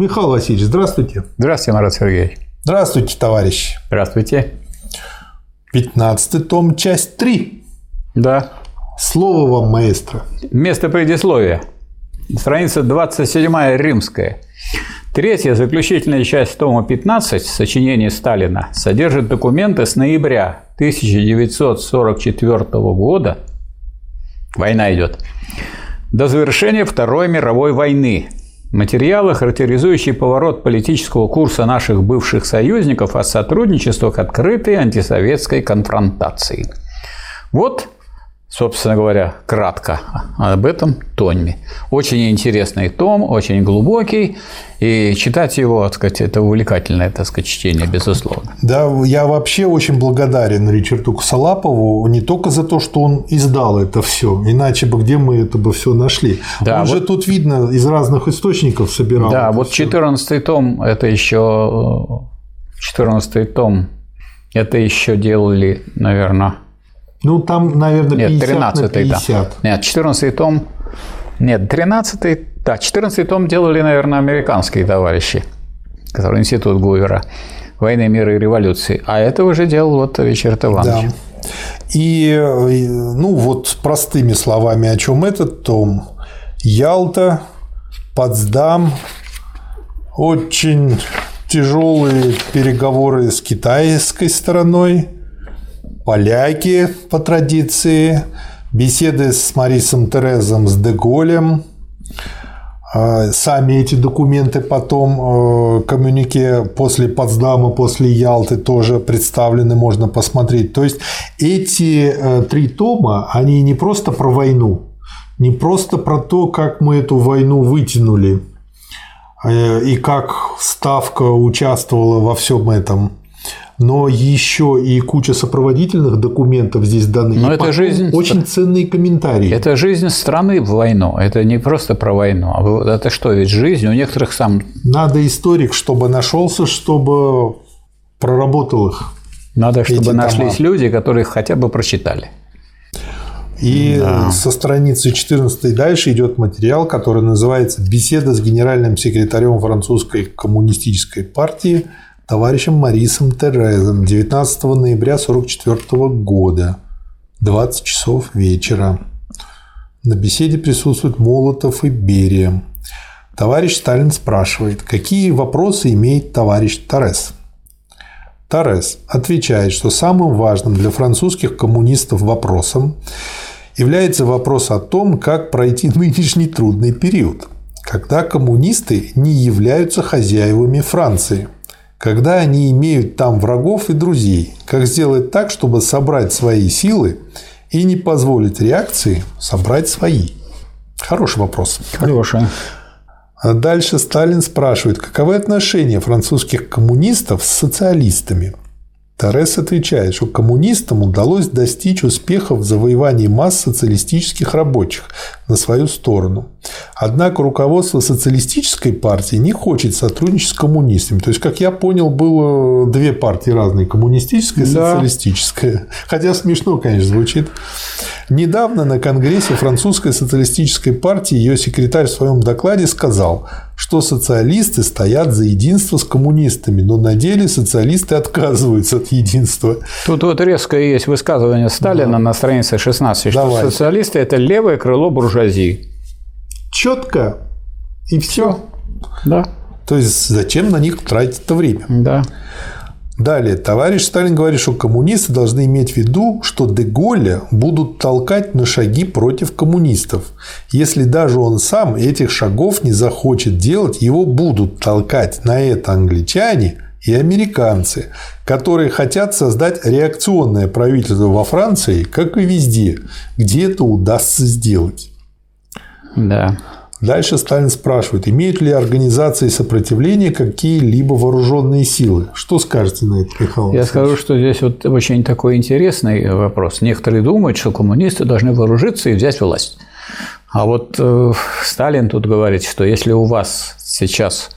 Михаил Васильевич, здравствуйте. Здравствуйте, Марат Сергеевич. Здравствуйте, товарищ. Здравствуйте. 15 том, часть 3. Да. Слово вам, маэстро. Место предисловия. Страница 27 римская. Третья, заключительная часть тома 15 сочинений Сталина содержит документы с ноября 1944 года. Война идет. До завершения Второй мировой войны. Материалы, характеризующие поворот политического курса наших бывших союзников от сотрудничества к открытой антисоветской конфронтации. Вот собственно говоря, кратко об этом томе. Очень интересный том, очень глубокий, и читать его, так сказать, это увлекательное, так сказать, чтение, безусловно. Да, я вообще очень благодарен Ричарду Косолапову не только за то, что он издал это все, иначе бы где мы это бы все нашли. Да, он вот, же тут видно из разных источников собирал. Да, вот 14 том это еще 14 том это еще делали, наверное, ну, там, наверное, 50 Нет, 13 на 50. Да. Нет, 14 том. Нет, 13 да, 14 том делали, наверное, американские товарищи, которые институт Гувера войны, мира и революции. А это уже делал вот Ричард Иванович. Да. И, ну, вот простыми словами, о чем этот том. Ялта, Потсдам, очень тяжелые переговоры с китайской стороной – поляки по традиции, беседы с Марисом Терезом, с Деголем, а, Сами эти документы потом, э, коммюнике после Потсдама, после Ялты тоже представлены, можно посмотреть. То есть эти э, три тома, они не просто про войну, не просто про то, как мы эту войну вытянули, э, и как Ставка участвовала во всем этом, но еще и куча сопроводительных документов здесь даны. Но и это жизнь... Очень ценные комментарии. Это жизнь страны в войну. Это не просто про войну. А это что, ведь жизнь у некоторых сам... Надо историк, чтобы нашелся, чтобы проработал их. Надо, чтобы нашлись тома. люди, которые хотя бы прочитали. И да. со страницы 14 дальше идет материал, который называется «Беседа с генеральным секретарем французской коммунистической партии товарищем Марисом Терезом 19 ноября 1944 года, 20 часов вечера. На беседе присутствуют Молотов и Берия. Товарищ Сталин спрашивает, какие вопросы имеет товарищ Торрес. Торрес отвечает, что самым важным для французских коммунистов вопросом является вопрос о том, как пройти нынешний трудный период, когда коммунисты не являются хозяевами Франции – когда они имеют там врагов и друзей, как сделать так, чтобы собрать свои силы и не позволить реакции собрать свои? Хороший вопрос. Хороший. А дальше Сталин спрашивает, каковы отношения французских коммунистов с социалистами. Торрес отвечает, что коммунистам удалось достичь успеха в завоевании масс социалистических рабочих на свою сторону. Однако руководство социалистической партии не хочет сотрудничать с коммунистами. То есть, как я понял, было две партии разные – коммунистическая и да. социалистическая. Хотя смешно, конечно, звучит. Недавно на Конгрессе французской социалистической партии ее секретарь в своем докладе сказал, что социалисты стоят за единство с коммунистами, но на деле социалисты отказываются от единства. Тут вот резкое есть высказывание Сталина да. на странице 16, что Давай. социалисты – это левое крыло буржуазии. Четко и все. Да. То есть зачем на них тратить это время? Да. Далее, товарищ Сталин говорит, что коммунисты должны иметь в виду, что Деголя будут толкать на шаги против коммунистов. Если даже он сам этих шагов не захочет делать, его будут толкать на это англичане и американцы, которые хотят создать реакционное правительство во Франции, как и везде, где это удастся сделать. Да. Дальше Сталин спрашивает, имеют ли организации сопротивления какие-либо вооруженные силы? Что скажете на это, Михаил? Я скажу, что здесь вот очень такой интересный вопрос. Некоторые думают, что коммунисты должны вооружиться и взять власть. А вот э, Сталин тут говорит, что если у вас сейчас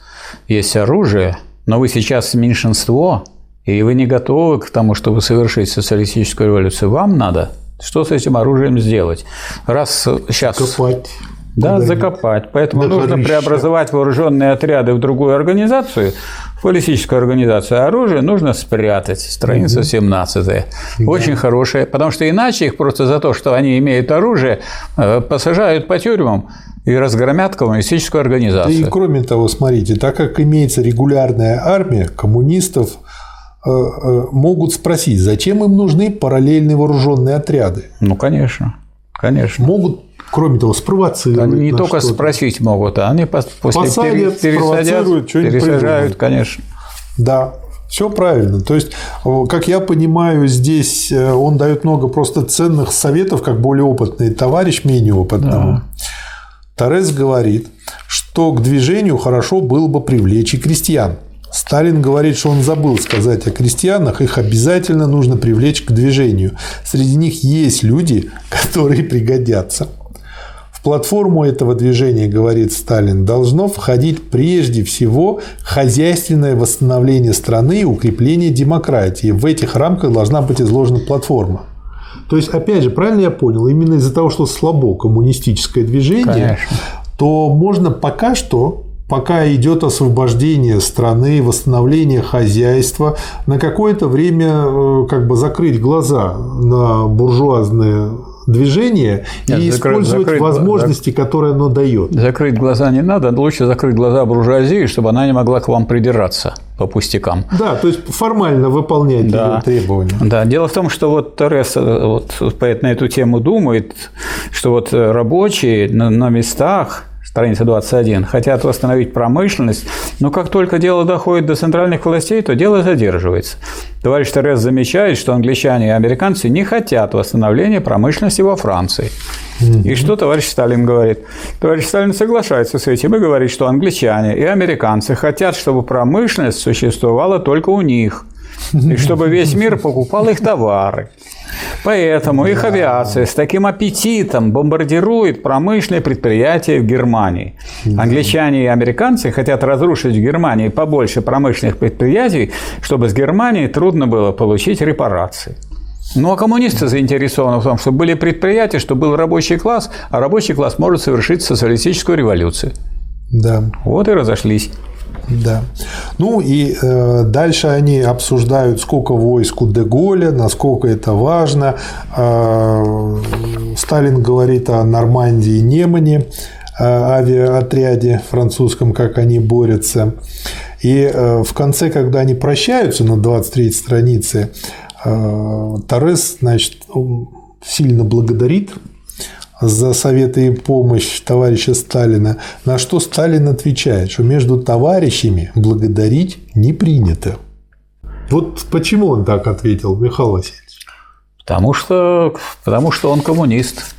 есть оружие, но вы сейчас меньшинство, и вы не готовы к тому, чтобы совершить социалистическую революцию, вам надо что с этим оружием сделать? Раз сейчас... Копать Да, закопать. Поэтому нужно преобразовать вооруженные отряды в другую организацию, в политическую организацию, а оружие нужно спрятать. Страница угу. 17. Да. Очень хорошая, потому что иначе их просто за то, что они имеют оружие, э, посажают по тюрьмам и разгромят коммунистическую организацию. Да и кроме того, смотрите, так как имеется регулярная армия коммунистов, э, э, могут спросить, зачем им нужны параллельные вооруженные отряды? Ну, конечно. Конечно. Могут кроме того, спровоцировать. Они не только спросить могут, а они после Посадят, пересадят, пересажают, конечно. Да, все правильно. То есть, как я понимаю, здесь э, он дает много просто ценных советов, как более опытный товарищ менее опытному. Да. Торрес говорит, что к движению хорошо было бы привлечь и крестьян. Сталин говорит, что он забыл сказать о крестьянах, их обязательно нужно привлечь к движению. Среди них есть люди, которые пригодятся платформу этого движения, говорит Сталин, должно входить прежде всего хозяйственное восстановление страны и укрепление демократии. В этих рамках должна быть изложена платформа. То есть, опять же, правильно я понял, именно из-за того, что слабо коммунистическое движение, Конечно. то можно пока что пока идет освобождение страны, восстановление хозяйства, на какое-то время э, как бы закрыть глаза на буржуазное движение Нет, и закрыть, использовать закрыть, возможности, зак... которые оно дает. Закрыть глаза не надо, лучше закрыть глаза буржуазии, чтобы она не могла к вам придираться по пустякам. Да, то есть формально выполнять да. ее требования. Да, дело в том, что вот Торрес э, вот, поэт на эту тему думает, что вот рабочие на, на местах страница 21, хотят восстановить промышленность, но как только дело доходит до центральных властей, то дело задерживается. Товарищ Терес замечает, что англичане и американцы не хотят восстановления промышленности во Франции. И что товарищ Сталин говорит? Товарищ Сталин соглашается с этим и говорит, что англичане и американцы хотят, чтобы промышленность существовала только у них, и чтобы весь мир покупал их товары. Поэтому их авиация с таким аппетитом бомбардирует промышленные предприятия в Германии. Англичане и американцы хотят разрушить в Германии побольше промышленных предприятий, чтобы с Германии трудно было получить репарации. Ну а коммунисты заинтересованы в том, чтобы были предприятия, чтобы был рабочий класс, а рабочий класс может совершить социалистическую революцию. Да. Вот и разошлись. Да. Ну и э, дальше они обсуждают, сколько войск у Деголя, насколько это важно. Э, Сталин говорит о Нормандии и Немане, э, авиаотряде французском, как они борются. И э, в конце, когда они прощаются на 23 странице, э, Торрес значит, сильно благодарит за советы и помощь товарища Сталина, на что Сталин отвечает, что между товарищами благодарить не принято. Вот почему он так ответил, Михаил Васильевич? Потому что, потому что он коммунист.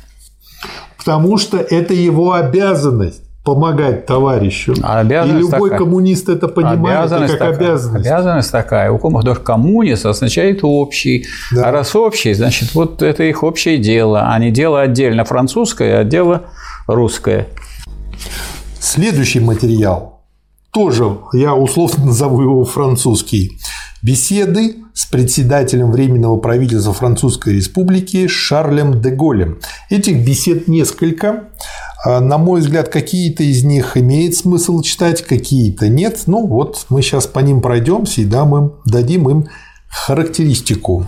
Потому что это его обязанность помогать товарищу. А и любой такая. коммунист это понимает, это как такая. обязанность. Обязанность такая. У кого коммунист означает общий. Да. А раз общий, значит, вот это их общее дело, а не дело отдельно французское, а дело русское. Следующий материал тоже, я условно назову его французский. Беседы с председателем Временного правительства Французской Республики Шарлем де Голем. Этих бесед несколько. А, на мой взгляд, какие-то из них имеет смысл читать, какие-то нет. Ну вот мы сейчас по ним пройдемся и дам им, дадим им характеристику.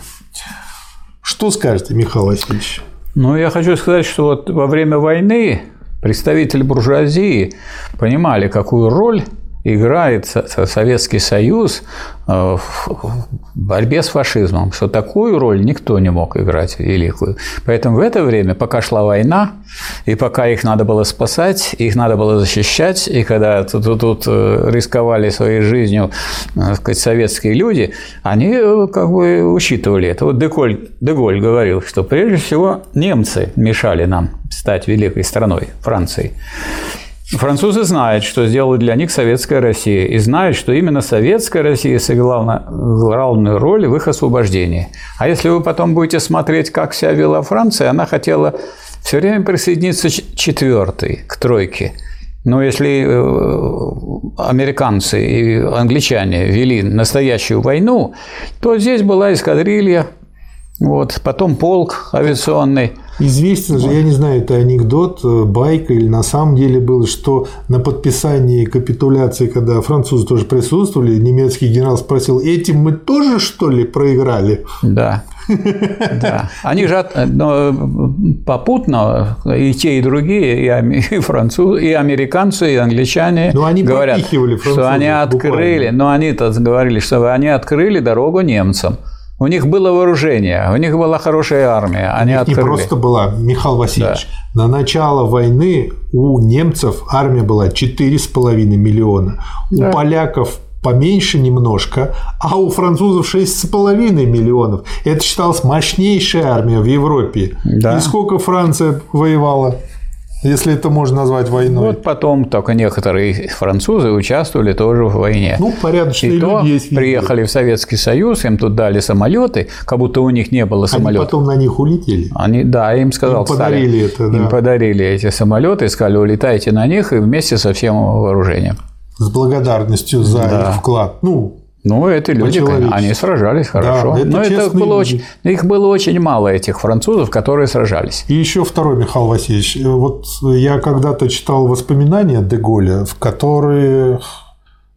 Что скажете, Михаил Васильевич? Ну, я хочу сказать, что вот во время войны представители буржуазии понимали, какую роль играет Советский Союз э, в борьбе с фашизмом, что такую роль никто не мог играть великую. Поэтому в это время, пока шла война, и пока их надо было спасать, их надо было защищать, и когда тут, тут, тут э, рисковали своей жизнью э, сказать, советские люди, они как бы учитывали это. Вот Деголь, Деголь говорил, что прежде всего немцы мешали нам стать великой страной, Францией. Французы знают, что сделала для них советская Россия, и знают, что именно советская Россия сыграла главную роль в их освобождении. А если вы потом будете смотреть, как себя вела Франция, она хотела все время присоединиться четвертой к тройке. Но если э, американцы и англичане вели настоящую войну, то здесь была эскадрилья, вот, потом полк авиационный – Известно же, я не знаю, это анекдот, э, байка или на самом деле было, что на подписании капитуляции, когда французы тоже присутствовали, немецкий генерал спросил, этим мы тоже что ли проиграли? Да. Да. Они же но попутно и те, и другие, и французы, и американцы, и англичане но они говорят, что они открыли, но они-то говорили, что они открыли дорогу немцам. У них было вооружение, у них была хорошая армия. Они у них открыли. не просто была, Михаил Васильевич. Да. На начало войны у немцев армия была 4,5 миллиона. Да. У поляков поменьше немножко, а у французов 6,5 миллионов. Это считалось мощнейшая армия в Европе. Да. И сколько Франция воевала? Если это можно назвать войной. Вот потом только некоторые французы участвовали тоже в войне. Ну, порядочные и люди есть. приехали в Советский Союз, им тут дали самолеты, как будто у них не было самолетов. Они потом на них улетели. Они, да, им сказал им подарили Сталин, это, да. Им подарили эти самолеты, сказали, улетайте на них и вместе со всем вооружением. С благодарностью за да. их вклад. Ну, ну, эти люди, они сражались хорошо. Да, это Но это было очень, их было очень мало, этих французов, которые сражались. И еще второй, Михаил Васильевич. Вот я когда-то читал воспоминания Деголя, в которые,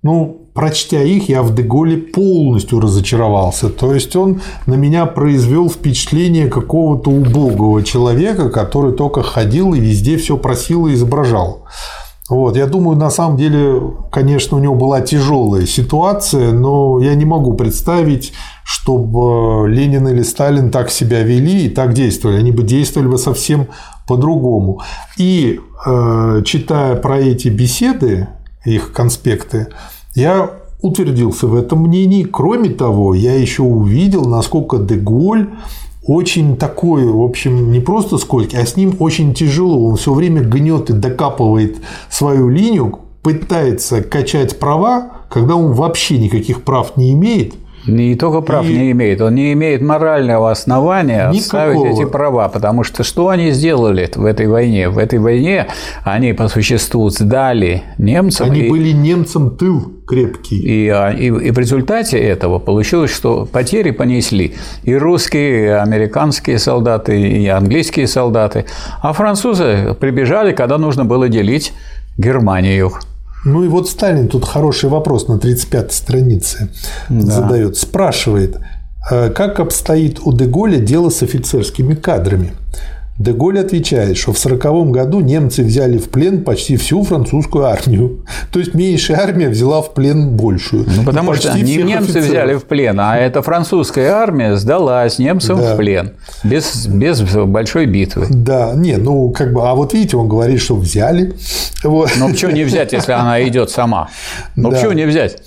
ну, прочтя их, я в Деголе полностью разочаровался. То есть он на меня произвел впечатление какого-то убогого человека, который только ходил и везде все просил и изображал. Вот, я думаю, на самом деле, конечно, у него была тяжелая ситуация, но я не могу представить, чтобы Ленин или Сталин так себя вели и так действовали. Они бы действовали бы совсем по-другому. И э, читая про эти беседы, их конспекты, я утвердился в этом мнении. Кроме того, я еще увидел, насколько Деголь очень такой, в общем, не просто скользкий, а с ним очень тяжело. Он все время гнет и докапывает свою линию, пытается качать права, когда он вообще никаких прав не имеет – не только прав и... не имеет, он не имеет морального основания Никакого. ставить эти права, потому что что они сделали в этой войне? В этой войне они по существу сдали немцам. Они и... были немцам тыл крепкий. И, а, и, и в результате этого получилось, что потери понесли и русские, и американские солдаты, и английские солдаты, а французы прибежали, когда нужно было делить Германию. Ну и вот Сталин тут хороший вопрос на 35-й странице да. задает. Спрашивает, «А как обстоит у Деголя дело с офицерскими кадрами? Деголь отвечает, что в 1940 году немцы взяли в плен почти всю французскую армию. То есть меньшая армия взяла в плен большую. Ну, потому что не немцы офицеров. взяли в плен, а эта французская армия сдалась немцам да. в плен без, без большой битвы. Да, не, ну как бы, а вот видите, он говорит, что взяли. Вот. Ну почему не взять, если она идет сама? Ну да. почему не взять?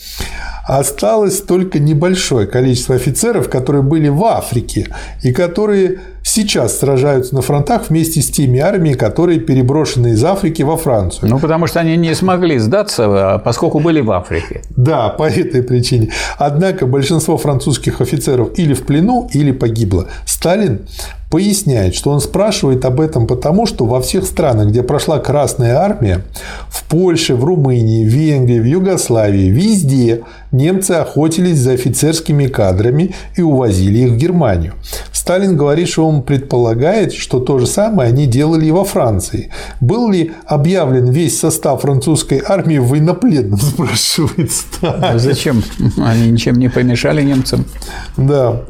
Осталось только небольшое количество офицеров, которые были в Африке и которые сейчас сражаются на фронтах вместе с теми армиями, которые переброшены из Африки во Францию. Ну, потому что они не смогли сдаться, поскольку были в Африке. Да, по этой причине. Однако большинство французских офицеров или в плену, или погибло. Сталин поясняет, что он спрашивает об этом потому, что во всех странах, где прошла Красная Армия, в Польше, в Румынии, в Венгрии, в Югославии, везде немцы охотились за офицерскими кадрами и увозили их в Германию. Сталин говорит, что он предполагает, что то же самое они делали и во Франции. Был ли объявлен весь состав французской армии военнопленным, спрашивает Сталин. А зачем? Они ничем не помешали немцам. Да.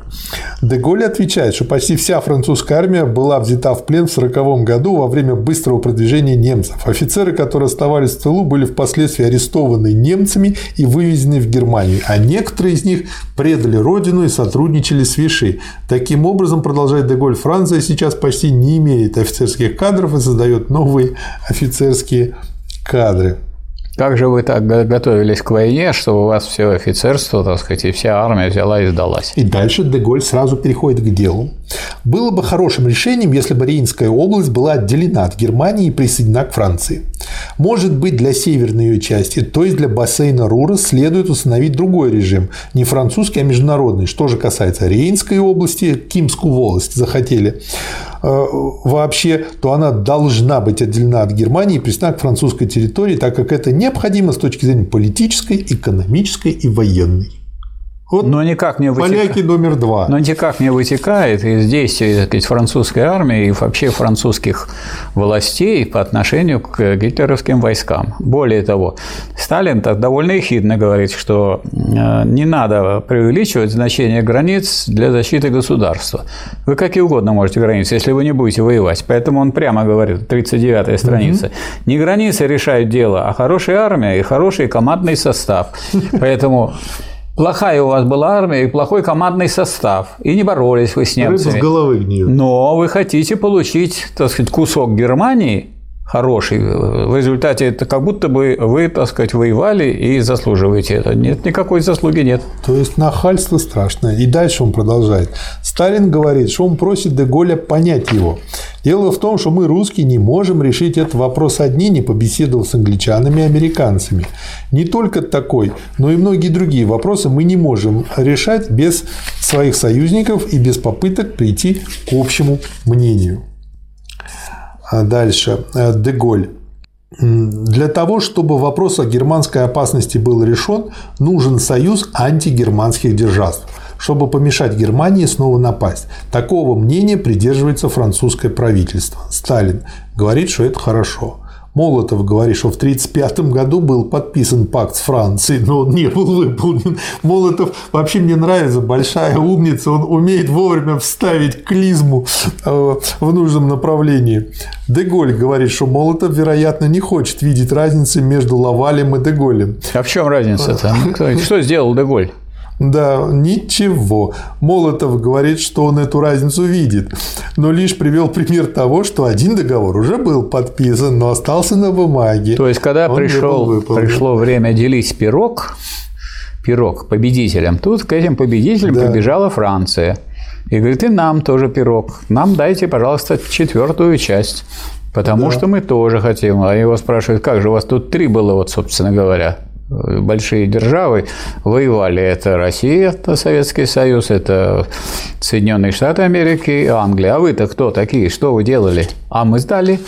Деголь отвечает, что почти вся французская армия была взята в плен в 1940 году во время быстрого продвижения немцев. Офицеры, которые оставались в тылу, были впоследствии арестованы немцами и вывезены в Германию, а некоторые из них предали родину и сотрудничали с Виши. Таким образом, продолжает Деголь, Франция сейчас почти не имеет офицерских кадров и создает новые офицерские кадры. Как же вы так готовились к войне, что у вас все офицерство, так сказать, и вся армия взяла и сдалась? И дальше Деголь сразу переходит к делу. Было бы хорошим решением, если бы Рейнская область была отделена от Германии и присоединена к Франции. Может быть, для северной ее части, то есть для бассейна Рура, следует установить другой режим, не французский, а международный. Что же касается Рейнской области, Кимскую волость захотели э, вообще, то она должна быть отделена от Германии и присоединена к французской территории, так как это необходимо с точки зрения политической, экономической и военной. Вот но никак не вытекает. Поляки номер два. Но никак не вытекает из действий так сказать, французской армии и вообще французских властей по отношению к гитлеровским войскам. Более того, Сталин так довольно ехидно говорит, что э, не надо преувеличивать значение границ для защиты государства. Вы какие угодно можете границы, если вы не будете воевать. Поэтому он прямо говорит, 39-я страница, угу. не границы решают дело, а хорошая армия и хороший командный состав. Поэтому Плохая у вас была армия и плохой командный состав, и не боролись вы с немцами. Рыба с головы гниет. Но вы хотите получить, так сказать, кусок Германии, хороший. В результате это как будто бы вы, так сказать, воевали и заслуживаете это. Нет, никакой заслуги нет. То есть нахальство страшное. И дальше он продолжает. Сталин говорит, что он просит Деголя понять его. Дело в том, что мы, русские, не можем решить этот вопрос одни, не побеседовав с англичанами и американцами. Не только такой, но и многие другие вопросы мы не можем решать без своих союзников и без попыток прийти к общему мнению. А дальше. Э, Деголь. Для того, чтобы вопрос о германской опасности был решен, нужен союз антигерманских держав, чтобы помешать Германии снова напасть. Такого мнения придерживается французское правительство. Сталин говорит, что это хорошо. Молотов говорит, что в 1935 году был подписан пакт с Францией, но он не был выполнен. Молотов вообще мне нравится, большая умница, он умеет вовремя вставить клизму э, в нужном направлении. Деголь говорит, что Молотов, вероятно, не хочет видеть разницы между Лавалем и Деголем. А в чем разница-то? Что сделал Деголь? Да, ничего. Молотов говорит, что он эту разницу видит, но лишь привел пример того, что один договор уже был подписан, но остался на бумаге. То есть, когда пришел, пришло время делить пирог, пирог победителям, тут к этим победителям да. побежала Франция. И говорит, и нам тоже пирог. Нам дайте, пожалуйста, четвертую часть. Потому да. что мы тоже хотим. А его спрашивают, как же у вас тут три было, вот, собственно говоря большие державы воевали. Это Россия, это Советский Союз, это Соединенные Штаты Америки Англия. А вы-то кто такие? Что вы делали? А мы сдали.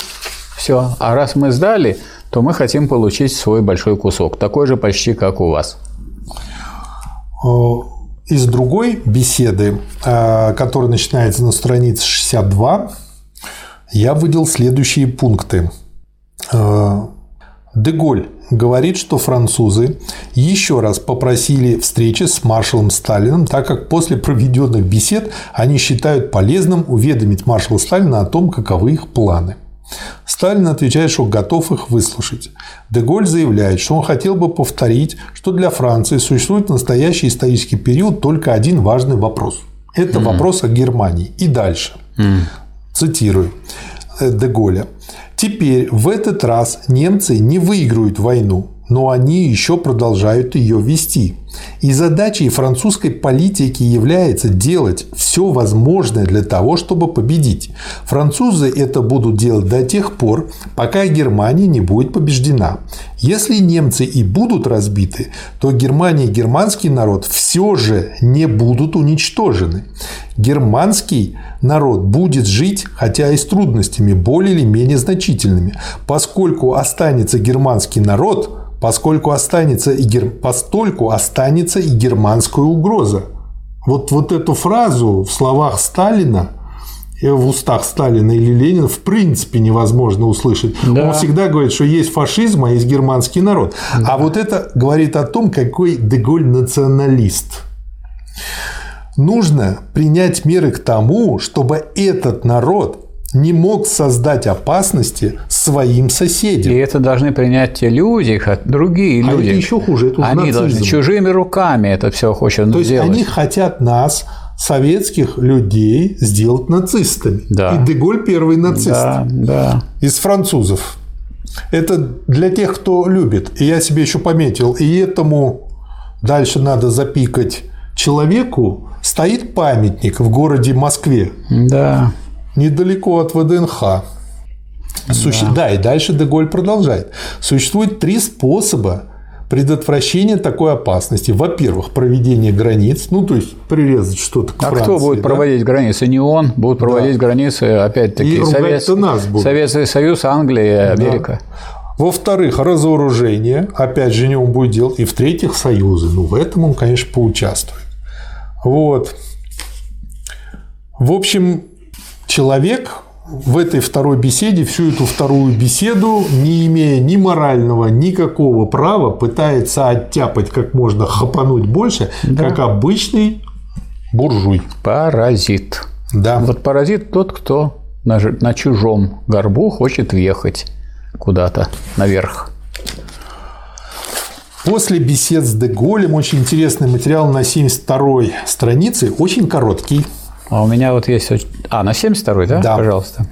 Все. А раз мы сдали, то мы хотим получить свой большой кусок. Такой же почти, как у вас. Из другой беседы, э, которая начинается на странице 62, я выделил следующие пункты. Э, Деголь говорит, что французы еще раз попросили встречи с маршалом Сталиным, так как после проведенных бесед они считают полезным уведомить маршала Сталина о том, каковы их планы. Сталин отвечает, что готов их выслушать. Деголь заявляет, что он хотел бы повторить, что для Франции существует в настоящий исторический период только один важный вопрос. Это mm. вопрос о Германии. И дальше. Mm. Цитирую э, Деголя. Теперь в этот раз немцы не выиграют войну, но они еще продолжают ее вести. И задачей французской политики является делать все возможное для того, чтобы победить. Французы это будут делать до тех пор, пока Германия не будет побеждена. Если немцы и будут разбиты, то Германия и германский народ все же не будут уничтожены. Германский народ будет жить, хотя и с трудностями более или менее значительными, поскольку останется германский народ, поскольку останется и, гер... постольку останется и германская угроза. Вот, вот эту фразу в словах Сталина э, в устах Сталина или Ленина в принципе невозможно услышать. Да. Он всегда говорит, что есть фашизм, а есть германский народ. Да. А вот это говорит о том, какой Деголь националист. Нужно принять меры к тому, чтобы этот народ не мог создать опасности своим соседям. И это должны принять те люди, другие а люди. Это еще хуже. Это они нацизм. должны чужими руками это все хотят То есть они хотят нас советских людей сделать нацистами. Да. И Деголь первый нацист. Да, да. Из французов. Это для тех, кто любит. И я себе еще пометил. И этому дальше надо запикать человеку стоит памятник в городе Москве. Да недалеко от ВДНХ. Суще... Да. да, и дальше Деголь продолжает. Существует три способа предотвращения такой опасности. Во-первых, проведение границ, ну, то есть прирезать что-то к А Франции, кто будет да? проводить границы? Не он, будут проводить да. границы, опять-таки, Совет... нас будут. Советский Союз, Англия, Америка. Да. Во-вторых, разоружение, опять же, не он будет делать. И в-третьих, союзы. Ну, в этом он, конечно, поучаствует. Вот. В общем, человек в этой второй беседе, всю эту вторую беседу, не имея ни морального, никакого права, пытается оттяпать как можно, хапануть больше, да. как обычный буржуй. Паразит. Да. Вот паразит тот, кто на, на чужом горбу хочет въехать куда-то наверх. После бесед с Деголем очень интересный материал на 72-й странице, очень короткий, а у меня вот есть... А, на 72-й, да? Да. Пожалуйста.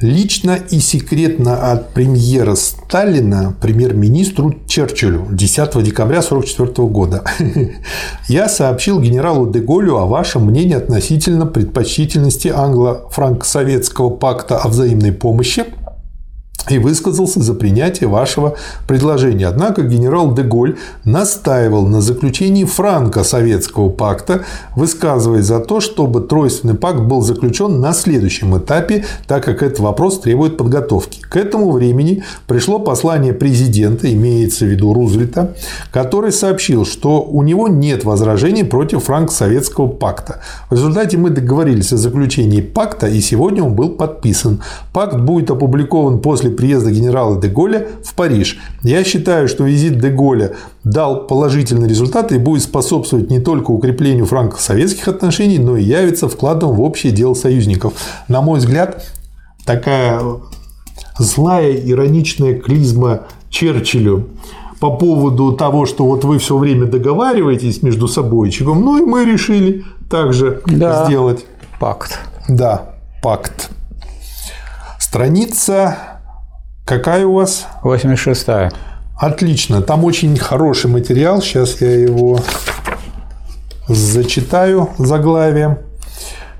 Лично и секретно от премьера Сталина премьер-министру Черчиллю 10 декабря 1944 года. Я сообщил генералу Деголю о вашем мнении относительно предпочтительности англо-франко-советского пакта о взаимной помощи и высказался за принятие вашего предложения. Однако генерал Деголь настаивал на заключении франко-советского пакта, высказывая за то, чтобы тройственный пакт был заключен на следующем этапе, так как этот вопрос требует подготовки. К этому времени пришло послание президента, имеется в виду Рузвельта, который сообщил, что у него нет возражений против франко-советского пакта. В результате мы договорились о заключении пакта, и сегодня он был подписан. Пакт будет опубликован после приезда генерала Деголя в Париж. Я считаю, что визит Деголя дал положительный результат и будет способствовать не только укреплению франко-советских отношений, но и явится вкладом в общее дело союзников. На мой взгляд, такая злая, ироничная клизма Черчиллю по поводу того, что вот вы все время договариваетесь между собой, ну и мы решили также да. сделать. Пакт. Да, пакт. Страница Какая у вас? 86-я. Отлично. Там очень хороший материал. Сейчас я его зачитаю заглавие.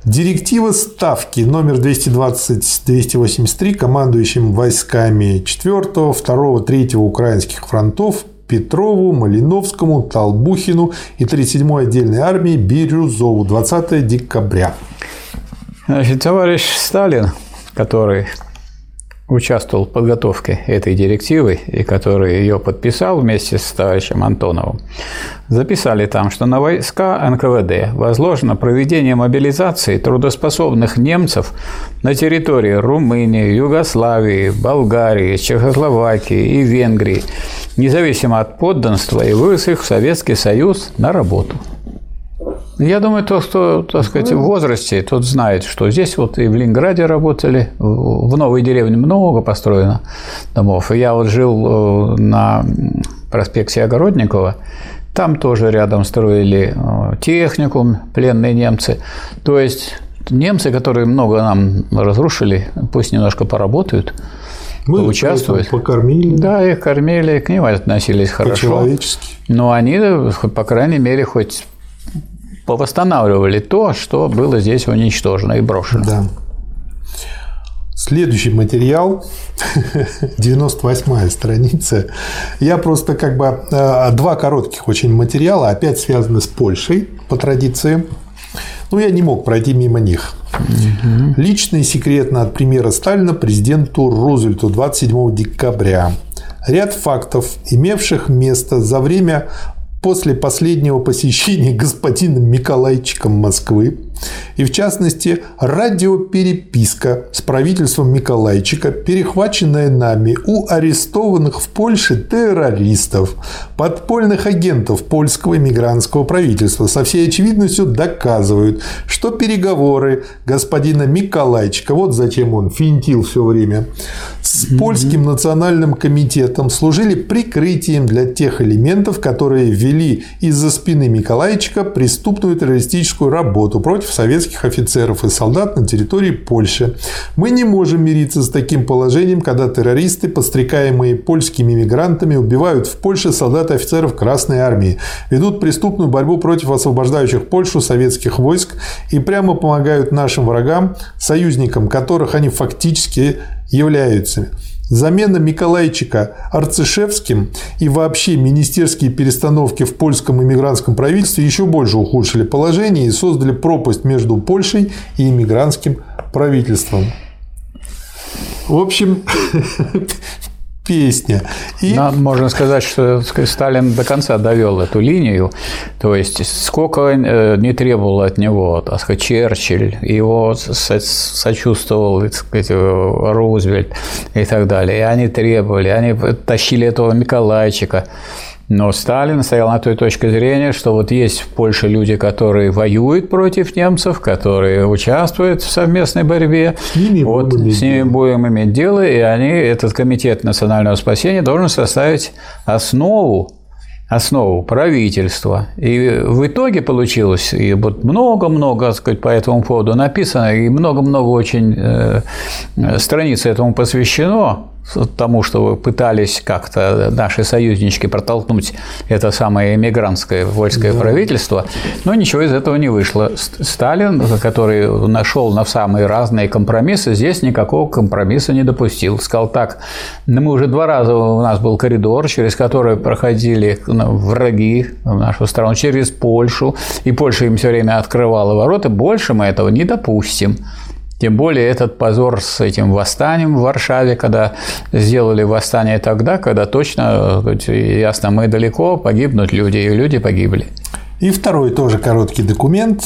Директива ставки номер 220-283 командующим войсками 4, 2, 3 украинских фронтов Петрову, Малиновскому, Толбухину и 37-й отдельной армии Бирюзову 20 декабря. Значит, товарищ Сталин, который участвовал в подготовке этой директивы и который ее подписал вместе с товарищем Антоновым, записали там, что на войска НКВД возложено проведение мобилизации трудоспособных немцев на территории Румынии, Югославии, Болгарии, Чехословакии и Венгрии, независимо от подданства и вывез их в Советский Союз на работу. Я думаю, тот, кто, так сказать, в возрасте, тот знает, что здесь вот и в Ленинграде работали, в новой деревне много построено домов. И я вот жил э, на проспекте Огородникова, там тоже рядом строили э, техникум, пленные немцы. То есть немцы, которые много нам разрушили, пусть немножко поработают, мы участвуют. покормили. Да, их кормили, к ним относились хорошо. По-человечески. Но они, по крайней мере, хоть повосстанавливали то, что было здесь уничтожено и брошено. Да. Следующий материал, 98 страница. Я просто как бы э, два коротких очень материала, опять связаны с Польшей по традиции. Но я не мог пройти мимо них. Угу. Лично и секретно от премьера Сталина президенту Рузвельту 27 декабря. Ряд фактов, имевших место за время после последнего посещения господином Миколайчиком Москвы, и в частности радиопереписка с правительством Миколайчика, перехваченная нами у арестованных в Польше террористов, подпольных агентов польского иммигрантского правительства, со всей очевидностью доказывают, что переговоры господина Миколайчика, вот зачем он финтил все время, с польским национальным комитетом служили прикрытием для тех элементов, которые вели из-за спины Миколайчика преступную террористическую работу против советских офицеров и солдат на территории Польши. Мы не можем мириться с таким положением, когда террористы, подстрекаемые польскими мигрантами, убивают в Польше солдат и офицеров Красной Армии, ведут преступную борьбу против освобождающих Польшу советских войск и прямо помогают нашим врагам, союзникам которых они фактически являются. Замена Миколайчика Арцишевским и вообще министерские перестановки в польском иммигрантском правительстве еще больше ухудшили положение и создали пропасть между Польшей и иммигрантским правительством. В общем, песня. И... Нам можно сказать, что Сталин до конца довел эту линию. То есть, сколько э, не требовал от него, так сказать, Черчилль, его сочувствовал, так сказать, Рузвельт и так далее. И они требовали, они тащили этого Николайчика. Но Сталин стоял на той точке зрения, что вот есть в Польше люди, которые воюют против немцев, которые участвуют в совместной борьбе. С ними, вот, будем, с ними будем иметь дело, и они, этот комитет национального спасения должен составить основу основу правительства. И в итоге получилось, и вот много-много, сказать, по этому поводу написано, и много-много очень э, страниц этому посвящено тому, что пытались как-то наши союзнички протолкнуть это самое эмигрантское вольское да. правительство, но ничего из этого не вышло. Сталин, который нашел на самые разные компромиссы, здесь никакого компромисса не допустил. Сказал так, мы уже два раза у нас был коридор, через который проходили враги в нашу страну, через Польшу, и Польша им все время открывала ворота, больше мы этого не допустим. Тем более этот позор с этим восстанием в Варшаве, когда сделали восстание тогда, когда точно ясно, мы далеко, погибнут люди, и люди погибли. И второй тоже короткий документ,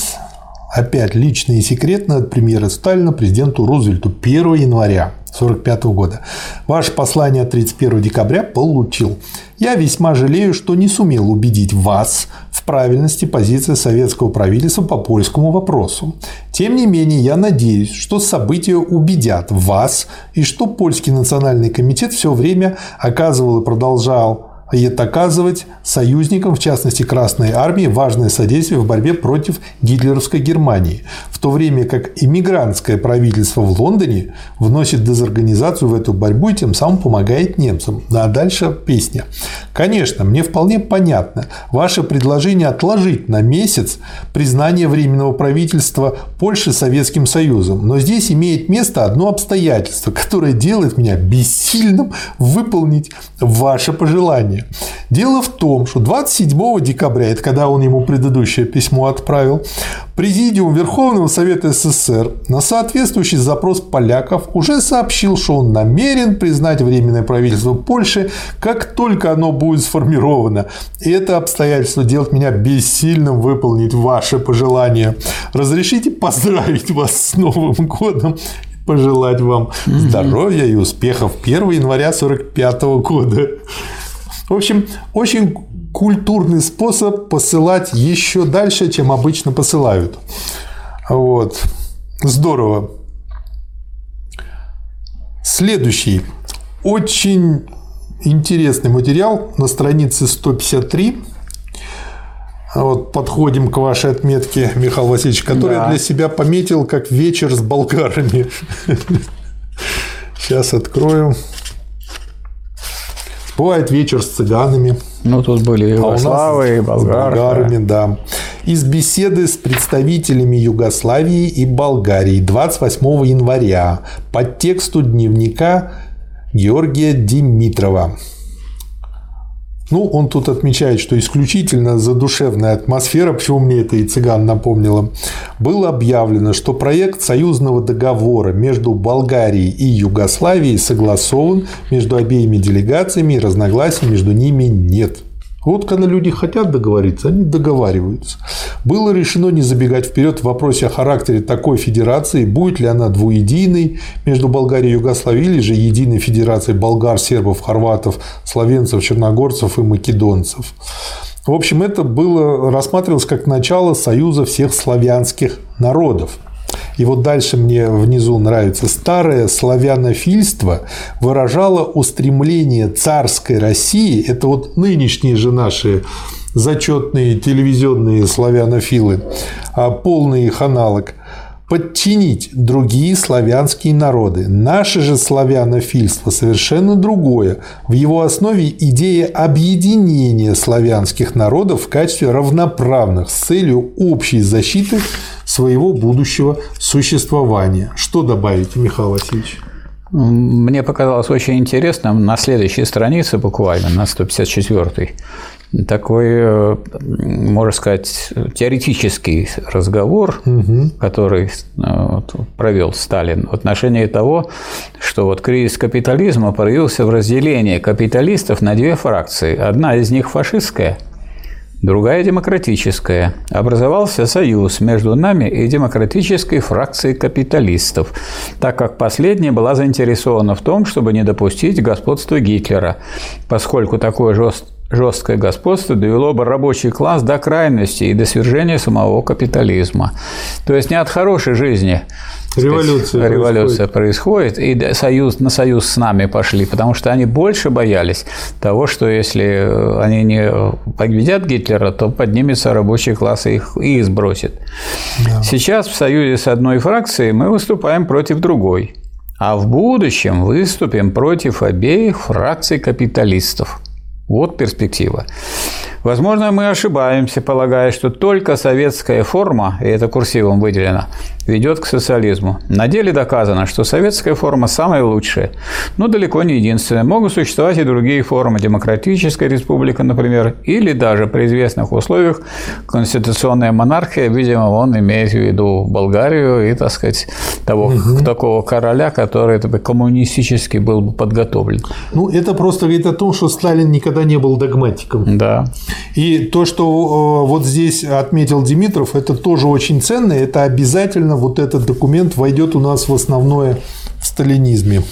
опять личный и секретный от премьера Сталина президенту Рузвельту 1 января 1945 года. Ваше послание 31 декабря получил. Я весьма жалею, что не сумел убедить вас правильности позиции советского правительства по польскому вопросу. Тем не менее, я надеюсь, что события убедят вас и что Польский национальный комитет все время оказывал и продолжал и это оказывать союзникам, в частности Красной Армии, важное содействие в борьбе против гитлеровской Германии, в то время как иммигрантское правительство в Лондоне вносит дезорганизацию в эту борьбу и тем самым помогает немцам. А дальше песня. Конечно, мне вполне понятно ваше предложение отложить на месяц признание Временного правительства Польши Советским Союзом, но здесь имеет место одно обстоятельство, которое делает меня бессильным выполнить ваше пожелание внимание. Дело в том, что 27 декабря, это когда он ему предыдущее письмо отправил, Президиум Верховного Совета СССР на соответствующий запрос поляков уже сообщил, что он намерен признать Временное правительство Польши, как только оно будет сформировано. И это обстоятельство делает меня бессильным выполнить ваше пожелание. Разрешите поздравить вас с Новым годом пожелать вам здоровья и успехов 1 января 1945 года. В общем, очень культурный способ посылать еще дальше, чем обычно посылают. Вот. Здорово. Следующий. Очень интересный материал на странице 153. Вот подходим к вашей отметке, Михаил Васильевич, который да. я для себя пометил как вечер с болгарами. Сейчас открою. Бывает вечер с цыганами. Ну, тут были и Югославы, а и болгары. С болгарами, да. Из беседы с представителями Югославии и Болгарии 28 января по тексту дневника Георгия Димитрова. Ну, он тут отмечает, что исключительно задушевная атмосфера, почему мне это и цыган напомнило, было объявлено, что проект союзного договора между Болгарией и Югославией согласован между обеими делегациями и разногласий между ними нет. Вот когда люди хотят договориться, они договариваются. Было решено не забегать вперед в вопросе о характере такой федерации, будет ли она двуединой между Болгарией и Югославией, или же единой федерацией болгар, сербов, хорватов, словенцев, черногорцев и македонцев. В общем, это было рассматривалось как начало союза всех славянских народов. И вот дальше мне внизу нравится старое славянофильство выражало устремление царской России, это вот нынешние же наши зачетные телевизионные славянофилы, а полный их аналог – подчинить другие славянские народы. Наше же славянофильство совершенно другое. В его основе идея объединения славянских народов в качестве равноправных с целью общей защиты своего будущего существования. Что добавить, Михаил Васильевич? Мне показалось очень интересным на следующей странице буквально, на 154 такой, э, можно сказать, теоретический разговор, угу. который э, провел Сталин в отношении того, что вот кризис капитализма проявился в разделении капиталистов на две фракции. Одна из них фашистская – другая демократическая. Образовался союз между нами и демократической фракцией капиталистов, так как последняя была заинтересована в том, чтобы не допустить господства Гитлера, поскольку такое жесткое жесткое господство довело бы рабочий класс до крайности и до свержения самого капитализма. То есть не от хорошей жизни Революция, сказать, революция происходит. происходит, и союз, на союз с нами пошли, потому что они больше боялись того, что если они не победят Гитлера, то поднимется рабочий класс и их и сбросит. Да. Сейчас в союзе с одной фракцией мы выступаем против другой, а в будущем выступим против обеих фракций капиталистов. Вот перспектива. Возможно, мы ошибаемся, полагая, что только советская форма, и это курсивом выделено, ведет к социализму. На деле доказано, что советская форма самая лучшая, но далеко не единственная. Могут существовать и другие формы. Демократическая республика, например, или даже при известных условиях конституционная монархия, видимо, он имеет в виду Болгарию и, так сказать, того, угу. такого короля, который бы, коммунистически был бы подготовлен. Ну, это просто говорит о том, что Сталин никогда не был догматиком. Да. И то, что э, вот здесь отметил Димитров, это тоже очень ценно, это обязательно вот этот документ войдет у нас в основное в сталинизме.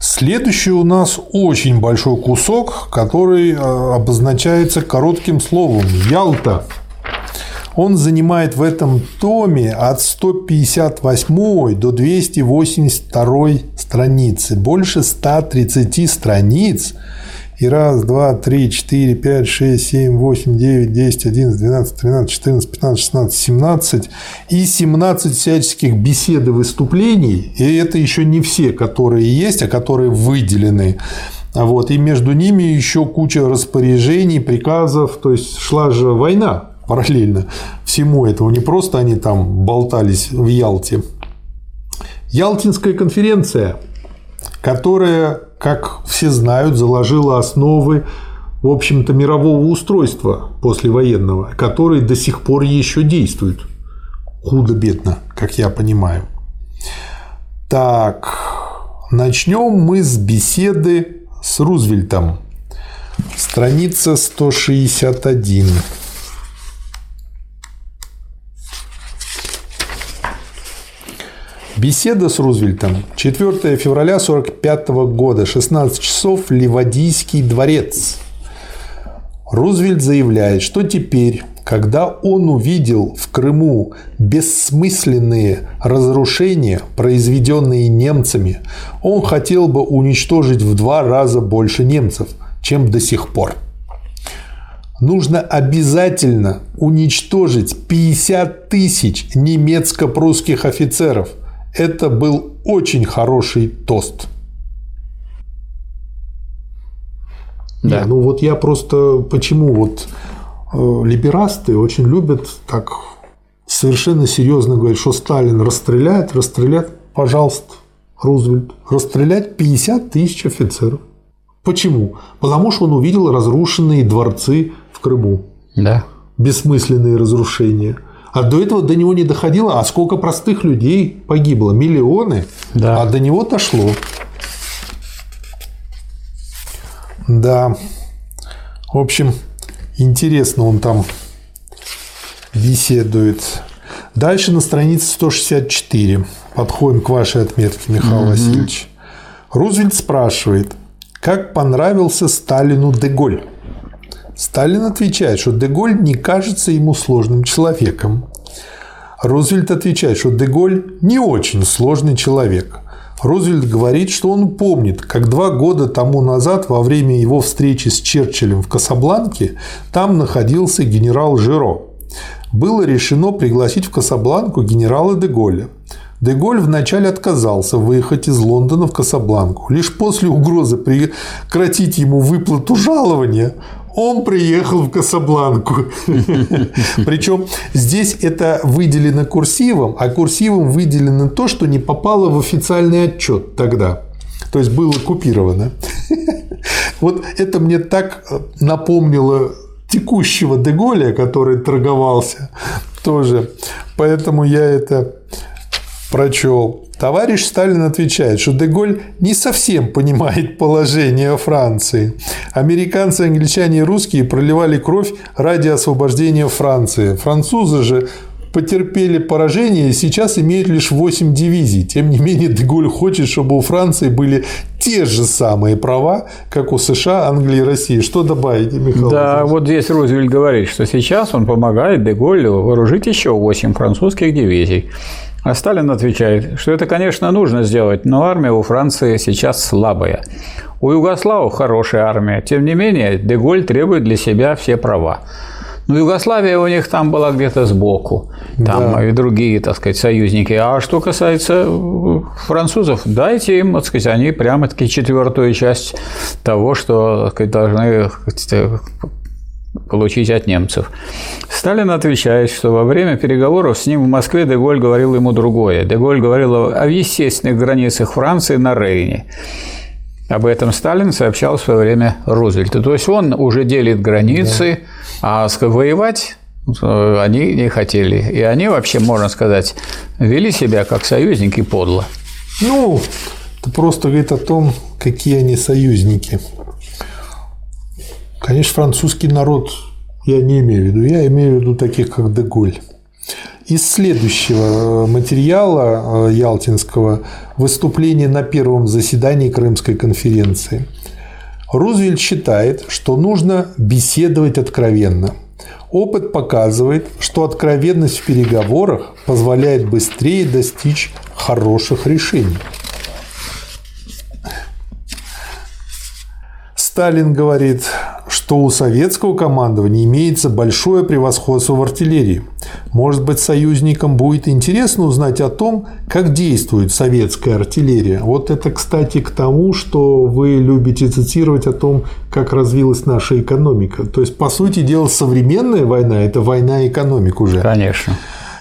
Следующий у нас очень большой кусок, который э, обозначается коротким словом Ялта. Он занимает в этом томе от 158 до 282 страницы. Больше 130 страниц и раз, два, три, четыре, пять, шесть, семь, восемь, девять, десять, одиннадцать, двенадцать, тринадцать, четырнадцать, пятнадцать, шестнадцать, семнадцать и семнадцать всяческих бесед и выступлений. И это еще не все, которые есть, а которые выделены. Вот. И между ними еще куча распоряжений, приказов. То есть шла же война параллельно всему этому. Не просто они там болтались в Ялте. Ялтинская конференция, которая как все знают, заложила основы в общем-то, мирового устройства послевоенного, которые до сих пор еще действуют. Худо-бедно, как я понимаю. Так, начнем мы с беседы с Рузвельтом. Страница 161. Беседа с Рузвельтом. 4 февраля 1945 года, 16 часов, Ливадийский дворец. Рузвельт заявляет, что теперь, когда он увидел в Крыму бессмысленные разрушения, произведенные немцами, он хотел бы уничтожить в два раза больше немцев, чем до сих пор. Нужно обязательно уничтожить 50 тысяч немецко-прусских офицеров – это был очень хороший тост. Да. Не, ну вот я просто почему вот э, либерасты очень любят так совершенно серьезно говорить, что Сталин расстреляет, расстреляет, пожалуйста, Рузвельт, расстрелять 50 тысяч офицеров. Почему? Потому что он увидел разрушенные дворцы в Крыму. Да. Бессмысленные разрушения. А до этого до него не доходило, а сколько простых людей погибло? Миллионы. Да. А до него дошло. Да. В общем, интересно он там беседует. Дальше на странице 164. Подходим к вашей отметке, Михаил угу. Васильевич. Рузвельт спрашивает, как понравился Сталину Деголь? Сталин отвечает, что Деголь не кажется ему сложным человеком. Рузвельт отвечает, что Деголь не очень сложный человек. Рузвельт говорит, что он помнит, как два года тому назад во время его встречи с Черчиллем в Касабланке там находился генерал Жиро. Было решено пригласить в Касабланку генерала Деголя. Деголь вначале отказался выехать из Лондона в Касабланку. Лишь после угрозы прекратить ему выплату жалования он приехал в Касабланку. Причем здесь это выделено курсивом, а курсивом выделено то, что не попало в официальный отчет тогда. То есть было купировано. Вот это мне так напомнило текущего Деголя, который торговался тоже. Поэтому я это прочел. Товарищ Сталин отвечает, что Деголь не совсем понимает положение Франции. Американцы, англичане и русские проливали кровь ради освобождения Франции. Французы же потерпели поражение и сейчас имеют лишь 8 дивизий. Тем не менее, Деголь хочет, чтобы у Франции были те же самые права, как у США, Англии и России. Что добавить, Михаил? Да, вот здесь Рузвельт говорит, что сейчас он помогает Деголю вооружить еще 8 французских дивизий. А Сталин отвечает, что это, конечно, нужно сделать, но армия у Франции сейчас слабая. У югославов хорошая армия, тем не менее, Деголь требует для себя все права. Ну, Югославия у них там была где-то сбоку, там да. и другие, так сказать, союзники. А что касается французов, дайте им, так сказать, они прямо-таки четвертую часть того, что так сказать, должны получить от немцев. Сталин отвечает, что во время переговоров с ним в Москве Деголь говорил ему другое. Деголь говорил о естественных границах Франции на Рейне. Об этом Сталин сообщал в свое время Рузвельту. То есть он уже делит границы, да. а воевать э, они не хотели. И они вообще, можно сказать, вели себя как союзники подло. Ну, это просто говорит о том, какие они союзники. Конечно, французский народ я не имею в виду, я имею в виду таких, как Деголь. Из следующего э, материала э, Ялтинского выступление на первом заседании Крымской конференции. Рузвельт считает, что нужно беседовать откровенно. Опыт показывает, что откровенность в переговорах позволяет быстрее достичь хороших решений. Сталин говорит, что у советского командования имеется большое превосходство в артиллерии. Может быть, союзникам будет интересно узнать о том, как действует советская артиллерия. Вот это, кстати, к тому, что вы любите цитировать о том, как развилась наша экономика. То есть, по сути дела, современная война – это война экономик уже. Конечно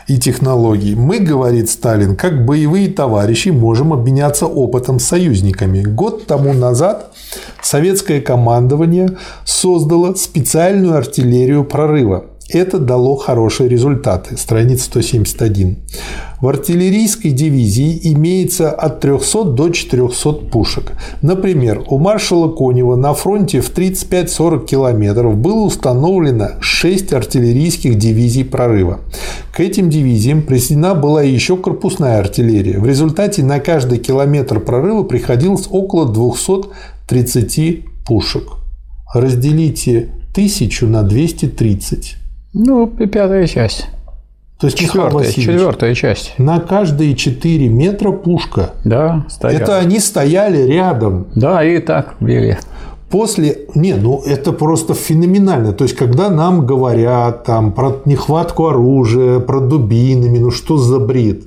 и технологий. Мы, говорит Сталин, как боевые товарищи можем обменяться опытом с союзниками. Год тому назад советское командование создало специальную артиллерию прорыва. Это дало хорошие результаты. Страница 171. В артиллерийской дивизии имеется от 300 до 400 пушек. Например, у маршала Конева на фронте в 35-40 километров было установлено 6 артиллерийских дивизий прорыва. К этим дивизиям присоединена была еще корпусная артиллерия. В результате на каждый километр прорыва приходилось около 230 пушек. Разделите тысячу на 230. Ну, пятая часть. То есть, четвертая, четвертая часть. На каждые 4 метра пушка. Да, стояли. Это они стояли рядом. Да, и так били. После, не, ну это просто феноменально. То есть, когда нам говорят там про нехватку оружия, про дубинами, ну что за бред?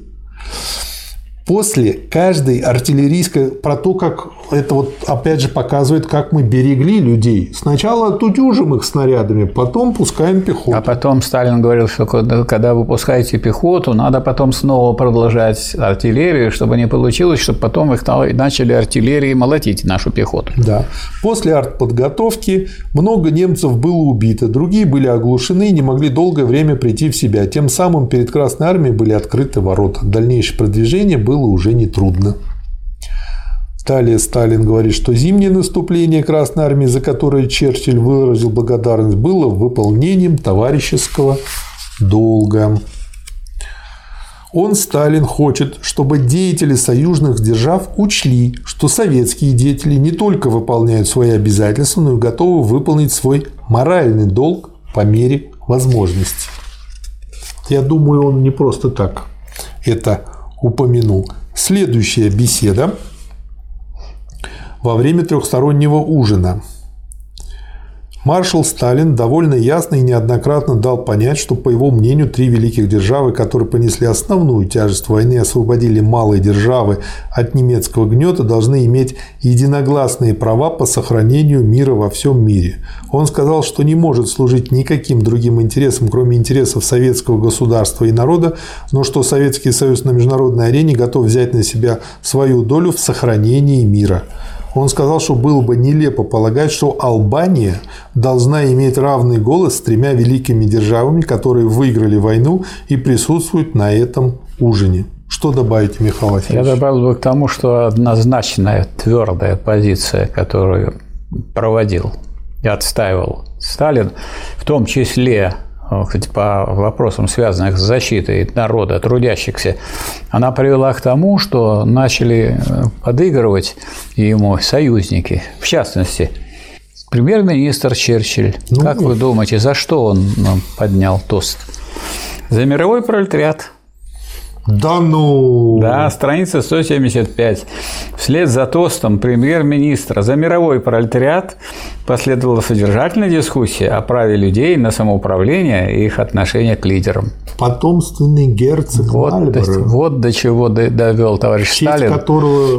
После каждой артиллерийской, про то, как это вот опять же показывает, как мы берегли людей. Сначала тутюжим их снарядами, потом пускаем пехоту. А потом Сталин говорил, что когда вы пускаете пехоту, надо потом снова продолжать артиллерию, чтобы не получилось, чтобы потом их начали артиллерии молотить нашу пехоту. Да. После артподготовки много немцев было убито, другие были оглушены и не могли долгое время прийти в себя. Тем самым перед Красной Армией были открыты ворота. Дальнейшее продвижение было было уже нетрудно. Далее Сталин говорит, что зимнее наступление Красной Армии, за которое Черчилль выразил благодарность, было выполнением товарищеского долга. Он, Сталин, хочет, чтобы деятели союзных держав учли, что советские деятели не только выполняют свои обязательства, но и готовы выполнить свой моральный долг по мере возможности. Я думаю, он не просто так это упомянул. Следующая беседа во время трехстороннего ужина. Маршал Сталин довольно ясно и неоднократно дал понять, что, по его мнению, три великих державы, которые понесли основную тяжесть войны и освободили малые державы от немецкого гнета, должны иметь единогласные права по сохранению мира во всем мире. Он сказал, что не может служить никаким другим интересам, кроме интересов советского государства и народа, но что Советский Союз на международной арене готов взять на себя свою долю в сохранении мира. Он сказал, что было бы нелепо полагать, что Албания должна иметь равный голос с тремя великими державами, которые выиграли войну и присутствуют на этом ужине. Что добавить, Михаил Васильевич? Я добавил бы к тому, что однозначная твердая позиция, которую проводил и отстаивал Сталин, в том числе кстати, по вопросам, связанных с защитой народа, трудящихся, она привела к тому, что начали э, подыгрывать ему союзники, в частности, премьер-министр Черчилль. Ну, как вы думаете, за что он поднял тост? За мировой пролетариат. Да ну! Да, страница 175. Вслед за тостом премьер-министра за мировой пролетариат последовала содержательная дискуссия о праве людей на самоуправление и их отношение к лидерам. Потомственный герцог вот, до, вот до чего довел товарищ Сталин,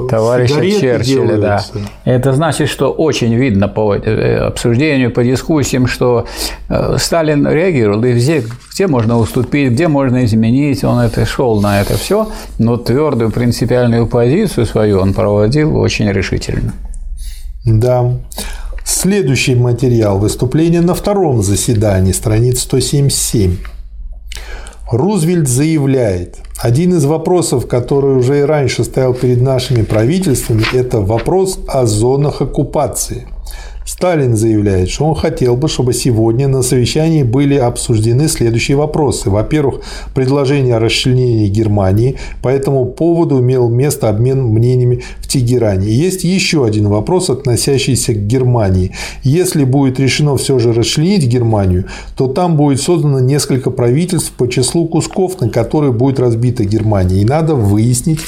товарища Черчилля. Да. Это значит, что очень видно по э, обсуждению, по дискуссиям, что э, Сталин реагировал, и где, где можно уступить, где можно изменить, он это шел на это все, но твердую принципиальную позицию свою он проводил очень решительно. Да. Следующий материал – выступление на втором заседании, страница 177. Рузвельт заявляет, один из вопросов, который уже и раньше стоял перед нашими правительствами, это вопрос о зонах оккупации – Сталин заявляет, что он хотел бы, чтобы сегодня на совещании были обсуждены следующие вопросы. Во-первых, предложение о расчленении Германии. По этому поводу имел место обмен мнениями в Тегеране. есть еще один вопрос, относящийся к Германии. Если будет решено все же расчленить Германию, то там будет создано несколько правительств по числу кусков, на которые будет разбита Германия. И надо выяснить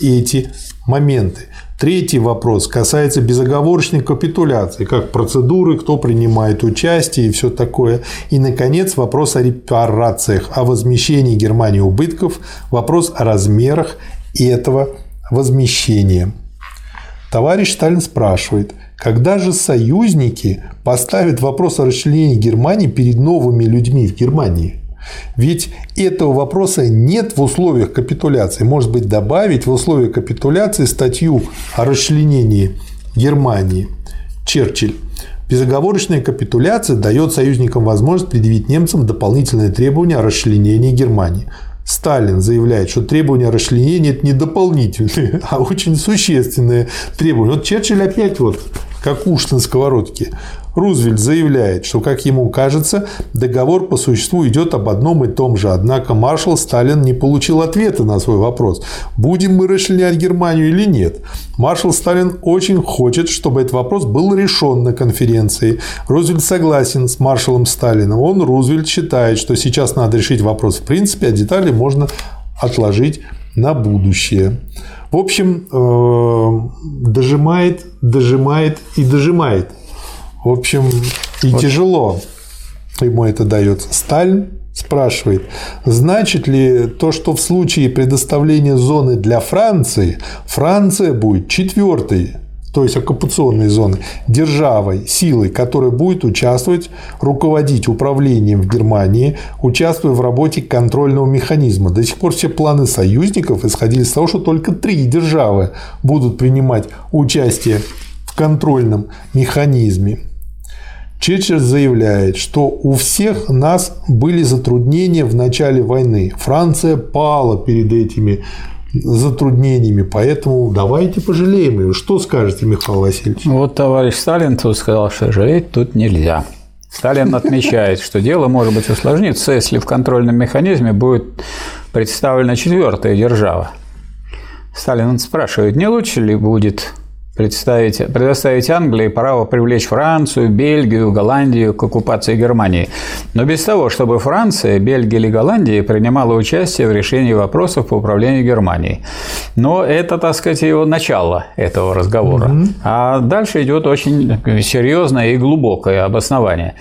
эти моменты. Третий вопрос касается безоговорочной капитуляции, как процедуры, кто принимает участие и все такое. И, наконец, вопрос о репарациях, о возмещении Германии убытков, вопрос о размерах этого возмещения. Товарищ Сталин спрашивает, когда же союзники поставят вопрос о расчленении Германии перед новыми людьми в Германии? Ведь этого вопроса нет в условиях капитуляции. Может быть, добавить в условия капитуляции статью о расчленении Германии. Черчилль. Безоговорочная капитуляция дает союзникам возможность предъявить немцам дополнительные требования о расчленении Германии. Сталин заявляет, что требования расчленения – это не дополнительные, а очень существенные требования. Вот Черчилль опять вот как уж на сковородке. Рузвельт заявляет, что, как ему кажется, договор по существу идет об одном и том же. Однако маршал Сталин не получил ответа на свой вопрос, будем мы расчленять Германию или нет. Маршал Сталин очень хочет, чтобы этот вопрос был решен на конференции. Рузвельт согласен с маршалом Сталином. Он, Рузвельт, считает, что сейчас надо решить вопрос в принципе, а детали можно отложить на будущее. В общем, э, дожимает, дожимает и дожимает. В общем, и вот. тяжело ему это дается. Сталин спрашивает, значит ли то, что в случае предоставления зоны для Франции, Франция будет четвертой то есть оккупационной зоны, державой, силой, которая будет участвовать, руководить управлением в Германии, участвуя в работе контрольного механизма. До сих пор все планы союзников исходили из того, что только три державы будут принимать участие в контрольном механизме. Черчилль заявляет, что у всех нас были затруднения в начале войны. Франция пала перед этими затруднениями, поэтому давайте пожалеем ее. Что скажете, Михаил Васильевич? Вот товарищ Сталин тут сказал, что жалеть тут нельзя. Сталин отмечает, что дело может быть усложнится, если в контрольном механизме будет представлена четвертая держава. Сталин спрашивает, не лучше ли будет представить, предоставить Англии право привлечь Францию, Бельгию, Голландию к оккупации Германии, но без того, чтобы Франция, Бельгия или Голландия принимала участие в решении вопросов по управлению Германией. Но это, так сказать, его начало этого разговора. Угу. А дальше идет очень серьезное и глубокое обоснование.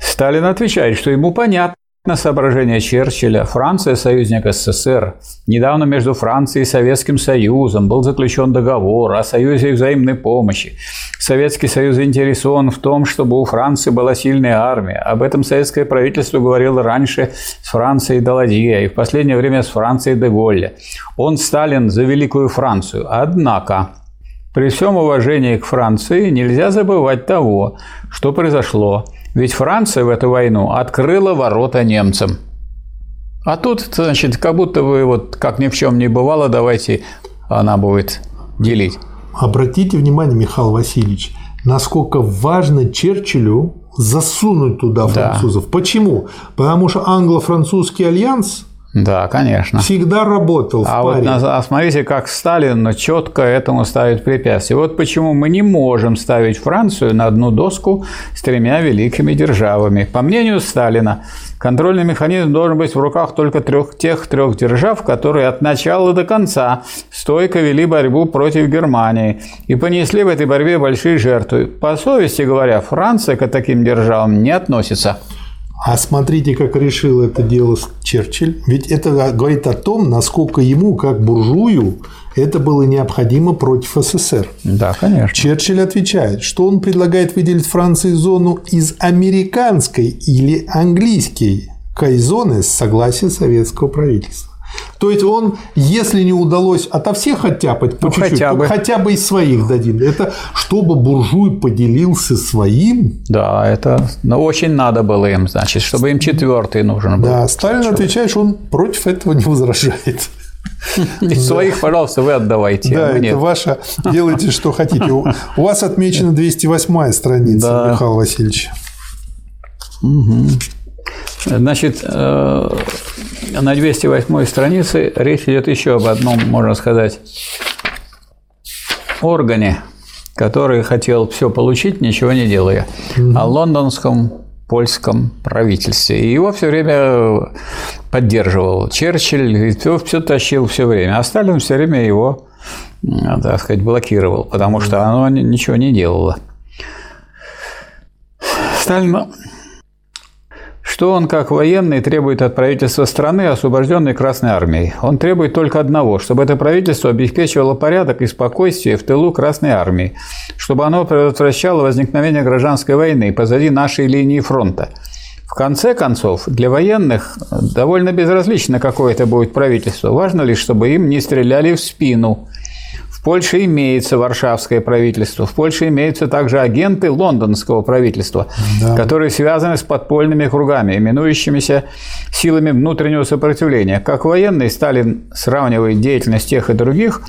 Сталин отвечает, что ему понятно, на соображение Черчилля Франция – союзник СССР. Недавно между Францией и Советским Союзом был заключен договор о союзе и взаимной помощи. Советский Союз заинтересован в том, чтобы у Франции была сильная армия. Об этом советское правительство говорило раньше с Францией Даладье и в последнее время с Францией де. Он, Сталин, за Великую Францию. Однако, при всем уважении к Франции нельзя забывать того, что произошло – ведь Франция в эту войну открыла ворота немцам. А тут, значит, как будто вы вот как ни в чем не бывало, давайте она будет делить. Обратите внимание, Михаил Васильевич, насколько важно Черчиллю засунуть туда французов. Да. Почему? Потому что англо-французский альянс да, конечно. Всегда работал а в паре. Вот а смотрите, как Сталин четко этому ставит препятствия. Вот почему мы не можем ставить Францию на одну доску с тремя великими державами. По мнению Сталина, контрольный механизм должен быть в руках только трех, тех трех держав, которые от начала до конца стойко вели борьбу против Германии и понесли в этой борьбе большие жертвы. По совести говоря, Франция к таким державам не относится. А смотрите, как решил это дело Черчилль. Ведь это говорит о том, насколько ему, как буржую, это было необходимо против СССР. Да, конечно. Черчилль отвечает, что он предлагает выделить Франции зону из американской или английской кайзоны с согласия советского правительства. То есть он, если не удалось ото всех оттяпать по ну, чуть-чуть, хотя бы. хотя бы из своих дадим. Это чтобы буржуй поделился своим. Да, это ну, очень надо было им, значит, чтобы им четвертый нужен был. Да, Сталин человек. отвечает, что он против этого не возражает. Своих, пожалуйста, вы отдавайте. Да, это ваше. Делайте, что хотите. У вас отмечена 208 страница, Михаил Васильевич. Значит, э, на 208 странице речь идет еще об одном, можно сказать, органе, который хотел все получить, ничего не делая, о лондонском польском правительстве. И его все время поддерживал Черчилль, и все, все тащил все время. А Сталин все время его, так сказать, блокировал, потому что оно ничего не делало. Сталин что он, как военный, требует от правительства страны, освобожденной Красной Армией? Он требует только одного, чтобы это правительство обеспечивало порядок и спокойствие в тылу Красной Армии, чтобы оно предотвращало возникновение гражданской войны позади нашей линии фронта. В конце концов, для военных довольно безразлично, какое это будет правительство. Важно лишь, чтобы им не стреляли в спину – Польше имеется варшавское правительство, в Польше имеются также агенты лондонского правительства, да. которые связаны с подпольными кругами, именующимися силами внутреннего сопротивления. Как военный Сталин сравнивает деятельность тех и других,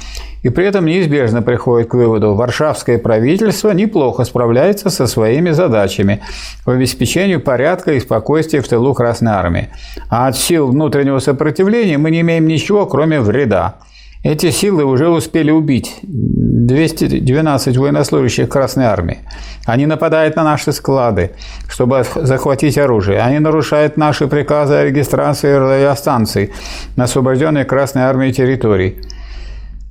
и при этом неизбежно приходит к выводу, варшавское правительство неплохо справляется со своими задачами по обеспечению порядка и спокойствия в тылу Красной Армии. А от сил внутреннего сопротивления мы не имеем ничего, кроме вреда. Эти силы уже успели убить 212 военнослужащих Красной Армии. Они нападают на наши склады, чтобы захватить оружие. Они нарушают наши приказы о регистрации радиостанций на освобожденной Красной Армией территории.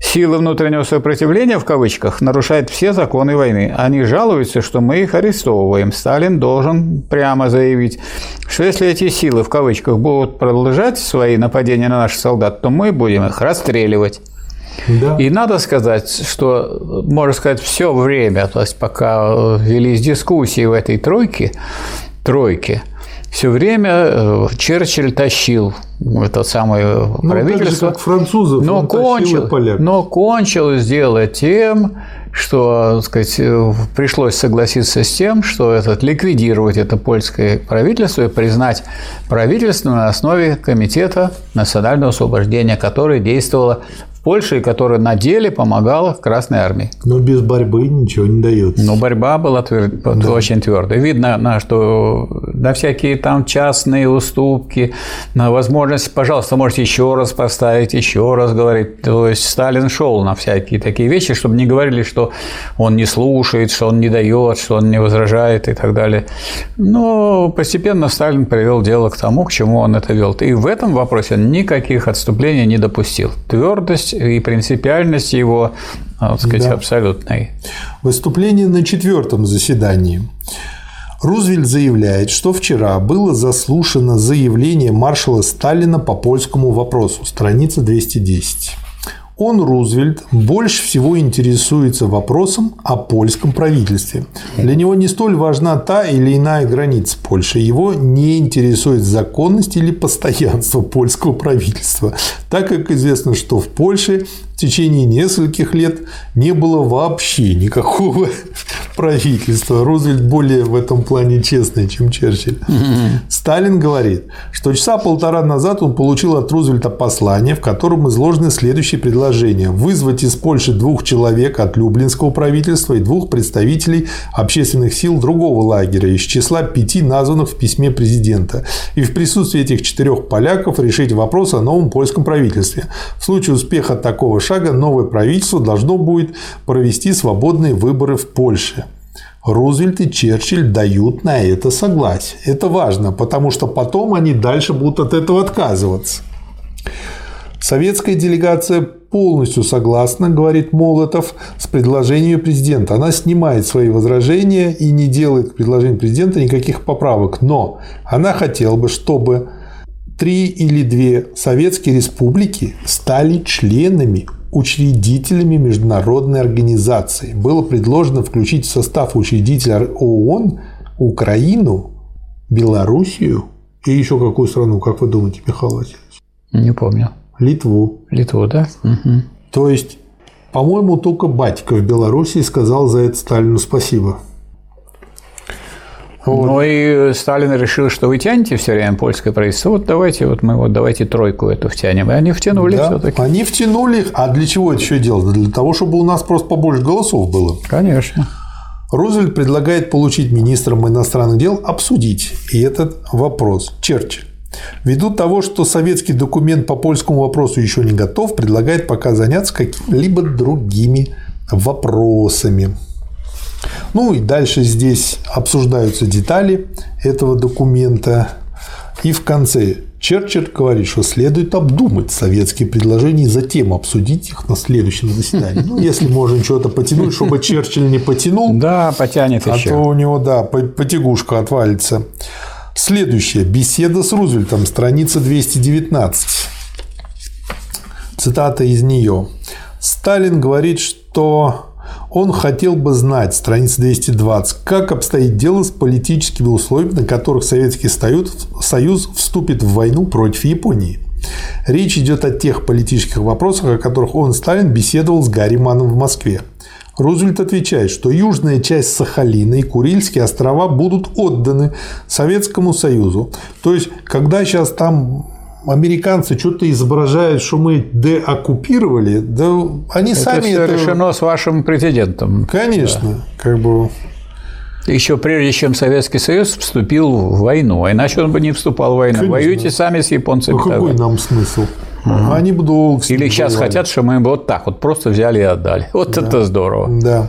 Силы внутреннего сопротивления, в кавычках, нарушают все законы войны. Они жалуются, что мы их арестовываем. Сталин должен прямо заявить, что если эти силы, в кавычках, будут продолжать свои нападения на наших солдат, то мы будем их расстреливать. Да. И надо сказать, что, можно сказать, все время, то есть пока велись дискуссии в этой тройке, тройке, все время э, Черчилль тащил это самое ну, правительство. Так же, как французов, но, кончил, но кончил сделать тем, что сказать, пришлось согласиться с тем, что этот, ликвидировать это польское правительство и признать правительство на основе Комитета национального освобождения, которое действовало Польши, которая на деле помогала Красной Армии. Но без борьбы ничего не дает. Но борьба была твер... да. очень твердая. Видно, что на всякие там частные уступки, на возможность, пожалуйста, можете еще раз поставить, еще раз говорить. То есть Сталин шел на всякие такие вещи, чтобы не говорили, что он не слушает, что он не дает, что он не возражает и так далее. Но постепенно Сталин привел дело к тому, к чему он это вел. И в этом вопросе никаких отступлений не допустил. Твердость и принципиальность его так сказать, да. абсолютной. Выступление на четвертом заседании. Рузвельт заявляет, что вчера было заслушано заявление маршала Сталина по польскому вопросу, страница 210. Он, Рузвельт, больше всего интересуется вопросом о польском правительстве. Для него не столь важна та или иная граница Польши. Его не интересует законность или постоянство польского правительства, так как известно, что в Польше в течение нескольких лет не было вообще никакого правительства. Рузвельт более в этом плане честный, чем Черчилль. Сталин говорит, что часа полтора назад он получил от Рузвельта послание, в котором изложены следующие предложения. Вызвать из Польши двух человек от Люблинского правительства и двух представителей общественных сил другого лагеря из числа пяти названных в письме президента. И в присутствии этих четырех поляков решить вопрос о новом польском правительстве. В случае успеха такого шага новое правительство должно будет провести свободные выборы в Польше. Рузвельт и Черчилль дают на это согласие. Это важно, потому что потом они дальше будут от этого отказываться. Советская делегация полностью согласна, говорит Молотов, с предложением президента. Она снимает свои возражения и не делает к предложению президента никаких поправок. Но она хотела бы, чтобы три или две советские республики стали членами учредителями международной организации. Было предложено включить в состав учредителя ООН Украину, Белоруссию и еще какую страну, как вы думаете, Михаил Васильевич? Не помню. Литву. Литву, да? Угу. То есть, по-моему, только батька в Белоруссии сказал за это Сталину спасибо. Вот. Ну и Сталин решил, что вы тянете все время польское правительство. Вот давайте, вот мы вот давайте тройку эту втянем. И они втянули да, все-таки. Они втянули. А для чего это еще делать? Для того, чтобы у нас просто побольше голосов было. Конечно. Рузвельт предлагает получить министрам иностранных дел обсудить и этот вопрос. Черчилль. Ввиду того, что советский документ по польскому вопросу еще не готов, предлагает пока заняться какими-либо другими вопросами. Ну и дальше здесь обсуждаются детали этого документа. И в конце Черчилль говорит, что следует обдумать советские предложения и затем обсудить их на следующем заседании. Ну, если можно что-то потянуть, чтобы Черчилль не потянул. Да, потянет а еще. А то у него, да, потягушка отвалится. Следующее. Беседа с Рузвельтом. Страница 219. Цитата из нее. Сталин говорит, что он хотел бы знать, страница 220, как обстоит дело с политическими условиями, на которых Советский Союз вступит в войну против Японии. Речь идет о тех политических вопросах, о которых он, Сталин, беседовал с Гарриманом в Москве. Рузвельт отвечает, что южная часть Сахалина и Курильские острова будут отданы Советскому Союзу. То есть, когда сейчас там американцы что-то изображают, что мы деоккупировали, да они это сами все это решено с вашим президентом. Конечно, да. как бы. Еще прежде чем Советский Союз вступил в войну, а иначе он бы не вступал в войну. Конечно. Воюйте сами с японцами. Ну, какой нам смысл? Угу. Они бы долго Или сейчас воевали. хотят, чтобы мы вот так вот просто взяли и отдали. Вот да. это здорово. Да.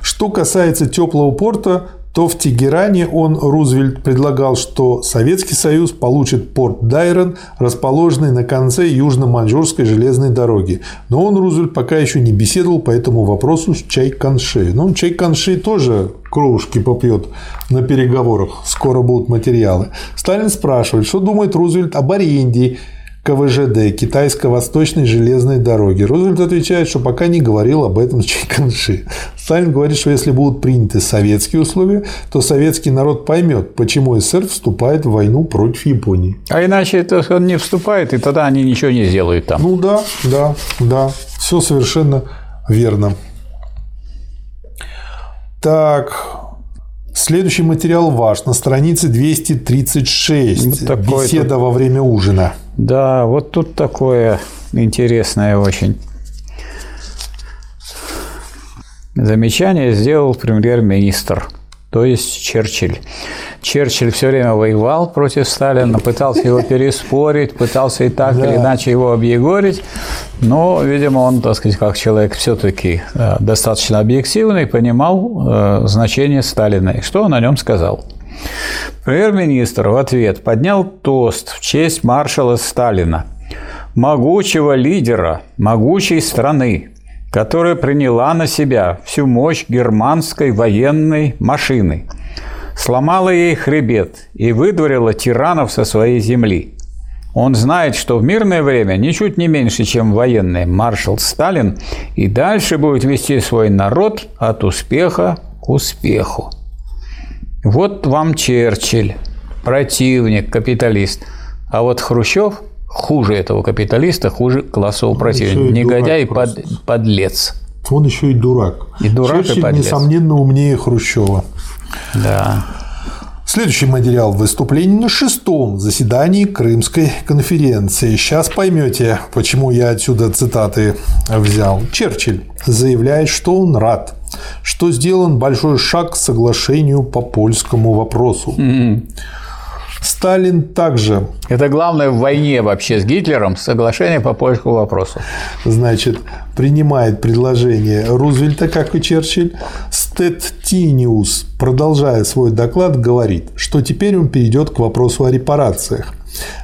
Что касается теплого порта, то в Тегеране он, Рузвельт, предлагал, что Советский Союз получит порт Дайрон, расположенный на конце Южно-Маньчжурской железной дороги. Но он, Рузвельт, пока еще не беседовал по этому вопросу с Чай Канши. Ну, Чай Канши тоже кровушки попьет на переговорах. Скоро будут материалы. Сталин спрашивает, что думает Рузвельт об аренде КВЖД, Китайско-Восточной железной дороги. Рузвельт отвечает, что пока не говорил об этом с Чайканши. Сталин говорит, что если будут приняты советские условия, то советский народ поймет, почему СССР вступает в войну против Японии. А иначе это он не вступает, и тогда они ничего не сделают там. Ну да, да, да. Все совершенно верно. Так, Следующий материал ваш на странице 236. Вот Беседа тут... во время ужина. Да, вот тут такое интересное очень. Замечание сделал премьер-министр то есть Черчилль. Черчилль все время воевал против Сталина, пытался его переспорить, пытался и так да. или иначе его объегорить, но, видимо, он, так сказать, как человек все-таки э, достаточно объективный, понимал э, значение Сталина. И что он о нем сказал? Премьер-министр в ответ поднял тост в честь маршала Сталина, могучего лидера, могучей страны, которая приняла на себя всю мощь германской военной машины, сломала ей хребет и выдворила тиранов со своей земли. Он знает, что в мирное время ничуть не меньше, чем военный маршал Сталин, и дальше будет вести свой народ от успеха к успеху. Вот вам Черчилль, противник, капиталист. А вот Хрущев – хуже этого капиталиста, хуже классового противника. Негодяй и под, подлец. Он еще и дурак. И дурак, Черчилль, и подлец. несомненно, умнее Хрущева. Да. Следующий материал – выступление на шестом заседании Крымской конференции. Сейчас поймете, почему я отсюда цитаты взял. Черчилль заявляет, что он рад, что сделан большой шаг к соглашению по польскому вопросу. Mm-hmm. Сталин также. Это главное в войне вообще с Гитлером соглашение по польскому вопросу. Значит, принимает предложение Рузвельта, как и Черчилль. Стеттиниус, продолжая свой доклад, говорит, что теперь он перейдет к вопросу о репарациях.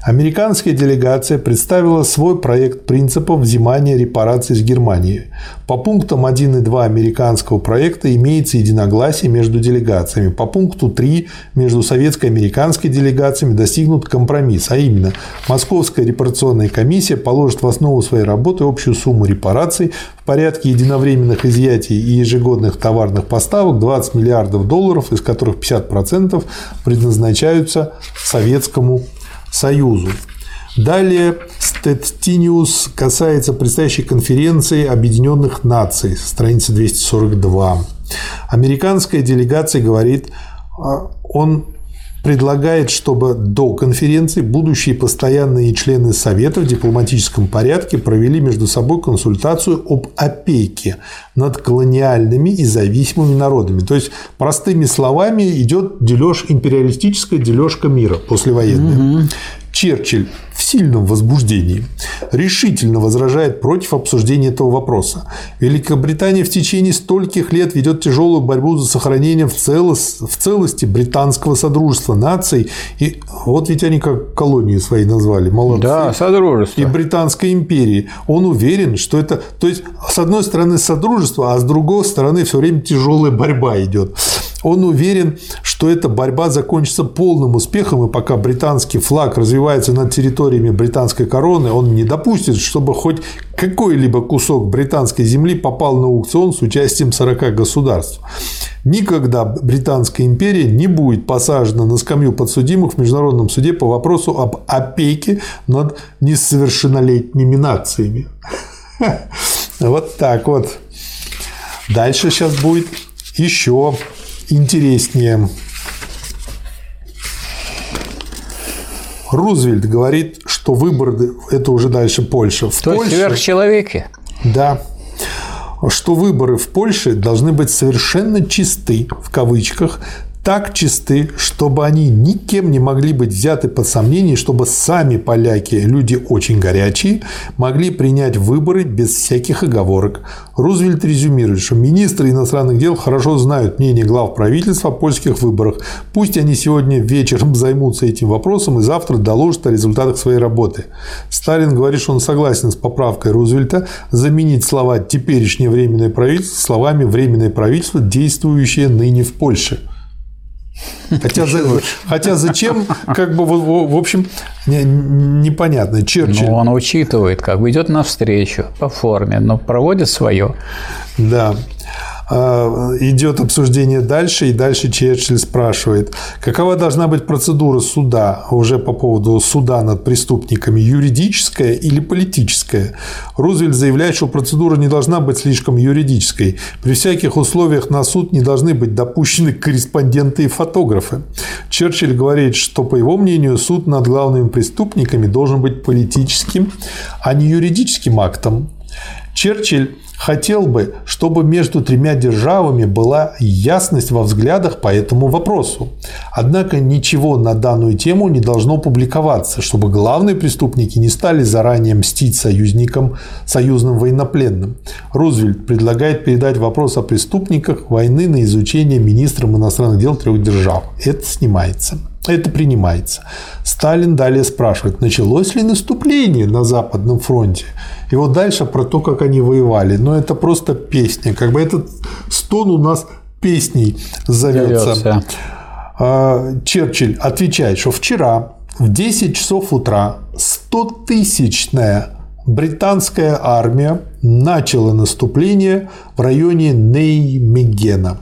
Американская делегация представила свой проект принципов взимания репараций с Германии. По пунктам 1 и 2 американского проекта имеется единогласие между делегациями. По пункту 3 между советской и американской делегациями достигнут компромисс, а именно Московская репарационная комиссия положит в основу своей работы общую сумму репараций в порядке единовременных изъятий и ежегодных товарных поставок 20 миллиардов долларов, из которых 50% предназначаются советскому Союзу. Далее Стеттиниус касается предстоящей конференции Объединенных Наций, страница 242. Американская делегация говорит, а, он предлагает, чтобы до конференции будущие постоянные члены Совета в дипломатическом порядке провели между собой консультацию об опеке над колониальными и зависимыми народами. То есть, простыми словами, идет дележ империалистическая дележка мира послевоенная. Угу. Черчилль в сильном возбуждении решительно возражает против обсуждения этого вопроса. Великобритания в течение стольких лет ведет тяжелую борьбу за сохранение в, целос... в целости британского содружества наций. И вот ведь они как колонии свои назвали. Молодцы. Да, содружество. И Британской империи. Он уверен, что это... То есть, с одной стороны, содружество, а с другой стороны, все время тяжелая борьба идет. Он уверен, что эта борьба закончится полным успехом, и пока британский флаг развивается над территориями британской короны, он не допустит, чтобы хоть какой-либо кусок британской земли попал на аукцион с участием 40 государств. Никогда Британская империя не будет посажена на скамью подсудимых в Международном суде по вопросу об опеке над несовершеннолетними нациями. Вот так вот. Дальше сейчас будет еще интереснее. Рузвельт говорит, что выборы – это уже дальше Польша. В То Польше, есть сверхчеловеки? Да. Что выборы в Польше должны быть совершенно чисты, в кавычках, так чисты, чтобы они никем не могли быть взяты под сомнение, чтобы сами поляки, люди очень горячие, могли принять выборы без всяких оговорок. Рузвельт резюмирует, что министры иностранных дел хорошо знают мнение глав правительства о польских выборах. Пусть они сегодня вечером займутся этим вопросом и завтра доложат о результатах своей работы. Сталин говорит, что он согласен с поправкой Рузвельта заменить слова «теперешнее временное правительство» словами «временное правительство, действующее ныне в Польше». Хотя, хотя зачем, как бы, в, в общем, не, непонятно. Черчилль. Ну, он учитывает, как бы идет навстречу по форме, но проводит свое. Да. А, идет обсуждение дальше, и дальше Черчилль спрашивает, какова должна быть процедура суда уже по поводу суда над преступниками, юридическая или политическая? Рузвельт заявляет, что процедура не должна быть слишком юридической. При всяких условиях на суд не должны быть допущены корреспонденты и фотографы. Черчилль говорит, что, по его мнению, суд над главными преступниками должен быть политическим, а не юридическим актом. Черчилль Хотел бы, чтобы между тремя державами была ясность во взглядах по этому вопросу. Однако ничего на данную тему не должно публиковаться, чтобы главные преступники не стали заранее мстить союзникам, союзным военнопленным. Рузвельт предлагает передать вопрос о преступниках войны на изучение министрам иностранных дел трех держав. Это снимается. Это принимается. Сталин далее спрашивает, началось ли наступление на Западном фронте. И вот дальше про то, как они воевали. Но это просто песня. Как бы этот стон у нас песней зовется. А, Черчилль отвечает, что вчера в 10 часов утра 100-тысячная британская армия начала наступление в районе Неймегена.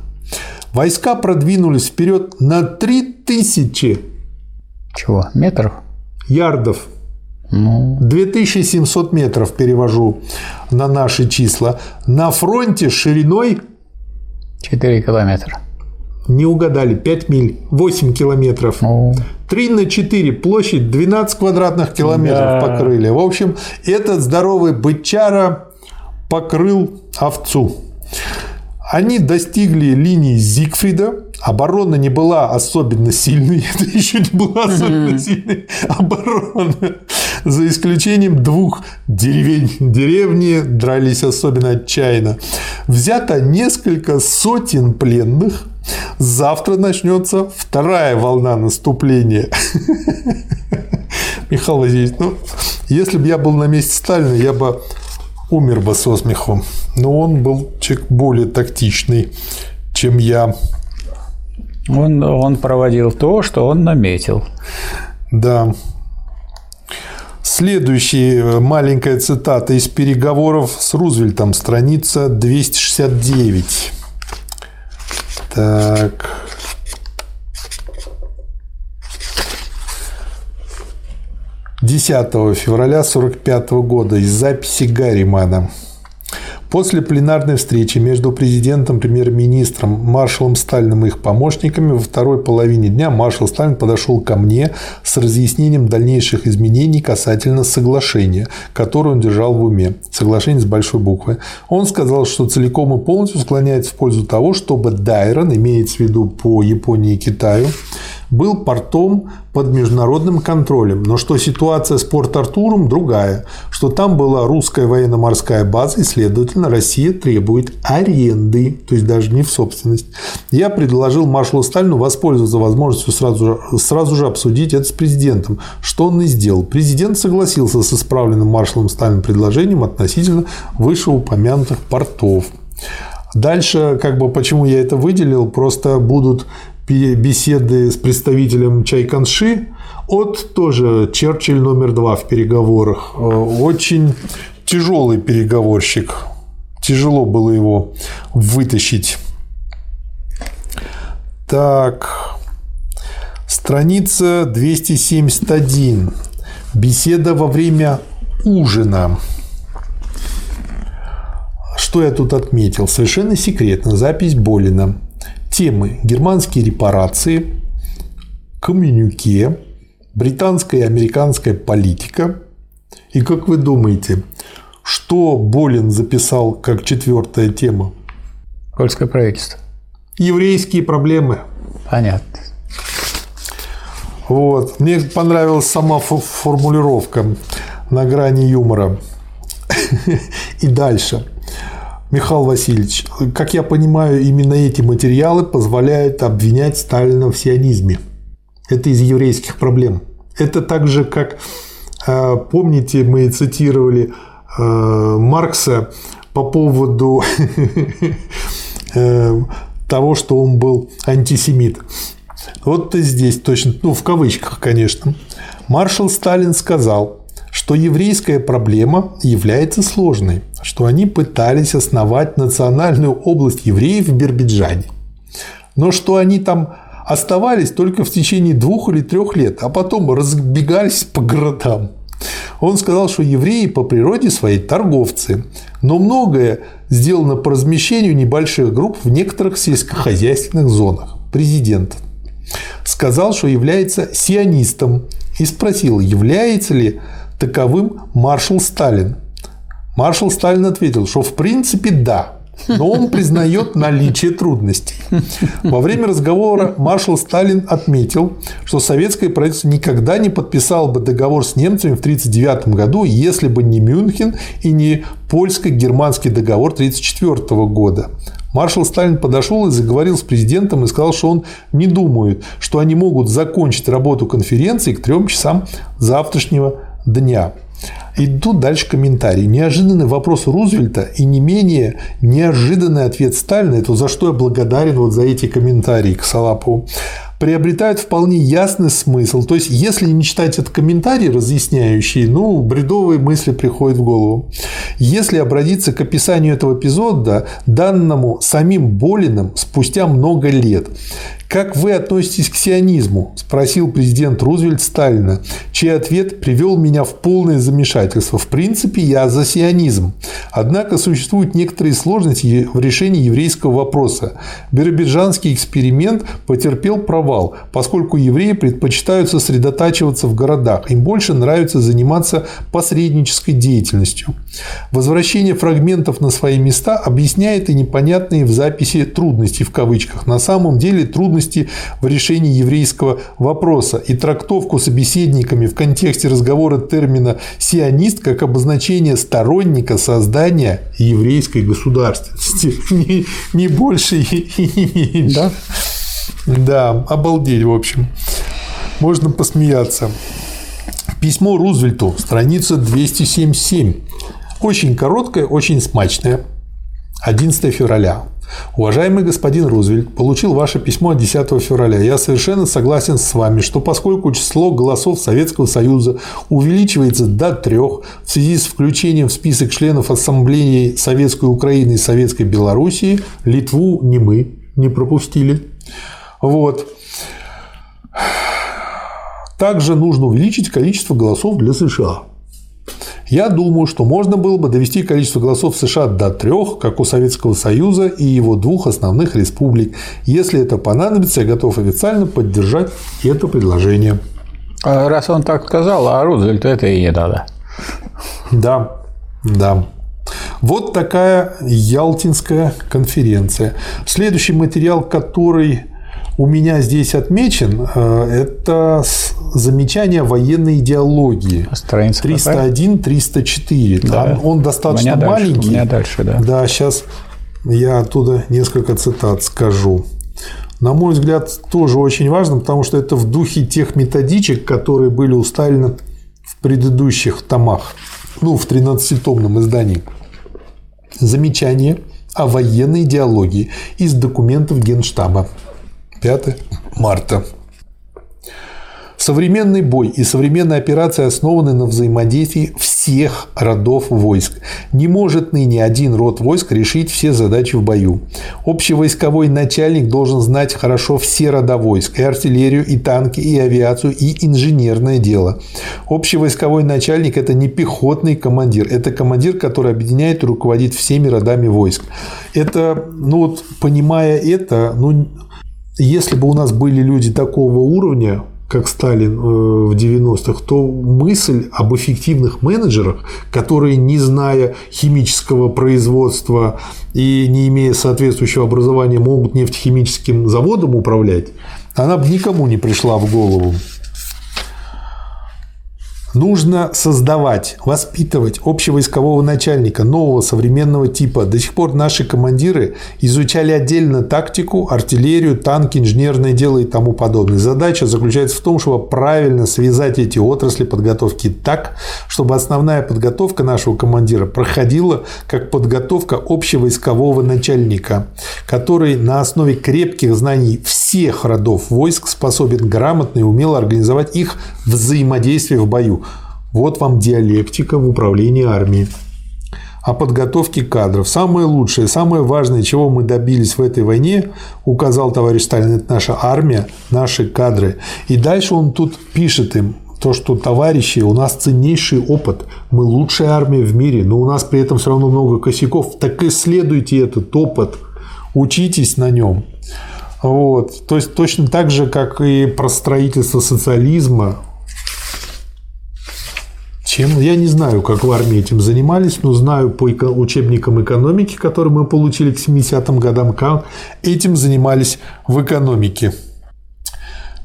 Войска продвинулись вперед на 3000 чего? Метров? Ярдов. Ну... 2700 метров перевожу на наши числа. На фронте шириной 4 километра. Не угадали, 5 миль, 8 километров. Ну... 3 на 4, площадь 12 квадратных километров да. покрыли. В общем, этот здоровый бычара покрыл овцу. Они достигли линии Зигфрида. Оборона не была особенно сильной. Это еще не была особенно сильной оборона. За исключением двух деревень. Деревни дрались особенно отчаянно. Взято несколько сотен пленных. Завтра начнется вторая волна наступления. Михаил Васильевич, ну, если бы я был на месте Сталина, я бы умер бы со смеху. Но он был человек более тактичный, чем я. Он, он проводил то, что он наметил. Да. Следующая маленькая цитата из переговоров с Рузвельтом, страница 269. Так. 10 февраля 1945 года из записи Гарримана. После пленарной встречи между президентом, премьер-министром, маршалом Сталиным и их помощниками во второй половине дня маршал Сталин подошел ко мне с разъяснением дальнейших изменений касательно соглашения, которое он держал в уме. Соглашение с большой буквы. Он сказал, что целиком и полностью склоняется в пользу того, чтобы Дайрон, имеется в виду по Японии и Китаю, был портом под международным контролем, но что ситуация с Порт-Артуром другая, что там была русская военно-морская база, и, следовательно, Россия требует аренды, то есть даже не в собственность. Я предложил маршалу Сталину воспользоваться возможностью сразу, сразу же обсудить это с президентом, что он и сделал. Президент согласился с исправленным маршалом Сталиным предложением относительно вышеупомянутых портов. Дальше, как бы, почему я это выделил, просто будут беседы с представителем Чайканши от тоже Черчилль номер два в переговорах. Э, очень тяжелый переговорщик. Тяжело было его вытащить. Так, страница 271. Беседа во время ужина. Что я тут отметил? Совершенно секретно. Запись Болина темы «Германские репарации», «Коммюнике», «Британская и американская политика». И как вы думаете, что Болин записал как четвертая тема? Польское правительство. Еврейские проблемы. Понятно. Вот. Мне понравилась сама формулировка на грани юмора. И дальше. Михаил Васильевич, как я понимаю, именно эти материалы позволяют обвинять Сталина в сионизме. Это из еврейских проблем. Это так же, как, э, помните, мы цитировали э, Маркса по поводу э, того, что он был антисемит. Вот и здесь точно, ну, в кавычках, конечно. Маршал Сталин сказал, что еврейская проблема является сложной, что они пытались основать национальную область евреев в Биробиджане, но что они там оставались только в течение двух или трех лет, а потом разбегались по городам. Он сказал, что евреи по природе своей торговцы, но многое сделано по размещению небольших групп в некоторых сельскохозяйственных зонах. Президент сказал, что является сионистом и спросил, является ли таковым маршал Сталин. Маршал Сталин ответил, что в принципе да, но он признает наличие трудностей. Во время разговора маршал Сталин отметил, что советское правительство никогда не подписало бы договор с немцами в 1939 году, если бы не Мюнхен и не польско-германский договор 1934 года. Маршал Сталин подошел и заговорил с президентом и сказал, что он не думает, что они могут закончить работу конференции к трем часам завтрашнего дня. Идут дальше комментарии. Неожиданный вопрос Рузвельта и не менее неожиданный ответ Сталина, это за что я благодарен вот за эти комментарии к Салапову, приобретают вполне ясный смысл. То есть, если не читать этот комментарий разъясняющий, ну, бредовые мысли приходят в голову. Если обратиться к описанию этого эпизода, данному самим Болиным спустя много лет, «Как вы относитесь к сионизму?» – спросил президент Рузвельт Сталина, чей ответ привел меня в полное замешательство. В принципе, я за сионизм. Однако существуют некоторые сложности в решении еврейского вопроса. Биробиджанский эксперимент потерпел провал, поскольку евреи предпочитают сосредотачиваться в городах. Им больше нравится заниматься посреднической деятельностью. Возвращение фрагментов на свои места объясняет и непонятные в записи трудности в кавычках. На самом деле трудности трудности в решении еврейского вопроса и трактовку собеседниками в контексте разговора термина «сионист» как обозначение сторонника создания еврейской государственности. Не, не больше и не меньше. Да? Да, обалдеть, в общем. Можно посмеяться. Письмо Рузвельту, страница 277. Очень короткое, очень смачное. 11 февраля. Уважаемый господин Рузвельт, получил ваше письмо от 10 февраля. Я совершенно согласен с вами, что поскольку число голосов Советского Союза увеличивается до трех в связи с включением в список членов Ассамблеи Советской Украины и Советской Белоруссии, Литву не мы не пропустили. Вот. Также нужно увеличить количество голосов для США. Я думаю, что можно было бы довести количество голосов США до трех, как у Советского Союза и его двух основных республик. Если это понадобится, я готов официально поддержать это предложение. А раз он так сказал, а Рузвельту это и не надо. Да, да. Вот такая Ялтинская конференция. Следующий материал, который у меня здесь отмечен, э, это замечание военной идеологии. Страница 301-304. Там да. он достаточно у маленький. Дальше, у меня дальше, да. Да, сейчас я оттуда несколько цитат скажу. На мой взгляд, тоже очень важно, потому что это в духе тех методичек, которые были у Сталина в предыдущих томах, ну, в 13-томном издании. Замечание о военной идеологии из документов Генштаба. 5 марта. Современный бой и современная операция основаны на взаимодействии всех родов войск. Не может ныне один род войск решить все задачи в бою. Общевойсковой начальник должен знать хорошо все рода войск, и артиллерию, и танки, и авиацию, и инженерное дело. Общевойсковой начальник – это не пехотный командир, это командир, который объединяет и руководит всеми родами войск. Это, ну вот, понимая это, ну, если бы у нас были люди такого уровня, как Сталин э, в 90-х, то мысль об эффективных менеджерах, которые, не зная химического производства и не имея соответствующего образования, могут нефтехимическим заводом управлять, она бы никому не пришла в голову. Нужно создавать, воспитывать общевойскового начальника нового современного типа. До сих пор наши командиры изучали отдельно тактику, артиллерию, танки, инженерное дело и тому подобное. Задача заключается в том, чтобы правильно связать эти отрасли подготовки так, чтобы основная подготовка нашего командира проходила как подготовка общевойскового начальника, который на основе крепких знаний всех родов войск способен грамотно и умело организовать их взаимодействие в бою. Вот вам диалектика в управлении армией. О подготовке кадров. Самое лучшее, самое важное, чего мы добились в этой войне, указал товарищ Сталин, это наша армия, наши кадры. И дальше он тут пишет им, то, что товарищи, у нас ценнейший опыт, мы лучшая армия в мире, но у нас при этом все равно много косяков, так исследуйте этот опыт, учитесь на нем. Вот. То есть точно так же, как и про строительство социализма, Чем? Я не знаю, как в армии этим занимались, но знаю по учебникам экономики, которые мы получили к 70-м годам, как этим занимались в экономике.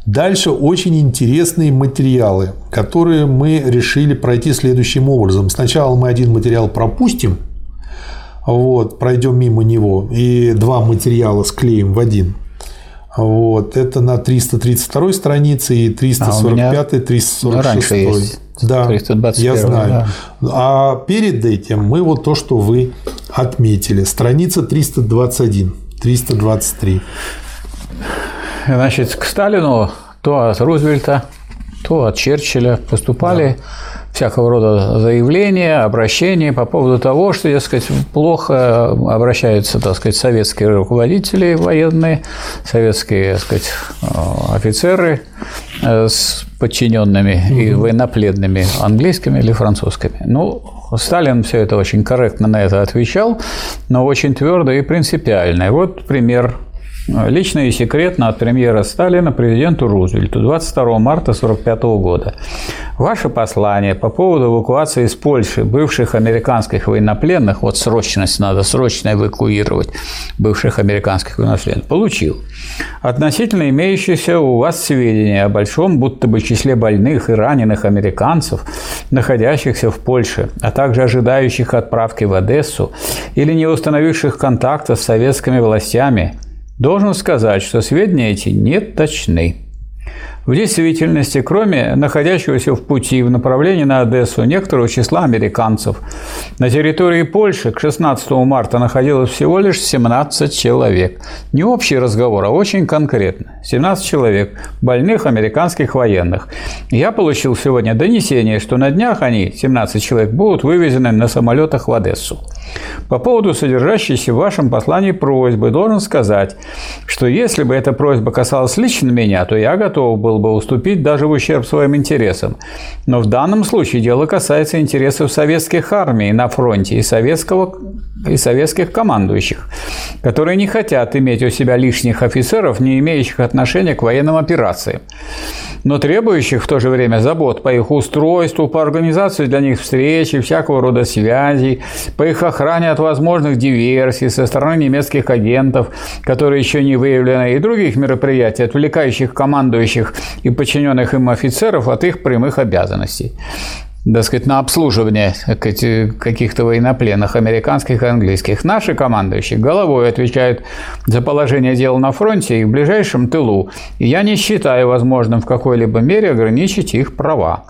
Дальше очень интересные материалы, которые мы решили пройти следующим образом. Сначала мы один материал пропустим, вот, пройдем мимо него, и два материала склеим в один. Вот, это на 332 странице и 345 а 346. Есть. Да, 321, я знаю. Да. А перед этим мы вот то, что вы отметили. Страница 321, 323. Значит, к Сталину то от Рузвельта, то от Черчилля поступали да всякого рода заявления, обращения по поводу того, что, так сказать, плохо обращаются, так сказать, советские руководители военные, советские, так сказать, э, офицеры э, с подчиненными угу. и военнопленными английскими или французскими. Ну, Сталин все это очень корректно на это отвечал, но очень твердо и принципиально. И вот пример Лично и секретно от премьера Сталина президенту Рузвельту 22 марта 1945 года. Ваше послание по поводу эвакуации из Польши бывших американских военнопленных, вот срочность надо срочно эвакуировать бывших американских военнопленных, получил. Относительно имеющиеся у вас сведения о большом будто бы числе больных и раненых американцев, находящихся в Польше, а также ожидающих отправки в Одессу или не установивших контакта с советскими властями – Должен сказать, что сведения эти не точны. В действительности, кроме находящегося в пути в направлении на Одессу некоторого числа американцев, на территории Польши к 16 марта находилось всего лишь 17 человек. Не общий разговор, а очень конкретно. 17 человек, больных американских военных. Я получил сегодня донесение, что на днях они, 17 человек, будут вывезены на самолетах в Одессу. По поводу содержащейся в вашем послании просьбы должен сказать, что если бы эта просьба касалась лично меня, то я готов был бы уступить даже в ущерб своим интересам. Но в данном случае дело касается интересов советских армий на фронте и, советского, и советских командующих, которые не хотят иметь у себя лишних офицеров, не имеющих отношения к военным операциям но требующих в то же время забот по их устройству, по организации для них встреч и всякого рода связей, по их охране от возможных диверсий со стороны немецких агентов, которые еще не выявлены, и других мероприятий, отвлекающих командующих и подчиненных им офицеров от их прямых обязанностей так сказать, на обслуживание каких-то военнопленных, американских и английских. Наши командующие головой отвечают за положение дел на фронте и в ближайшем тылу. И я не считаю возможным в какой-либо мере ограничить их права.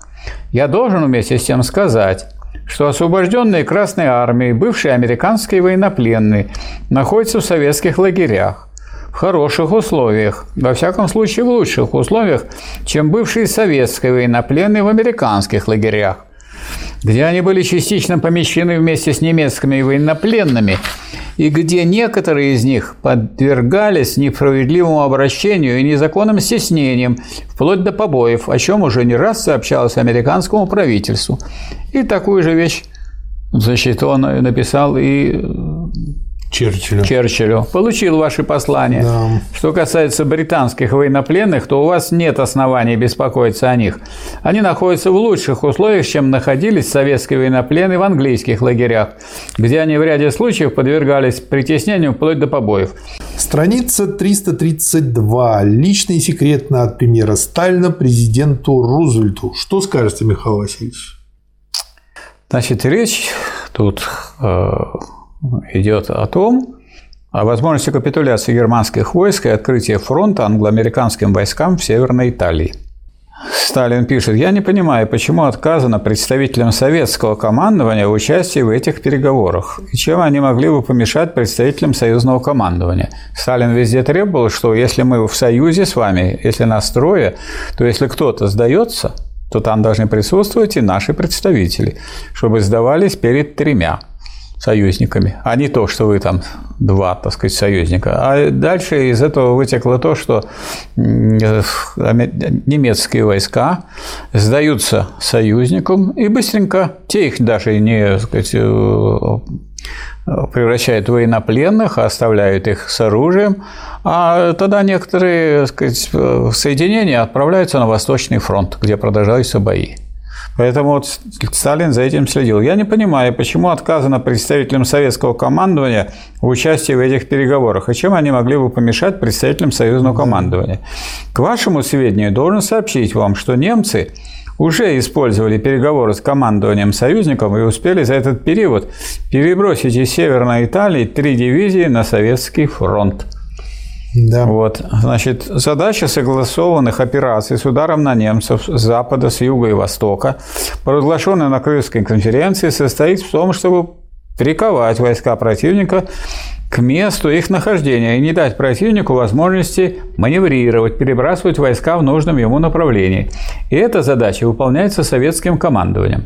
Я должен вместе с тем сказать, что освобожденные Красной Армией бывшие американские военнопленные находятся в советских лагерях в хороших условиях, во всяком случае в лучших условиях, чем бывшие советские военнопленные в американских лагерях, где они были частично помещены вместе с немецкими военнопленными, и где некоторые из них подвергались несправедливому обращению и незаконным стеснениям, вплоть до побоев, о чем уже не раз сообщалось американскому правительству. И такую же вещь значит, он написал и Черчиллю. Черчиллю. Получил ваши послания. Да. Что касается британских военнопленных, то у вас нет оснований беспокоиться о них. Они находятся в лучших условиях, чем находились советские военнопленные в английских лагерях, где они в ряде случаев подвергались притеснению вплоть до побоев. Страница 332. Лично и секретно от премьера Сталина президенту Рузвельту. Что скажете, Михаил Васильевич? Значит, речь тут э, идет о том, о возможности капитуляции германских войск и открытия фронта англоамериканским войскам в Северной Италии. Сталин пишет, я не понимаю, почему отказано представителям советского командования в участии в этих переговорах, и чем они могли бы помешать представителям союзного командования. Сталин везде требовал, что если мы в союзе с вами, если нас трое, то если кто-то сдается, то там должны присутствовать и наши представители, чтобы сдавались перед тремя – союзниками, а не то, что вы там два, так сказать, союзника. А дальше из этого вытекло то, что немецкие войска сдаются союзникам и быстренько, те их даже не, сказать, э, превращают в военнопленных, оставляют их с оружием, а тогда некоторые сказать, соединения отправляются на Восточный фронт, где продолжаются бои. Поэтому вот Сталин за этим следил. Я не понимаю, почему отказано представителям советского командования в участии в этих переговорах, и чем они могли бы помешать представителям союзного командования. К вашему сведению, должен сообщить вам, что немцы уже использовали переговоры с командованием союзников и успели за этот период перебросить из Северной Италии три дивизии на советский фронт. Да. Вот. Значит, задача согласованных операций с ударом на немцев с запада, с юга и востока, провозглашенная на Крымской конференции, состоит в том, чтобы приковать войска противника к месту их нахождения и не дать противнику возможности маневрировать, перебрасывать войска в нужном ему направлении. И эта задача выполняется советским командованием.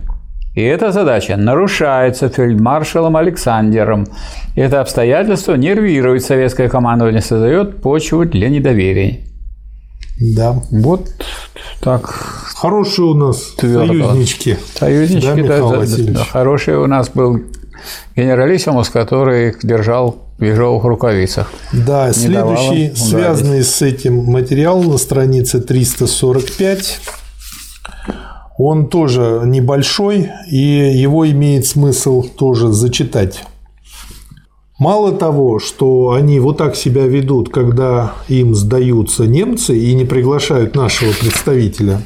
И эта задача нарушается фельдмаршалом Александром. Это обстоятельство нервирует советское командование, создает почву для недоверия. Да. Вот так. Хорошие у нас твердо. союзнички. Союзнички, да, да, да, хороший у нас был генералиссимус, который держал в ежовых рукавицах. Да, следующий, связанный с этим материал на странице 345 он тоже небольшой, и его имеет смысл тоже зачитать. Мало того, что они вот так себя ведут, когда им сдаются немцы и не приглашают нашего представителя,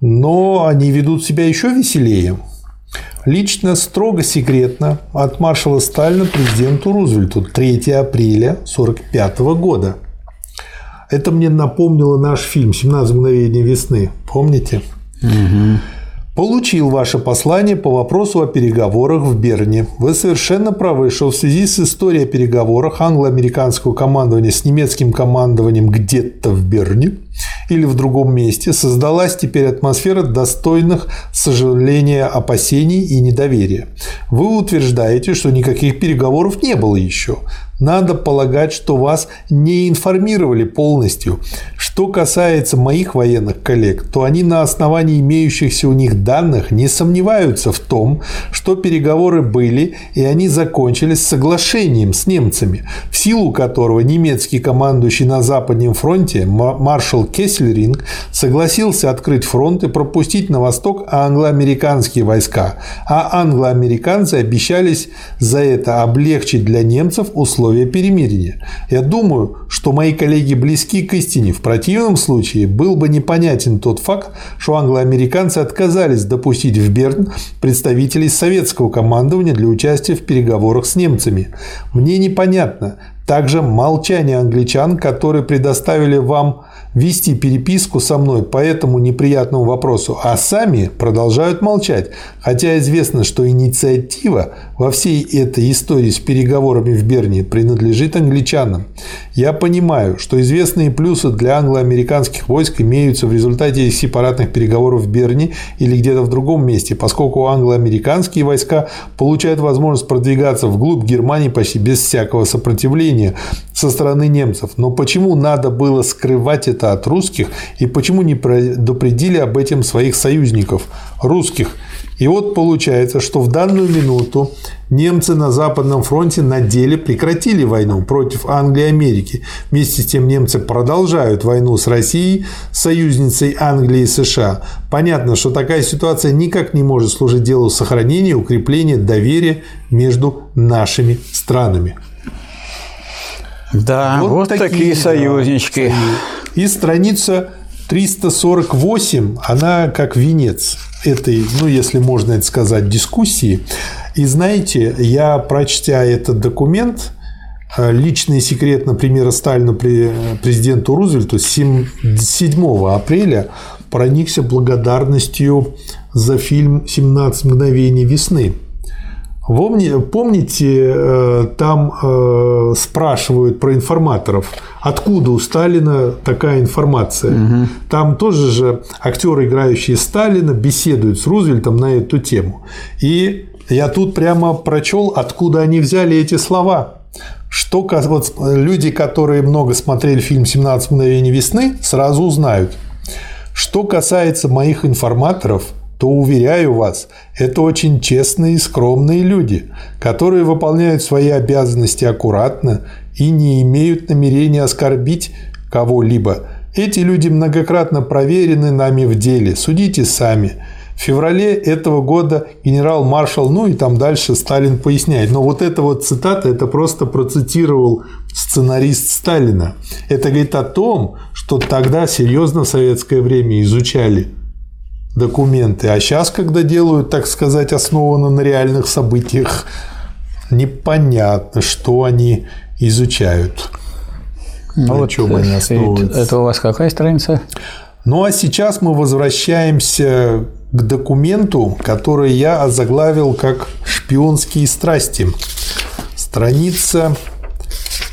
но они ведут себя еще веселее. Лично строго секретно от маршала Сталина президенту Рузвельту 3 апреля 1945 года. Это мне напомнило наш фильм «17 мгновений весны». Помните? Угу. Получил ваше послание по вопросу о переговорах в Берне. Вы совершенно правы, что в связи с историей о переговорах англо-американского командования с немецким командованием где-то в Берне или в другом месте создалась теперь атмосфера достойных сожаления, опасений и недоверия. Вы утверждаете, что никаких переговоров не было еще. Надо полагать, что вас не информировали полностью. Что касается моих военных коллег, то они на основании имеющихся у них данных не сомневаются в том, что переговоры были и они закончились соглашением с немцами, в силу которого немецкий командующий на Западном фронте маршал Кессельринг согласился открыть фронт и пропустить на восток англо-американские войска, а англо-американцы обещались за это облегчить для немцев условия условия перемирия. Я думаю, что мои коллеги близки к истине. В противном случае был бы непонятен тот факт, что англоамериканцы отказались допустить в Берн представителей советского командования для участия в переговорах с немцами. Мне непонятно также молчание англичан, которые предоставили вам вести переписку со мной по этому неприятному вопросу, а сами продолжают молчать, хотя известно, что инициатива во всей этой истории с переговорами в Берне принадлежит англичанам. Я понимаю, что известные плюсы для англо-американских войск имеются в результате сепаратных переговоров в Берне или где-то в другом месте, поскольку англо-американские войска получают возможность продвигаться вглубь Германии почти без всякого сопротивления со стороны немцев. Но почему надо было скрывать это от русских и почему не предупредили об этом своих союзников, русских. И вот получается, что в данную минуту немцы на Западном фронте на деле прекратили войну против Англии и Америки. Вместе с тем немцы продолжают войну с Россией, союзницей Англии и США. Понятно, что такая ситуация никак не может служить делу сохранения и укрепления доверия между нашими странами. Да, вот, вот такие, такие союзнички. Да, и страница 348, она как венец этой, ну, если можно это сказать, дискуссии. И знаете, я, прочтя этот документ, э, личный секрет, например, Сталину президенту Рузвельту 7 апреля проникся благодарностью за фильм «17 мгновений весны». Помните, э, там э, спрашивают про информаторов, откуда у Сталина такая информация. Угу. Там тоже же актеры, играющие Сталина, беседуют с Рузвельтом на эту тему. И я тут прямо прочел, откуда они взяли эти слова. Что вот люди, которые много смотрели фильм «17 мгновений весны», сразу узнают. Что касается моих информаторов – то, уверяю вас, это очень честные и скромные люди, которые выполняют свои обязанности аккуратно и не имеют намерения оскорбить кого-либо. Эти люди многократно проверены нами в деле, судите сами. В феврале этого года генерал-маршал, ну и там дальше Сталин поясняет. Но вот эта вот цитата, это просто процитировал сценарист Сталина. Это говорит о том, что тогда серьезно в советское время изучали документы. А сейчас, когда делают, так сказать, основано на реальных событиях, непонятно, что они изучают. Ну, на вот чем они основываются. Это у вас какая страница? Ну а сейчас мы возвращаемся к документу, который я озаглавил как «Шпионские страсти». Страница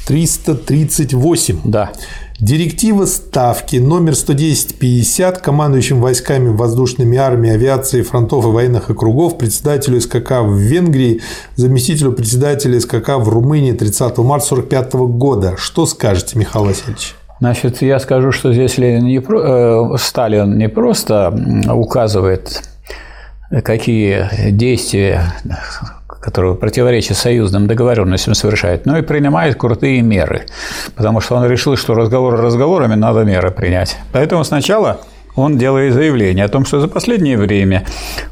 338. Да. Директива Ставки номер 11050 командующим войсками воздушными армиями, авиации, фронтов и военных округов, председателю СКК в Венгрии, заместителю председателя СКК в Румынии 30 марта 1945 года. Что скажете, Михаил Васильевич? Значит, я скажу, что здесь Ленин не, э, Сталин не просто указывает, какие действия которые противоречат союзным договоренностям совершает, но и принимает крутые меры, потому что он решил, что разговоры разговорами надо меры принять. Поэтому сначала он делает заявление о том, что за последнее время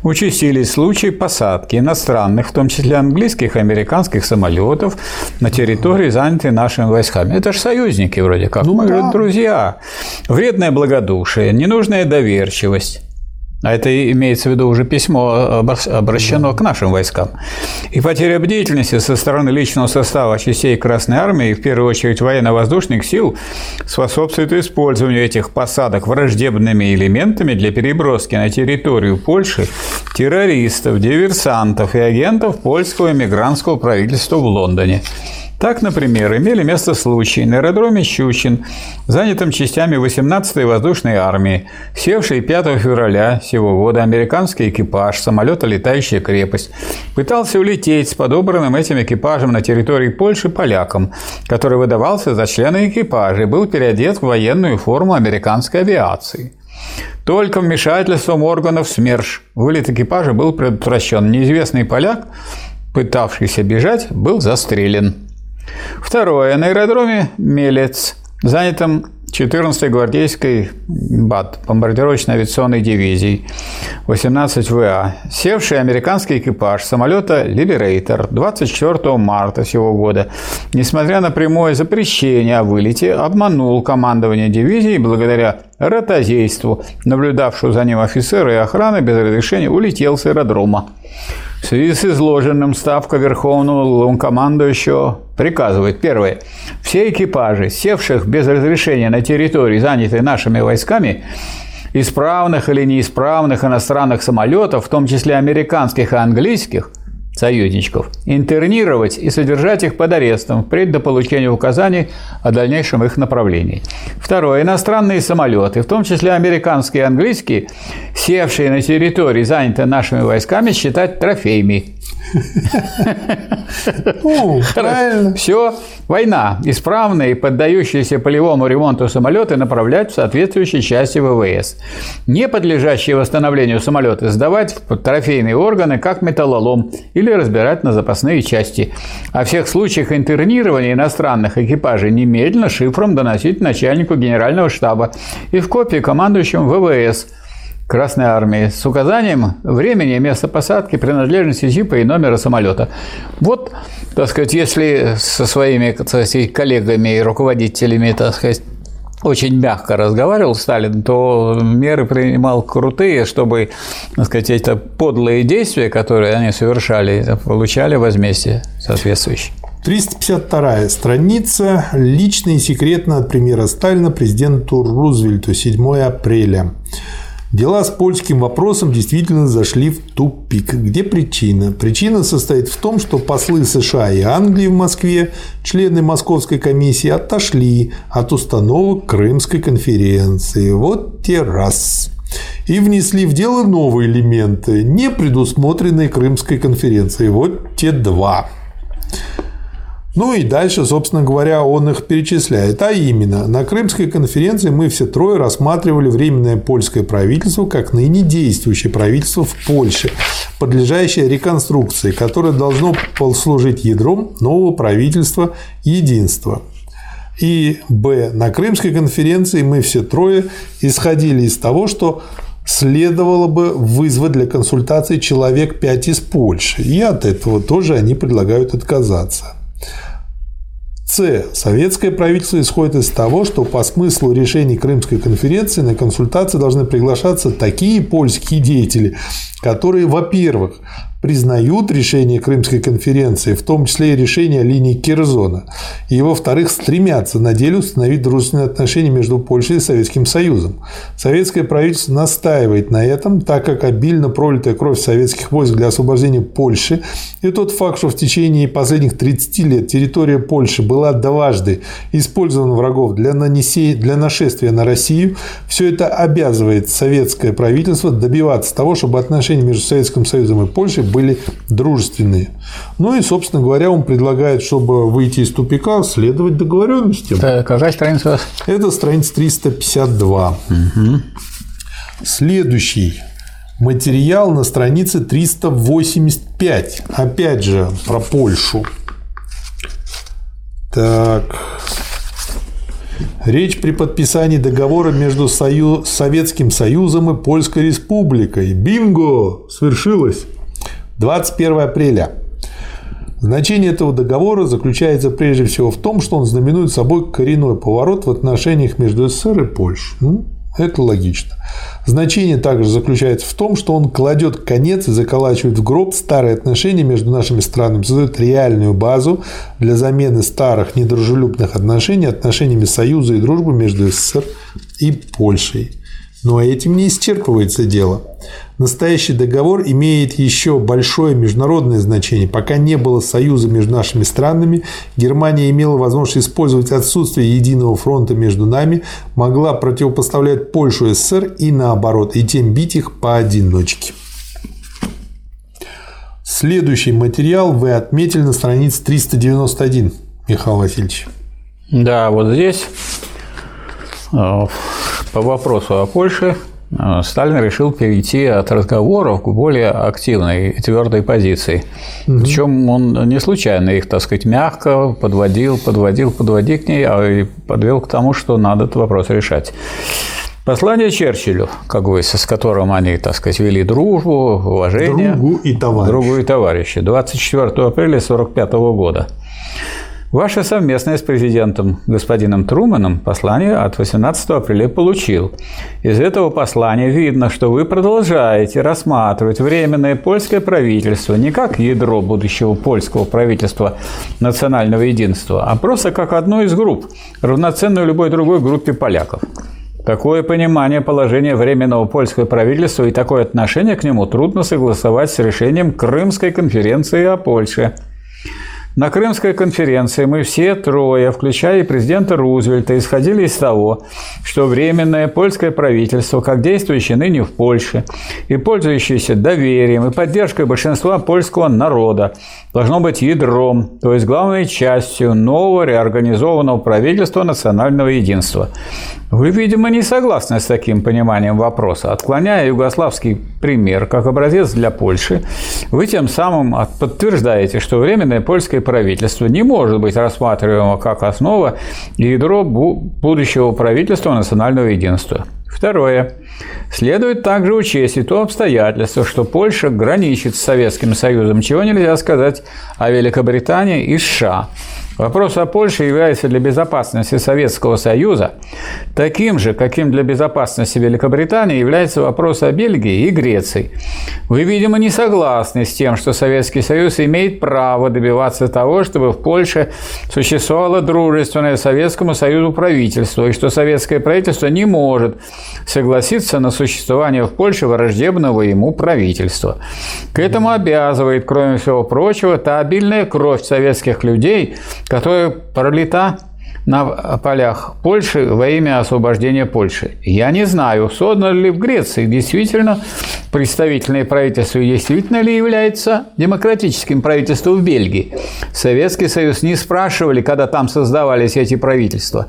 участились случаи посадки иностранных, в том числе английских и американских самолетов на территории, занятой нашими войсками. Это же союзники вроде как, ну, мы да. же друзья. Вредное благодушие, ненужная доверчивость. А это имеется в виду уже письмо обращено да. к нашим войскам. И потеря бдительности со стороны личного состава частей Красной Армии, в первую очередь военно-воздушных сил, способствует использованию этих посадок враждебными элементами для переброски на территорию Польши террористов, диверсантов и агентов польского иммигрантского правительства в Лондоне. Так, например, имели место случаи на аэродроме Щучин, занятом частями 18-й воздушной армии, севший 5 февраля сего года американский экипаж самолета «Летающая крепость» пытался улететь с подобранным этим экипажем на территории Польши полякам, который выдавался за члена экипажа и был переодет в военную форму американской авиации. Только вмешательством органов СМЕРШ вылет экипажа был предотвращен. Неизвестный поляк, пытавшийся бежать, был застрелен. Второе. На аэродроме Мелец, занятом 14-й гвардейской БАТ, бомбардировочной авиационной дивизии, 18 ВА, севший американский экипаж самолета «Либерейтор» 24 марта сего года, несмотря на прямое запрещение о вылете, обманул командование дивизии благодаря ротозейству, наблюдавшего за ним офицеры и охраны, без разрешения улетел с аэродрома. В связи с изложенным Ставка Верховного Главнокомандующего приказывает, первое, все экипажи, севших без разрешения на территории, занятой нашими войсками, исправных или неисправных иностранных самолетов, в том числе американских и английских, союзничков, интернировать и содержать их под арестом впредь до получения указаний о дальнейшем их направлении. Второе. Иностранные самолеты, в том числе американские и английские, севшие на территории, занятой нашими войсками, считать трофеями правильно. Все, война. Исправные, поддающиеся полевому ремонту самолеты направлять в соответствующие части ВВС. Не подлежащие восстановлению самолеты сдавать в трофейные органы, как металлолом, или разбирать на запасные части. О всех случаях интернирования иностранных экипажей немедленно шифром доносить начальнику генерального штаба и в копии командующему ВВС – Красной Армии с указанием времени, места посадки, принадлежности типа и номера самолета. Вот, так сказать, если со своими сказать, коллегами и руководителями, так сказать, очень мягко разговаривал Сталин, то меры принимал крутые, чтобы, так сказать, эти подлые действия, которые они совершали, получали возмездие соответствующее. 352 страница. Лично и секретно от премьера Сталина президенту Рузвельту 7 апреля. Дела с польским вопросом действительно зашли в тупик. Где причина? Причина состоит в том, что послы США и Англии в Москве, члены Московской комиссии, отошли от установок Крымской конференции. Вот те раз. И внесли в дело новые элементы, не предусмотренные Крымской конференцией. Вот те два. Ну и дальше, собственно говоря, он их перечисляет. А именно, на Крымской конференции мы все трое рассматривали временное польское правительство как ныне действующее правительство в Польше, подлежащее реконструкции, которое должно послужить ядром нового правительства единства. И Б. На Крымской конференции мы все трое исходили из того, что следовало бы вызвать для консультации человек 5 из Польши. И от этого тоже они предлагают отказаться. С. Советское правительство исходит из того, что по смыслу решений Крымской конференции на консультации должны приглашаться такие польские деятели, которые, во-первых, признают решение Крымской конференции, в том числе и решение линии Кирзона, и, во-вторых, стремятся на деле установить дружественные отношения между Польшей и Советским Союзом. Советское правительство настаивает на этом, так как обильно пролитая кровь советских войск для освобождения Польши и тот факт, что в течение последних 30 лет территория Польши была дважды использована врагов для, нанесения, для нашествия на Россию, все это обязывает советское правительство добиваться того, чтобы отношения между Советским Союзом и Польшей были дружественные. Ну и, собственно говоря, он предлагает, чтобы выйти из тупика, следовать договоренностям. Это какая страница Это страница 352. Угу. Следующий материал на странице 385. Опять же, про Польшу. Так. Речь при подписании договора между Сою... Советским Союзом и Польской Республикой. Бинго! Свершилось! 21 апреля. Значение этого договора заключается прежде всего в том, что он знаменует собой коренной поворот в отношениях между СССР и Польшей. Ну, это логично. Значение также заключается в том, что он кладет конец и заколачивает в гроб старые отношения между нашими странами, создает реальную базу для замены старых недружелюбных отношений отношениями союза и дружбы между СССР и Польшей. Но этим не исчерпывается дело. Настоящий договор имеет еще большое международное значение. Пока не было союза между нашими странами, Германия имела возможность использовать отсутствие единого фронта между нами, могла противопоставлять Польшу и СССР и наоборот, и тем бить их поодиночке. Следующий материал вы отметили на странице 391, Михаил Васильевич. Да, вот здесь э, по вопросу о Польше Сталин решил перейти от разговоров к более активной и твердой позиции. Угу. Причем он не случайно их, так сказать, мягко подводил, подводил, подводил к ней, а и подвел к тому, что надо этот вопрос решать. Послание Черчиллю, как бы, с которым они, так сказать, вели дружбу, уважение. Другу и товарищ. Другу и товарища. 24 апреля 1945 года. Ваше совместное с президентом господином Труманом послание от 18 апреля получил. Из этого послания видно, что вы продолжаете рассматривать Временное польское правительство не как ядро будущего польского правительства национального единства, а просто как одну из групп, равноценную любой другой группе поляков. Такое понимание положения Временного польского правительства и такое отношение к нему трудно согласовать с решением Крымской конференции о Польше – на Крымской конференции мы все трое, включая и президента Рузвельта, исходили из того, что Временное польское правительство, как действующее ныне в Польше и пользующееся доверием и поддержкой большинства польского народа, должно быть ядром, то есть главной частью нового реорганизованного правительства национального единства. Вы, видимо, не согласны с таким пониманием вопроса. Отклоняя югославский пример как образец для Польши, вы тем самым подтверждаете, что Временное польское правительство не может быть рассматриваемо как основа и ядро будущего правительства национального единства. Второе. Следует также учесть и то обстоятельство, что Польша граничит с Советским Союзом, чего нельзя сказать о Великобритании и США. Вопрос о Польше является для безопасности Советского Союза таким же, каким для безопасности Великобритании является вопрос о Бельгии и Греции. Вы, видимо, не согласны с тем, что Советский Союз имеет право добиваться того, чтобы в Польше существовало дружественное Советскому Союзу правительство, и что советское правительство не может согласиться на существование в Польше враждебного ему правительства. К этому обязывает, кроме всего прочего, та обильная кровь советских людей, которая пролита на полях Польши во имя освобождения Польши. Я не знаю, создано ли в Греции действительно представительное правительство действительно ли является демократическим правительством в Бельгии. Советский Союз не спрашивали, когда там создавались эти правительства.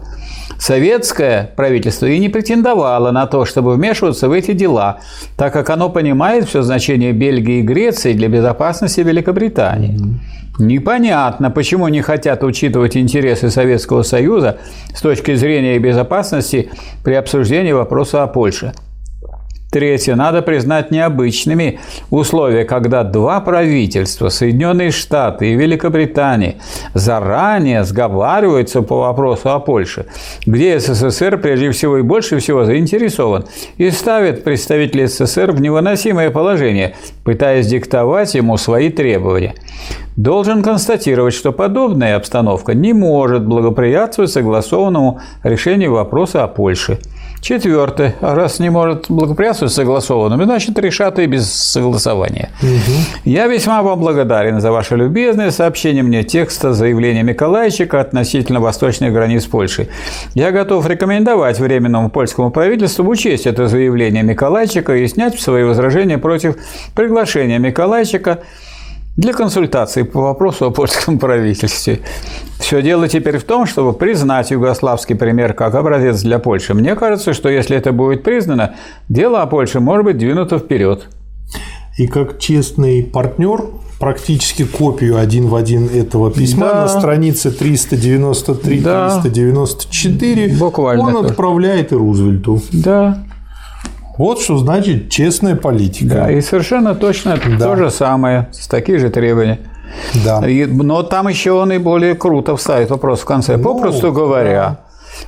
Советское правительство и не претендовало на то, чтобы вмешиваться в эти дела, так как оно понимает все значение Бельгии и Греции для безопасности Великобритании. Непонятно, почему не хотят учитывать интересы Советского Союза с точки зрения безопасности при обсуждении вопроса о Польше. Третье. Надо признать необычными условия, когда два правительства, Соединенные Штаты и Великобритания, заранее сговариваются по вопросу о Польше, где СССР прежде всего и больше всего заинтересован, и ставит представителей СССР в невыносимое положение, пытаясь диктовать ему свои требования. Должен констатировать, что подобная обстановка не может благоприятствовать согласованному решению вопроса о Польше – Четвертое. Раз не может благоприятствовать согласованным, значит, решат и без согласования. Угу. Я весьма вам благодарен за ваше любезное сообщение мне текста заявления Миколайчика относительно восточных границ Польши. Я готов рекомендовать Временному польскому правительству учесть это заявление Миколайчика и снять свои возражения против приглашения Миколайчика для консультации по вопросу о польском правительстве. Все дело теперь в том, чтобы признать югославский пример как образец для Польши. Мне кажется, что если это будет признано, дело о Польше может быть двинуто вперед. И как честный партнер, практически копию один в один этого письма да. на странице 393-394 да. Буквально он тоже. отправляет и Рузвельту. Да. Вот что значит честная политика. Да, и совершенно точно да. то же самое, с такие же требования. Да. И, но там еще он и более круто вставит вопрос в конце. Ну, Попросту говоря, да.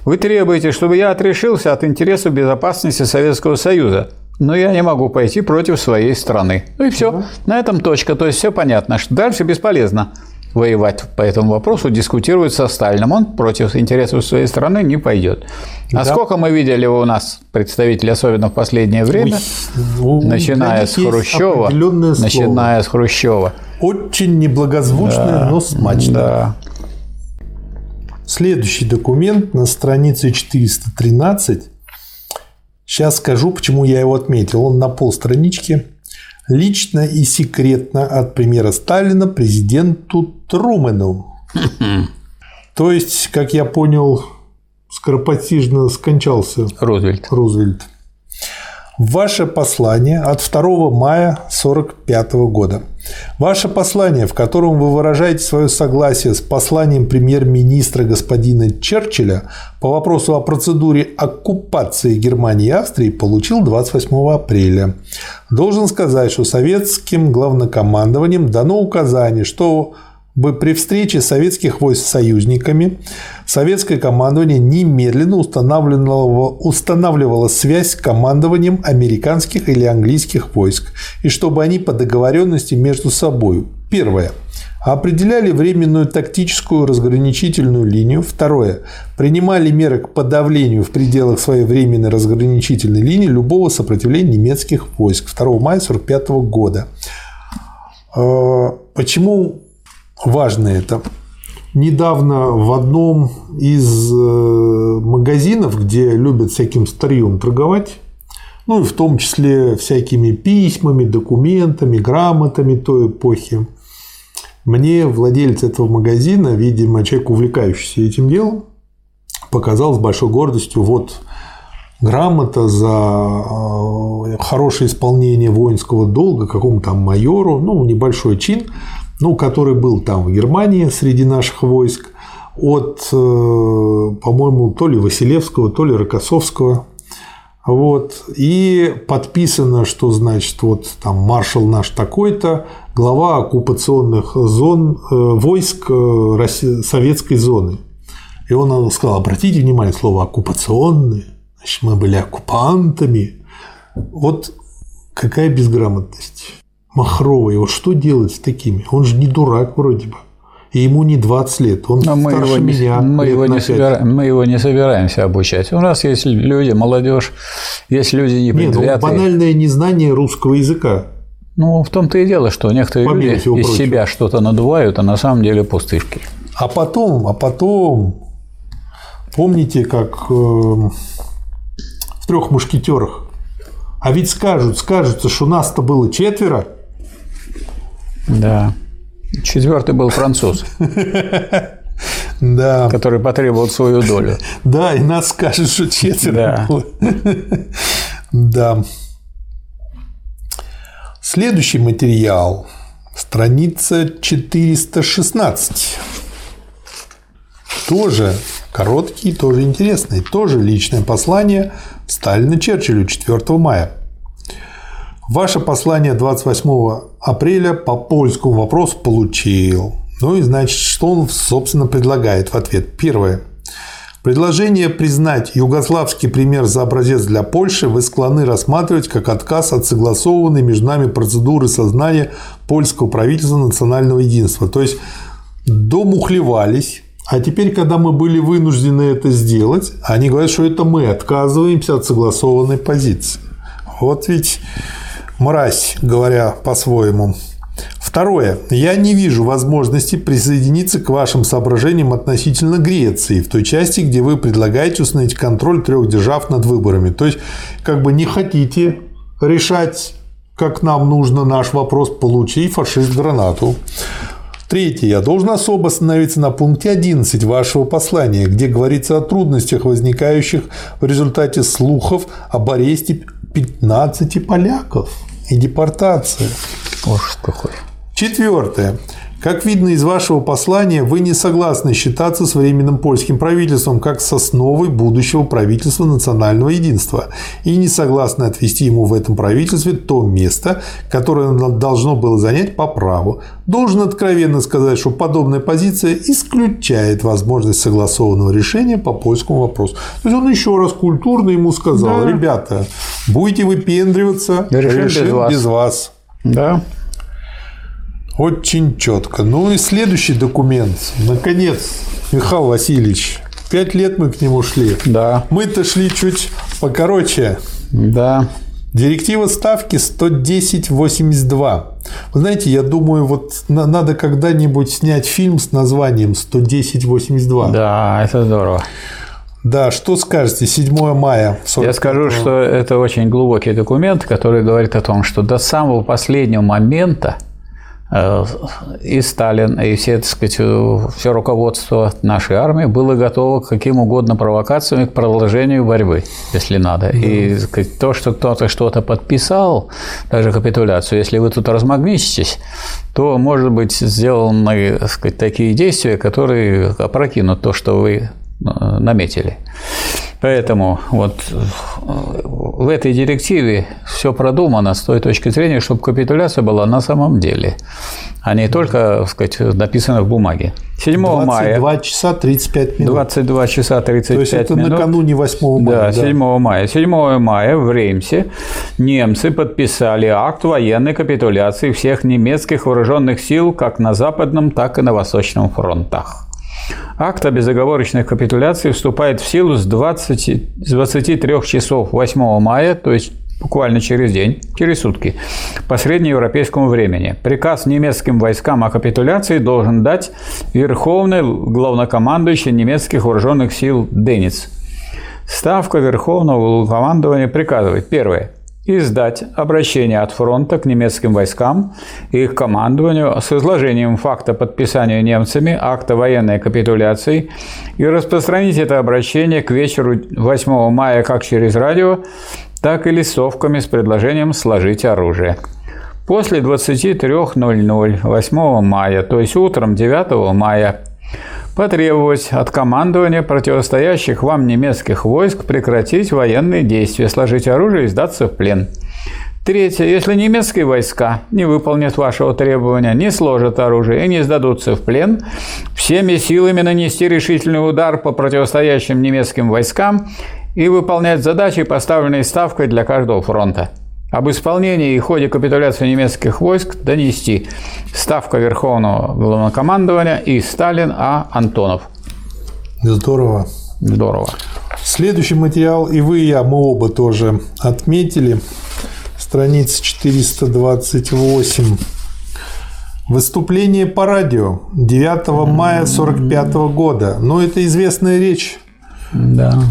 вы требуете, чтобы я отрешился от интересов безопасности Советского Союза. Но я не могу пойти против своей страны. Ну и все. Угу. На этом точка. То есть все понятно. Что дальше бесполезно воевать по этому вопросу, дискутировать со Сталином. Он против интересов своей страны не пойдет. А да. мы видели у нас представителей, особенно в последнее время, Ой, начиная с Хрущева, начиная с Хрущева. Очень неблагозвучное, да, но смачное. Да. Следующий документ на странице 413. Сейчас скажу, почему я его отметил. Он на полстранички лично и секретно от премьера Сталина президенту Трумэну. То есть, как я понял, скоропостижно скончался Рузвельт. Рузвельт. Ваше послание от 2 мая 1945 года. Ваше послание, в котором вы выражаете свое согласие с посланием премьер-министра господина Черчилля по вопросу о процедуре оккупации Германии и Австрии, получил 28 апреля. Должен сказать, что советским главнокомандованием дано указание, что бы при встрече советских войск с союзниками советское командование немедленно устанавливало, устанавливало связь с командованием американских или английских войск, и чтобы они по договоренности между собой. Первое. Определяли временную тактическую разграничительную линию. Второе. Принимали меры к подавлению в пределах своей временной разграничительной линии любого сопротивления немецких войск 2 мая 1945 года. А, почему важно это. Недавно в одном из э, магазинов, где любят всяким старьем торговать, ну и в том числе всякими письмами, документами, грамотами той эпохи, мне владелец этого магазина, видимо, человек, увлекающийся этим делом, показал с большой гордостью, вот грамота за э, хорошее исполнение воинского долга какому-то майору, ну, небольшой чин, ну, который был там в Германии среди наших войск, от, э, по-моему, то ли Василевского, то ли Рокоссовского. Вот. И подписано, что значит вот там маршал наш такой-то, глава оккупационных зон э, войск э, советской зоны. И он сказал, обратите внимание, слово оккупационные, значит, мы были оккупантами. Вот какая безграмотность. Махровый, вот что делать с такими? Он же не дурак вроде бы. И ему не 20 лет, он Но мы старше его не, меня. Мы его, не собираем, мы его не собираемся обучать. У нас есть люди, молодежь, есть люди не Нет, ну, банальное незнание русского языка. Ну, в том-то и дело, что некоторые Помимо люди из прочего. себя что-то надувают, а на самом деле пустышки. А потом, а потом, помните, как э, в трех мушкетерах? А ведь скажут, скажутся, что нас-то было четверо, да. Четвертый был француз. Да. Который потребовал свою долю. Да, и нас скажут, что четверо да. Да. Следующий материал. Страница 416. Тоже короткий, тоже интересный. Тоже личное послание Сталина Черчиллю 4 мая. Ваше послание 28 апреля по польскому вопросу получил. Ну и значит, что он, собственно, предлагает в ответ? Первое. Предложение признать югославский пример за образец для Польши вы склонны рассматривать как отказ от согласованной между нами процедуры сознания польского правительства национального единства. То есть домухлевались, а теперь, когда мы были вынуждены это сделать, они говорят, что это мы отказываемся от согласованной позиции. Вот ведь мразь, говоря по-своему. Второе. Я не вижу возможности присоединиться к вашим соображениям относительно Греции в той части, где вы предлагаете установить контроль трех держав над выборами. То есть, как бы не хотите решать, как нам нужно наш вопрос, получи фашист гранату. Третье. Я должен особо остановиться на пункте 11 вашего послания, где говорится о трудностях, возникающих в результате слухов об аресте 15 поляков и депортации. Ужас какой. Четвертое. Как видно из вашего послания, вы не согласны считаться с временным польским правительством как с основой будущего правительства национального единства и не согласны отвести ему в этом правительстве то место, которое оно должно было занять по праву. Должен откровенно сказать, что подобная позиция исключает возможность согласованного решения по польскому вопросу. То есть он еще раз культурно ему сказал, да. ребята, будете выпендриваться, решим, решим без вас. Без вас. Да. Очень четко. Ну и следующий документ. Наконец, Михаил Васильевич. Пять лет мы к нему шли. Да. Мы-то шли чуть покороче. Да. Директива ставки 110.82. Вы знаете, я думаю, вот надо когда-нибудь снять фильм с названием 110.82. Да, это здорово. Да, что скажете, 7 мая? Я скажу, что это очень глубокий документ, который говорит о том, что до самого последнего момента и Сталин, и все, так сказать, все руководство нашей армии было готово к каким угодно провокациям и к продолжению борьбы, если надо. Да. И сказать, то, что кто-то что-то подписал, даже капитуляцию, если вы тут размагнититесь, то, может быть, сделаны сказать, такие действия, которые опрокинут то, что вы э, наметили. Поэтому вот в этой директиве все продумано с той точки зрения, чтобы капитуляция была на самом деле, а не только, так сказать, написано в бумаге. 7 22 мая. 22 часа 35 минут. 22 часа 35 минут. То есть это минут. накануне 8 мая. Да, 7 да. мая. 7 мая в Реймсе немцы подписали акт военной капитуляции всех немецких вооруженных сил как на Западном, так и на Восточном фронтах. Акт о безоговорочной капитуляции вступает в силу с, 20, с 23 часов 8 мая, то есть буквально через день, через сутки, по среднеевропейскому времени. Приказ немецким войскам о капитуляции должен дать Верховный главнокомандующий немецких вооруженных сил Дениц. Ставка Верховного командования приказывает. Первое издать обращение от фронта к немецким войскам и их командованию с изложением факта подписания немцами акта военной капитуляции и распространить это обращение к вечеру 8 мая как через радио, так и листовками с предложением сложить оружие. После 23.00 8 мая, то есть утром 9 мая, потребовать от командования противостоящих вам немецких войск прекратить военные действия, сложить оружие и сдаться в плен. Третье. Если немецкие войска не выполнят вашего требования, не сложат оружие и не сдадутся в плен, всеми силами нанести решительный удар по противостоящим немецким войскам и выполнять задачи, поставленные ставкой для каждого фронта. Об исполнении и ходе капитуляции немецких войск донести Ставка Верховного Главнокомандования и Сталин А. Антонов. Здорово. Здорово. Следующий материал, и вы, и я, мы оба тоже отметили. Страница 428. Выступление по радио 9 мая 1945 года. Ну, это известная речь. Да.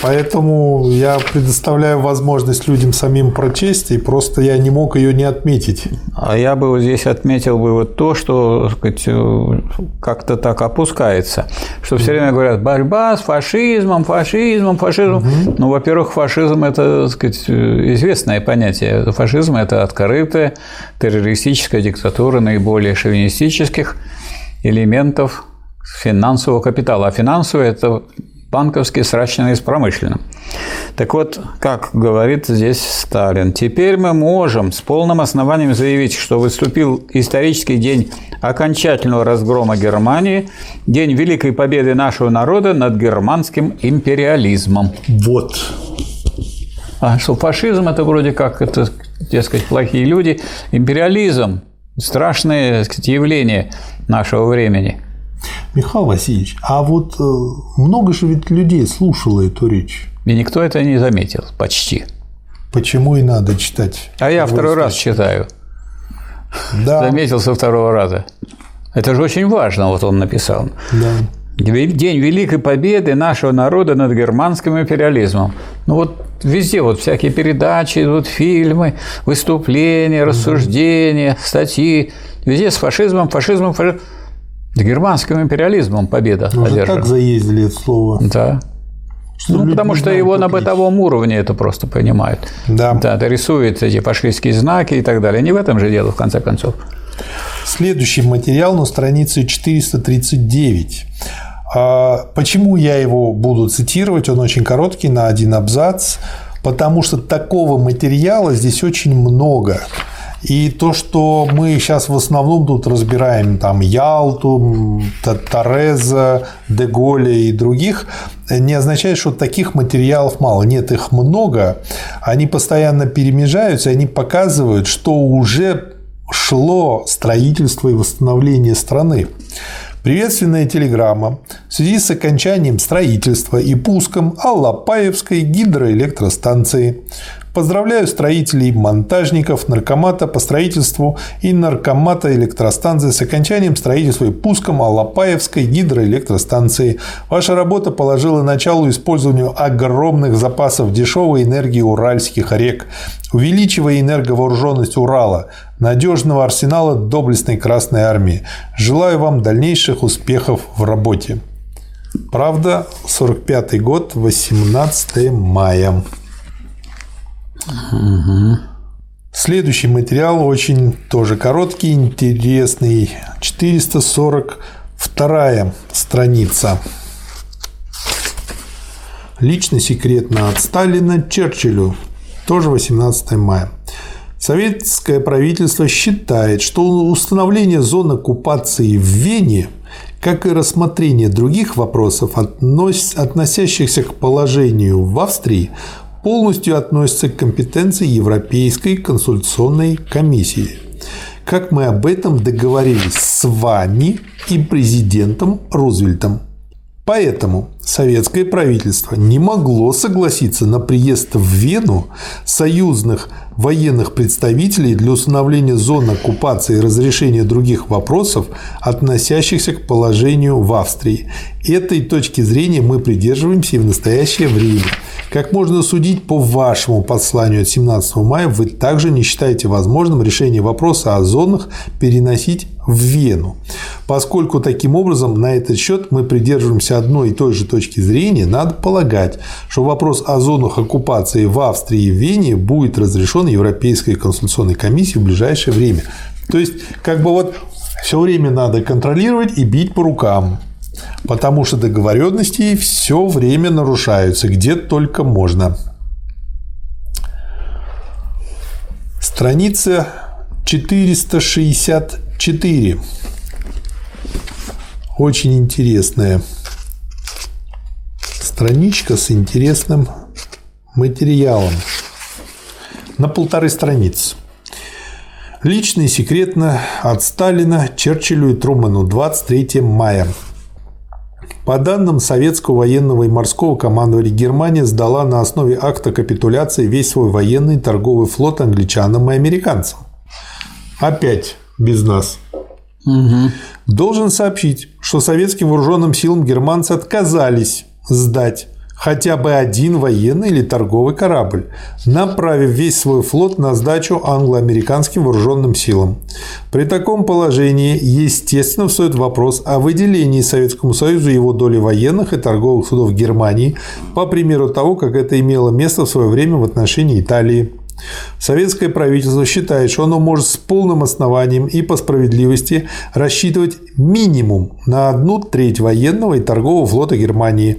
Поэтому я предоставляю возможность людям самим прочесть, и просто я не мог ее не отметить. А я бы вот здесь отметил бы вот то, что сказать, э, как-то так опускается, что все время говорят борьба с фашизмом, фашизмом, фашизмом. Угу. Ну, во-первых, фашизм это так сказать, известное понятие. Фашизм это открытая террористическая диктатура наиболее шовинистических элементов финансового капитала. А финансовый – это банковски сращенные с промышленным. Так вот, как говорит здесь Сталин, теперь мы можем с полным основанием заявить, что выступил исторический день окончательного разгрома Германии, день великой победы нашего народа над германским империализмом. Вот. А что фашизм это вроде как, это, дескать, плохие люди, империализм – страшное сказать, явление нашего времени. Михаил Васильевич, а вот э, много же ведь людей слушало эту речь. И никто это не заметил, почти. Почему и надо читать? А я второй раз читаю. Да. Заметил со второго раза. Это же очень важно, вот он написал. Да. День Великой Победы нашего народа над германским империализмом. Ну вот везде вот всякие передачи, вот фильмы, выступления, рассуждения, статьи. Везде с фашизмом, фашизмом, фашизмом. Да германским империализмом победа Ну, уже одержана. так заездили это слово. Да. что Ну, потому что его на бытовом уровне это просто понимают. Да. Да, это рисует эти фашистские знаки и так далее. Не в этом же дело, в конце концов. Следующий материал на странице 439. А Почему я его буду цитировать? Он очень короткий, на один абзац. Потому что такого материала здесь очень много. И то, что мы сейчас в основном тут разбираем там Ялту, Тореза, Деголя и других, не означает, что таких материалов мало. Нет, их много. Они постоянно перемежаются, они показывают, что уже шло строительство и восстановление страны. Приветственная телеграмма в связи с окончанием строительства и пуском Аллапаевской гидроэлектростанции. Поздравляю строителей, монтажников, наркомата по строительству и наркомата электростанции с окончанием строительства и пуском Аллапаевской гидроэлектростанции. Ваша работа положила начало использованию огромных запасов дешевой энергии уральских рек, увеличивая энерговооруженность Урала, надежного арсенала доблестной Красной Армии. Желаю вам дальнейших успехов в работе. Правда, 45 год, 18 мая. Следующий материал очень тоже короткий, интересный. 442 страница. Лично секретно от Сталина Черчиллю. Тоже 18 мая. Советское правительство считает, что установление зон оккупации в Вене, как и рассмотрение других вопросов, относ- относящихся к положению в Австрии, полностью относится к компетенции Европейской консультационной комиссии. Как мы об этом договорились с вами и президентом Рузвельтом. Поэтому советское правительство не могло согласиться на приезд в Вену союзных военных представителей для установления зон оккупации и разрешения других вопросов, относящихся к положению в Австрии. Этой точки зрения мы придерживаемся и в настоящее время. Как можно судить по вашему посланию от 17 мая, вы также не считаете возможным решение вопроса о зонах переносить в Вену. Поскольку таким образом на этот счет мы придерживаемся одной и той же точки зрения, надо полагать, что вопрос о зонах оккупации в Австрии и Вене будет разрешен Европейской консультационной комиссией в ближайшее время. То есть, как бы вот все время надо контролировать и бить по рукам. Потому что договоренности все время нарушаются, где только можно. Страница 464. Очень интересная страничка с интересным материалом. На полторы страницы. Лично и секретно от Сталина Черчиллю и Труману 23 мая. По данным советского военного и морского командования, Германия сдала на основе акта капитуляции весь свой военный и торговый флот англичанам и американцам. Опять без нас. Должен сообщить, что советским вооруженным силам германцы отказались сдать хотя бы один военный или торговый корабль, направив весь свой флот на сдачу англо-американским вооруженным силам. При таком положении, естественно, встает вопрос о выделении Советскому Союзу его доли военных и торговых судов Германии, по примеру того, как это имело место в свое время в отношении Италии. Советское правительство считает, что оно может с полным основанием и по справедливости рассчитывать минимум на одну треть военного и торгового флота Германии.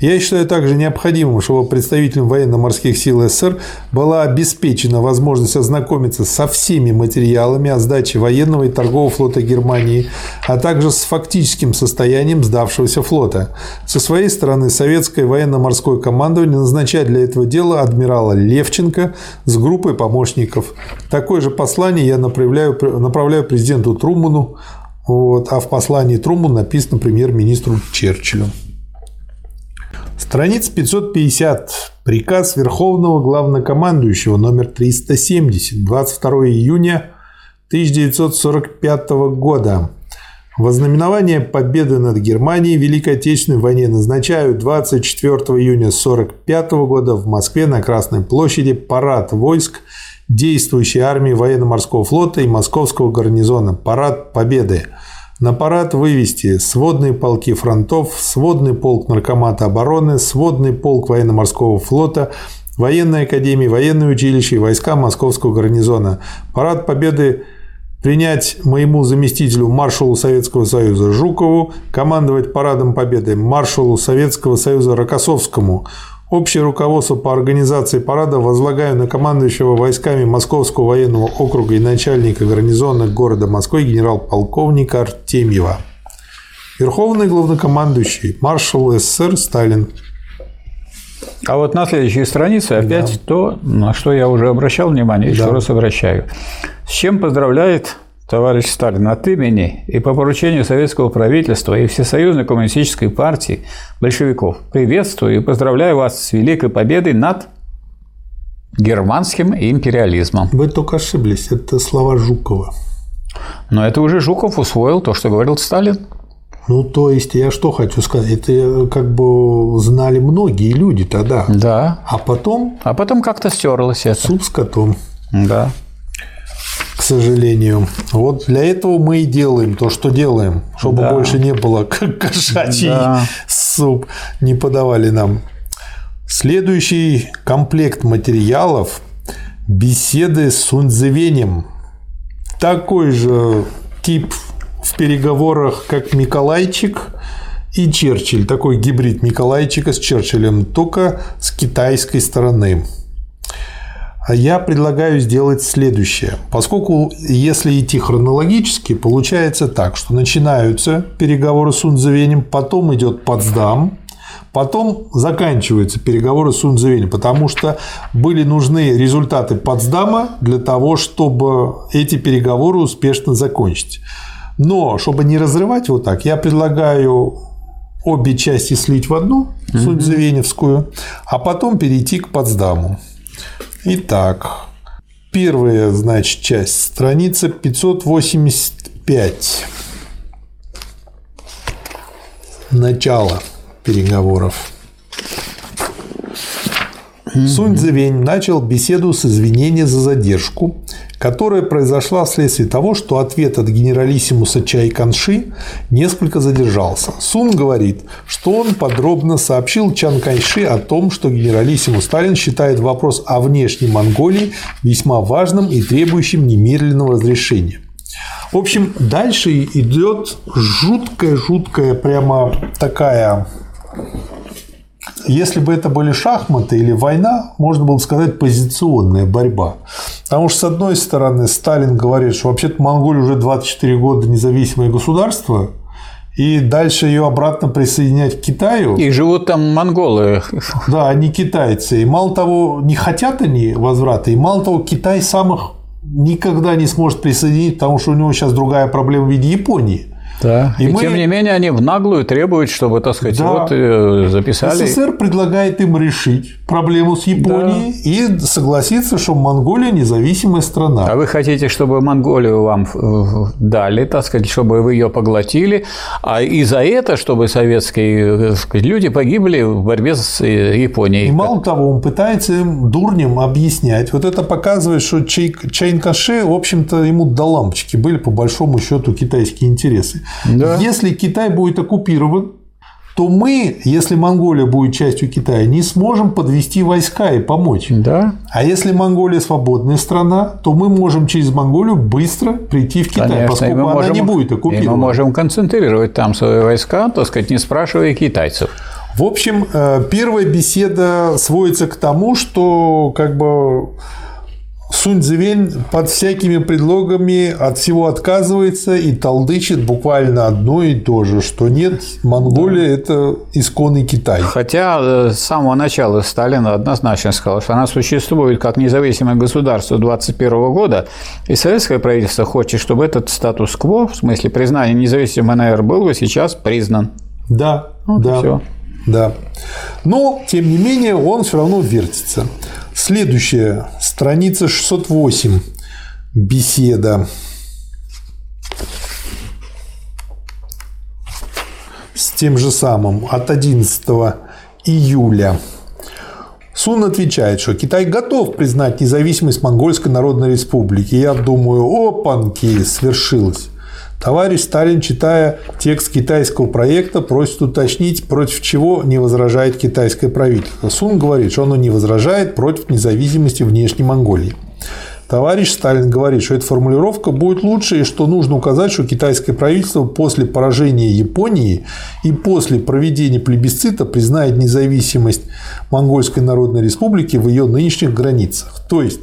Я считаю также необходимым, чтобы представителям военно-морских сил СССР была обеспечена возможность ознакомиться со всеми материалами о сдаче военного и торгового флота Германии, а также с фактическим состоянием сдавшегося флота. Со своей стороны, советское военно-морское командование назначает для этого дела адмирала Левченко с группой помощников. Такое же послание я направляю, направляю президенту Труману, вот, а в послании Труману написано премьер-министру Черчиллю. Страница 550. Приказ Верховного Главнокомандующего номер 370. 22 июня 1945 года. Вознаменование победы над Германией в Великой Отечественной войне назначают 24 июня 1945 года в Москве на Красной площади парад войск действующей армии военно-морского флота и московского гарнизона «Парад Победы». На парад вывести сводные полки фронтов, сводный полк Наркомата обороны, сводный полк военно-морского флота, военной академии, военное училище и войска московского гарнизона. Парад Победы принять моему заместителю маршалу Советского Союза Жукову, командовать парадом Победы маршалу Советского Союза Рокоссовскому. Общее руководство по организации парада возлагаю на командующего войсками Московского военного округа и начальника гарнизона города Москвы генерал-полковника Артемьева. Верховный главнокомандующий маршал СССР Сталин. А вот на следующей странице опять да. то, на что я уже обращал внимание, еще да. раз обращаю. С чем поздравляет товарищ Сталин от имени и по поручению советского правительства и Всесоюзной коммунистической партии большевиков. Приветствую и поздравляю вас с великой победой над германским империализмом. Вы только ошиблись, это слова Жукова. Но это уже Жуков усвоил то, что говорил Сталин. Ну, то есть, я что хочу сказать, это как бы знали многие люди тогда. Да. А потом... А потом как-то стерлось это. Суп с котом. Да. К сожалению. Вот для этого мы и делаем то, что делаем, чтобы да. больше не было кошачий да. суп, не подавали нам. Следующий комплект материалов – беседы с Сунцзевенем. Такой же тип в переговорах, как Миколайчик и Черчилль, такой гибрид Миколайчика с Черчиллем, только с китайской стороны. А я предлагаю сделать следующее. Поскольку, если идти хронологически, получается так, что начинаются переговоры с Сунцзевенем, потом идет Потсдам, Потом заканчиваются переговоры с Сунцзевенем, потому что были нужны результаты Потсдама для того, чтобы эти переговоры успешно закончить. Но, чтобы не разрывать вот так, я предлагаю обе части слить в одну. Сунцзевеневскую, а потом перейти к Потсдаму. Итак, первая, значит, часть, страница 585. Начало переговоров. Сунь Цзэвень начал беседу с извинения за задержку, которая произошла вследствие того, что ответ от генералиссимуса Чай Канши несколько задержался. Сун говорит, что он подробно сообщил Чан Канши о том, что генералиссимус Сталин считает вопрос о внешней Монголии весьма важным и требующим немедленного разрешения. В общем, дальше идет жуткая-жуткая прямо такая если бы это были шахматы или война, можно было бы сказать позиционная борьба. Потому что, с одной стороны, Сталин говорит, что вообще-то Монголия уже 24 года независимое государство, и дальше ее обратно присоединять к Китаю. И живут там монголы. Да, они китайцы. И мало того, не хотят они возврата, и мало того, Китай самых никогда не сможет присоединить, потому что у него сейчас другая проблема в виде Японии. Да. И, и мы... тем не менее они в наглую требуют, чтобы, так сказать, да. вот э, записали. СССР предлагает им решить проблему с Японией да. и согласиться, что Монголия независимая страна. А вы хотите, чтобы Монголию вам э, дали, так сказать, чтобы вы ее поглотили, а и за это, чтобы советские э, сказать, люди погибли в борьбе с Японией. И мало того, он пытается им дурням объяснять. Вот это показывает, что Чайн Каше, в общем-то, ему до лампочки были по большому счету китайские интересы. Да. Если Китай будет оккупирован, то мы, если Монголия будет частью Китая, не сможем подвести войска и помочь. Да. А если Монголия свободная страна, то мы можем через Монголию быстро прийти в Китай, Конечно, поскольку она можем, не будет и оккупирована. мы можем концентрировать там свои войска, так сказать, не спрашивая китайцев. В общем, э, первая беседа сводится к тому, что как бы Сунь Цзивень под всякими предлогами от всего отказывается и толдычит буквально одно и то же, что нет, Монголия – это исконный Китай. Хотя э, с самого начала Сталин однозначно сказал, что она существует как независимое государство 21 года, и советское правительство хочет, чтобы этот статус-кво, в смысле признания независимой НР, был бы сейчас признан. Да, Вот да. всё. Да. Но, тем не менее, он все равно вертится. Следующая, страница 608. Беседа. С тем же самым от 11 июля. Сун отвечает, что Китай готов признать независимость Монгольской Народной Республики. Я думаю, опанки, свершилось. Товарищ Сталин, читая текст китайского проекта, просит уточнить, против чего не возражает китайское правительство. Сун говорит, что оно не возражает против независимости внешней Монголии. Товарищ Сталин говорит, что эта формулировка будет лучше и что нужно указать, что китайское правительство после поражения Японии и после проведения плебисцита признает независимость Монгольской Народной Республики в ее нынешних границах. То есть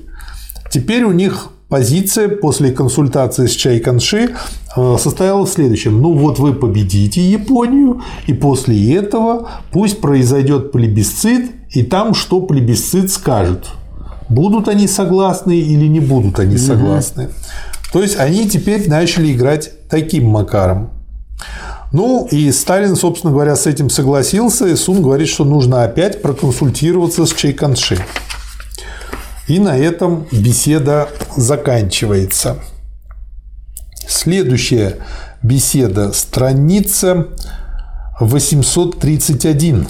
теперь у них позиция после консультации с Чай Канши э, состояла в следующем. Ну вот вы победите Японию, и после этого пусть произойдет плебисцит, и там что плебисцит скажет. Будут они согласны или не будут они согласны. То есть они теперь начали играть таким макаром. Ну, и Сталин, собственно говоря, с этим согласился, и Сун говорит, что нужно опять проконсультироваться с Чайканши. И на этом беседа заканчивается. Следующая беседа, страница 831,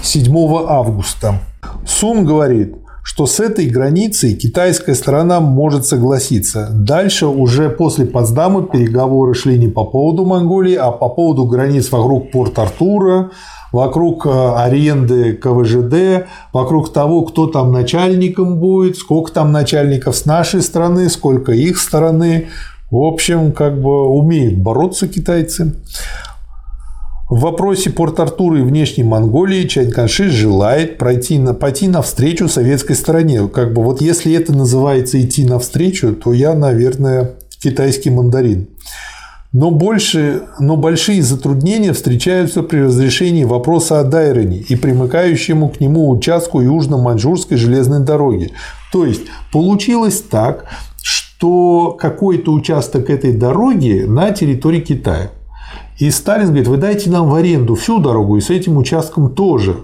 7 августа. Сун говорит, что с этой границей китайская сторона может согласиться. Дальше уже после Потсдама переговоры шли не по поводу Монголии, а по поводу границ вокруг Порт-Артура, вокруг э, аренды КВЖД, вокруг того, кто там начальником будет, сколько там начальников с нашей стороны, сколько их стороны. В общем, как бы умеют бороться китайцы. В вопросе Порт-Артура и внешней Монголии Чань Канши желает пройти на, пойти навстречу советской стороне. Как бы вот если это называется идти навстречу, то я, наверное, китайский мандарин. Но, больше, но большие затруднения встречаются при разрешении вопроса о Дайроне и примыкающему к нему участку Южно-Маньчжурской железной дороги. То есть получилось так, что какой-то участок этой дороги на территории Китая. И Сталин говорит, вы дайте нам в аренду всю дорогу и с этим участком тоже.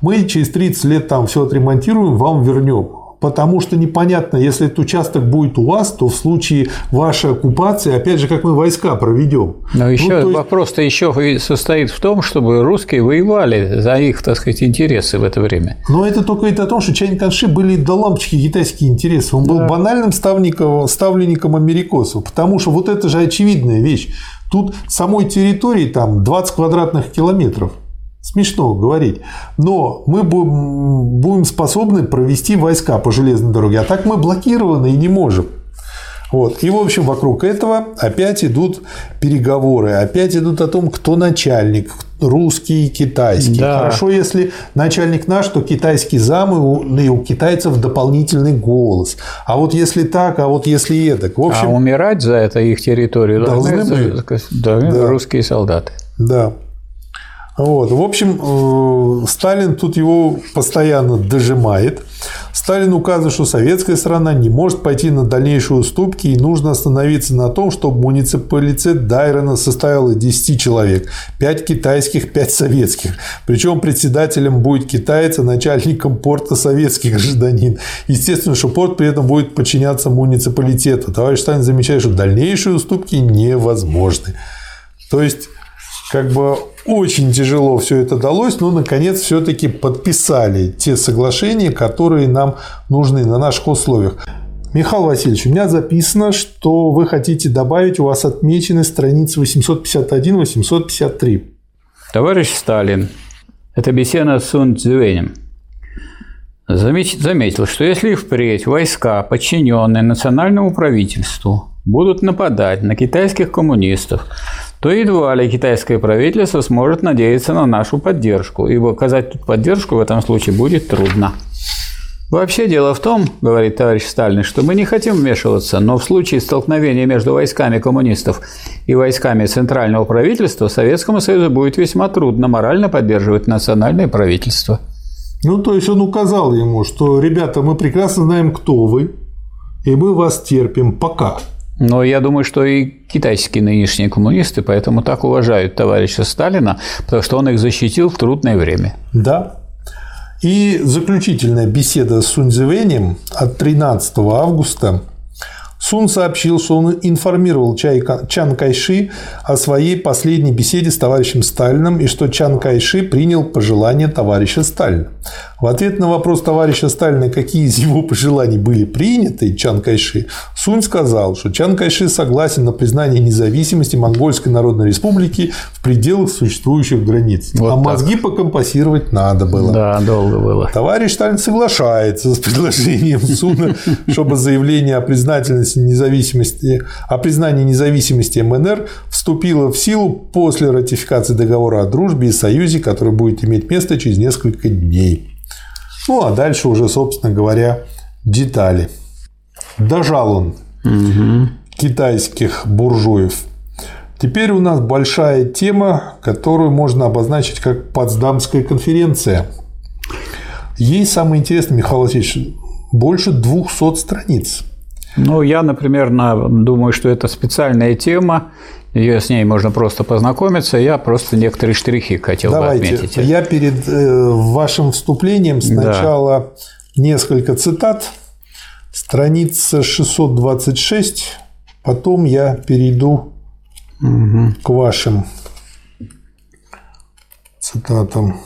Мы через 30 лет там все отремонтируем, вам вернем. Потому что непонятно, если этот участок будет у вас, то в случае вашей оккупации, опять же, как мы войска проведем. Но еще Ну, есть- вопрос-то еще состоит в том, чтобы русские воевали за их, так сказать, интересы в это время. Но это только говорит о том, что Чайн Канши были до лампочки китайские интересы. Он был банальным ставником, ставленником америкосов. Потому что вот это же очевидная вещь. Тут самой территории там 20 квадратных километров. Смешно говорить. Но мы будем способны провести войска по железной дороге. А так мы блокированы и не можем. Вот. И, в общем, вокруг этого опять идут переговоры, опять идут о том, кто начальник, русский, китайский. Да. Хорошо, если начальник наш, то китайский зам, и у, и у китайцев дополнительный голос. А вот если так, а вот если. В общем, а умирать за это их территорию Должны должны, так сказать, да, Да. русские солдаты. Да. Вот. В общем, э, Сталин тут его постоянно дожимает. Сталин указывает, что советская страна не может пойти на дальнейшие уступки и нужно остановиться на том, чтобы муниципалитет Дайрона составил из 10 человек. 5 китайских, 5 советских. Причем председателем будет китаец, а начальником порта советский гражданин. Естественно, что порт при этом будет подчиняться муниципалитету. Товарищ Сталин замечает, что дальнейшие уступки невозможны. То есть, как бы очень тяжело все это далось, но наконец все-таки подписали те соглашения, которые нам нужны на наших условиях. Михаил Васильевич, у меня записано, что вы хотите добавить, у вас отмечены страницы 851-853. Товарищ Сталин, это беседа с Сун Цзюэнем, заметил, что если впредь войска, подчиненные национальному правительству, будут нападать на китайских коммунистов, то едва ли китайское правительство сможет надеяться на нашу поддержку, ибо оказать тут поддержку в этом случае будет трудно. Вообще дело в том, говорит товарищ Сталин, что мы не хотим вмешиваться, но в случае столкновения между войсками коммунистов и войсками центрального правительства Советскому Союзу будет весьма трудно морально поддерживать национальное правительство. Ну, то есть он указал ему, что, ребята, мы прекрасно знаем, кто вы, и мы вас терпим пока. Но я думаю, что и китайские нынешние коммунисты поэтому так уважают товарища Сталина, потому что он их защитил в трудное время. Да. И заключительная беседа с Суньцзивэнем от 13 августа Сун сообщил, что он информировал Чан Кайши о своей последней беседе с товарищем Сталиным и что Чан Кайши принял пожелания товарища Сталина. В ответ на вопрос товарища Сталина, какие из его пожеланий были приняты Чан Кайши, Сунь сказал, что Чан Кайши согласен на признание независимости Монгольской Народной Республики в пределах существующих границ. Вот а так. мозги покомпассировать надо было. Да, долго было. Товарищ Сталин соглашается с предложением Суна, чтобы заявление о признательности независимости, о признании независимости МНР вступило в силу после ратификации договора о дружбе и союзе, который будет иметь место через несколько дней. Ну, а дальше уже, собственно говоря, детали. Дожал он угу. китайских буржуев. Теперь у нас большая тема, которую можно обозначить как Потсдамская конференция. Ей самое интересное, Михаил Васильевич, больше 200 страниц. Ну, я, например, думаю, что это специальная тема, ее с ней можно просто познакомиться. Я просто некоторые штрихи хотел Давайте. бы отметить. Я перед э, вашим вступлением сначала да. несколько цитат. Страница 626. Потом я перейду угу. к вашим цитатам.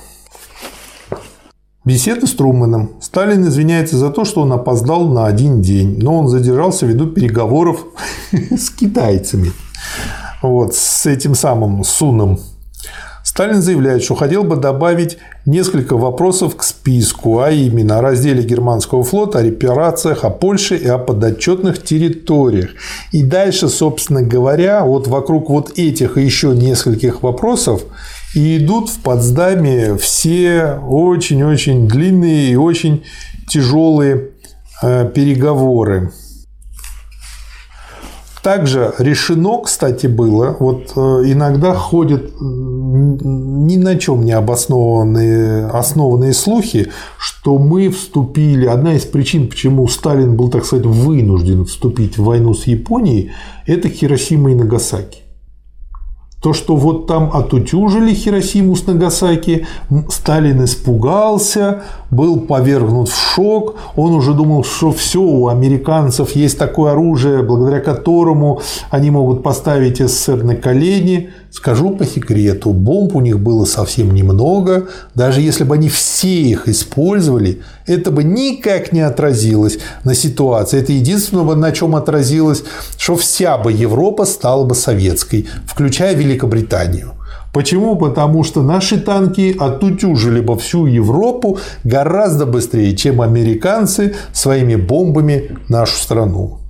Беседа с Трумэном. Сталин извиняется за то, что он опоздал на один день, но он задержался ввиду переговоров с китайцами. Вот, с этим самым Суном. Сталин заявляет, что хотел бы добавить несколько вопросов к списку, а именно о разделе германского флота, о репарациях, о Польше и о подотчетных территориях. И дальше, собственно говоря, вот вокруг вот этих и еще нескольких вопросов и идут в Потсдаме все очень-очень длинные и очень тяжелые э, переговоры. Также решено, кстати, было, вот э, иногда ходят ни на чем не обоснованные основанные слухи, что мы вступили, одна из причин, почему Сталин был, так сказать, вынужден вступить в войну с Японией, это Хиросима и Нагасаки. То, что вот там отутюжили Хиросиму с Нагасаки, Сталин испугался, был повергнут в шок, он уже думал, что все, у американцев есть такое оружие, благодаря которому они могут поставить СССР на колени. Скажу по секрету, бомб у них было совсем немного, даже если бы они все их использовали, это бы никак не отразилось на ситуации. Это единственное, на чем отразилось, что вся бы Европа стала бы советской, включая Великобританию. Почему? Потому что наши танки отутюжили бы всю Европу гораздо быстрее, чем американцы своими бомбами нашу страну.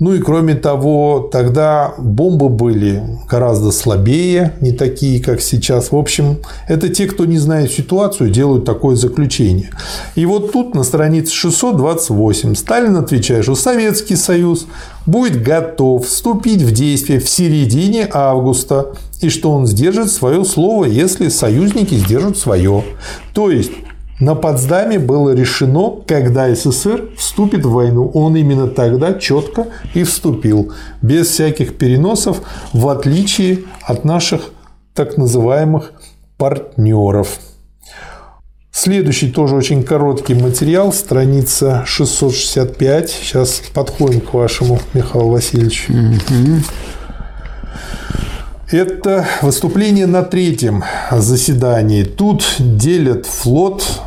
Ну и кроме того, тогда бомбы были гораздо слабее, не такие, как сейчас. В общем, это те, кто не знает ситуацию, делают такое заключение. И вот тут на странице 628 Сталин отвечает, что Советский Союз будет готов вступить в действие в середине августа и что он сдержит свое слово, если союзники сдержат свое. То есть на Потсдаме было решено, когда СССР вступит в войну. Он именно тогда четко и вступил, без всяких переносов, в отличие от наших так называемых партнеров. Следующий тоже очень короткий материал, страница 665. Сейчас подходим к вашему, Михаил Васильевич. Это выступление на третьем заседании. Тут делят флот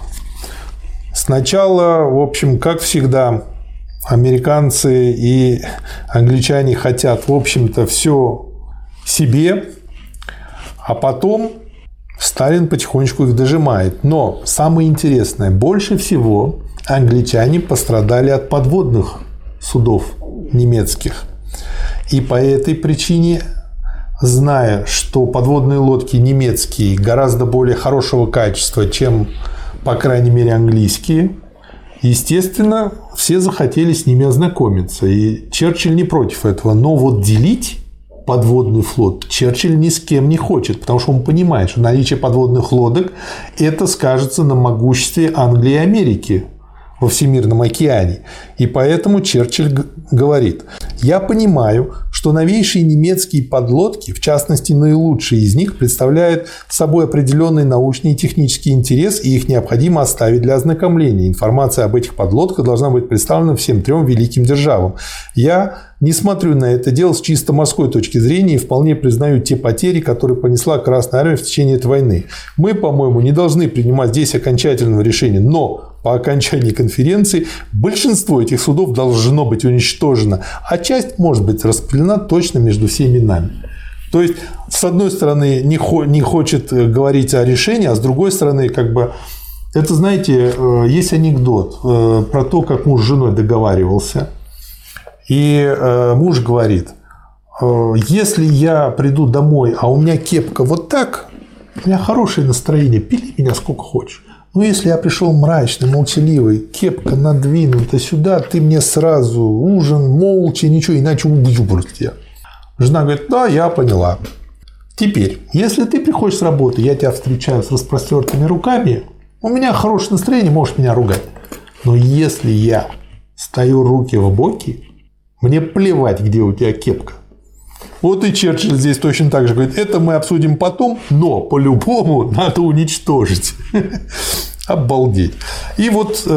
Сначала, в общем, как всегда, американцы и англичане хотят, в общем-то, все себе, а потом Сталин потихонечку их дожимает. Но самое интересное, больше всего англичане пострадали от подводных судов немецких. И по этой причине, зная, что подводные лодки немецкие гораздо более хорошего качества, чем, по крайней мере, английские, естественно, все захотели с ними ознакомиться. И Черчилль не против этого. Но вот делить подводный флот Черчилль ни с кем не хочет, потому что он понимает, что наличие подводных лодок это скажется на могуществе Англии и Америки во Всемирном океане. И поэтому Черчилль говорит, я понимаю, что новейшие немецкие подлодки, в частности наилучшие из них, представляют собой определенный научный и технический интерес, и их необходимо оставить для ознакомления. Информация об этих подлодках должна быть представлена всем трем великим державам. Я не смотрю на это дело с чисто морской точки зрения и вполне признаю те потери, которые понесла Красная Армия в течение этой войны. Мы, по-моему, не должны принимать здесь окончательного решения, но по окончании конференции большинство этих судов должно быть уничтожено, а часть может быть распределена точно между всеми нами. То есть, с одной стороны, не, хо- не хочет э, говорить о решении, а с другой стороны, как бы, это, знаете, э, есть анекдот э, про то, как муж с женой договаривался – и муж говорит, «Э, если я приду домой, а у меня кепка вот так, у меня хорошее настроение, пили меня сколько хочешь. Но если я пришел мрачный, молчаливый, кепка надвинута сюда, ты мне сразу ужин, молча, ничего, иначе убью просто тебя. Жена говорит, да, я поняла. Теперь, если ты приходишь с работы, я тебя встречаю с распростертыми руками, у меня хорошее настроение, можешь меня ругать. Но если я стою руки в боки, мне плевать, где у тебя кепка. Вот и Черчилль здесь точно так же говорит, это мы обсудим потом, но по-любому надо уничтожить. Обалдеть. И вот э,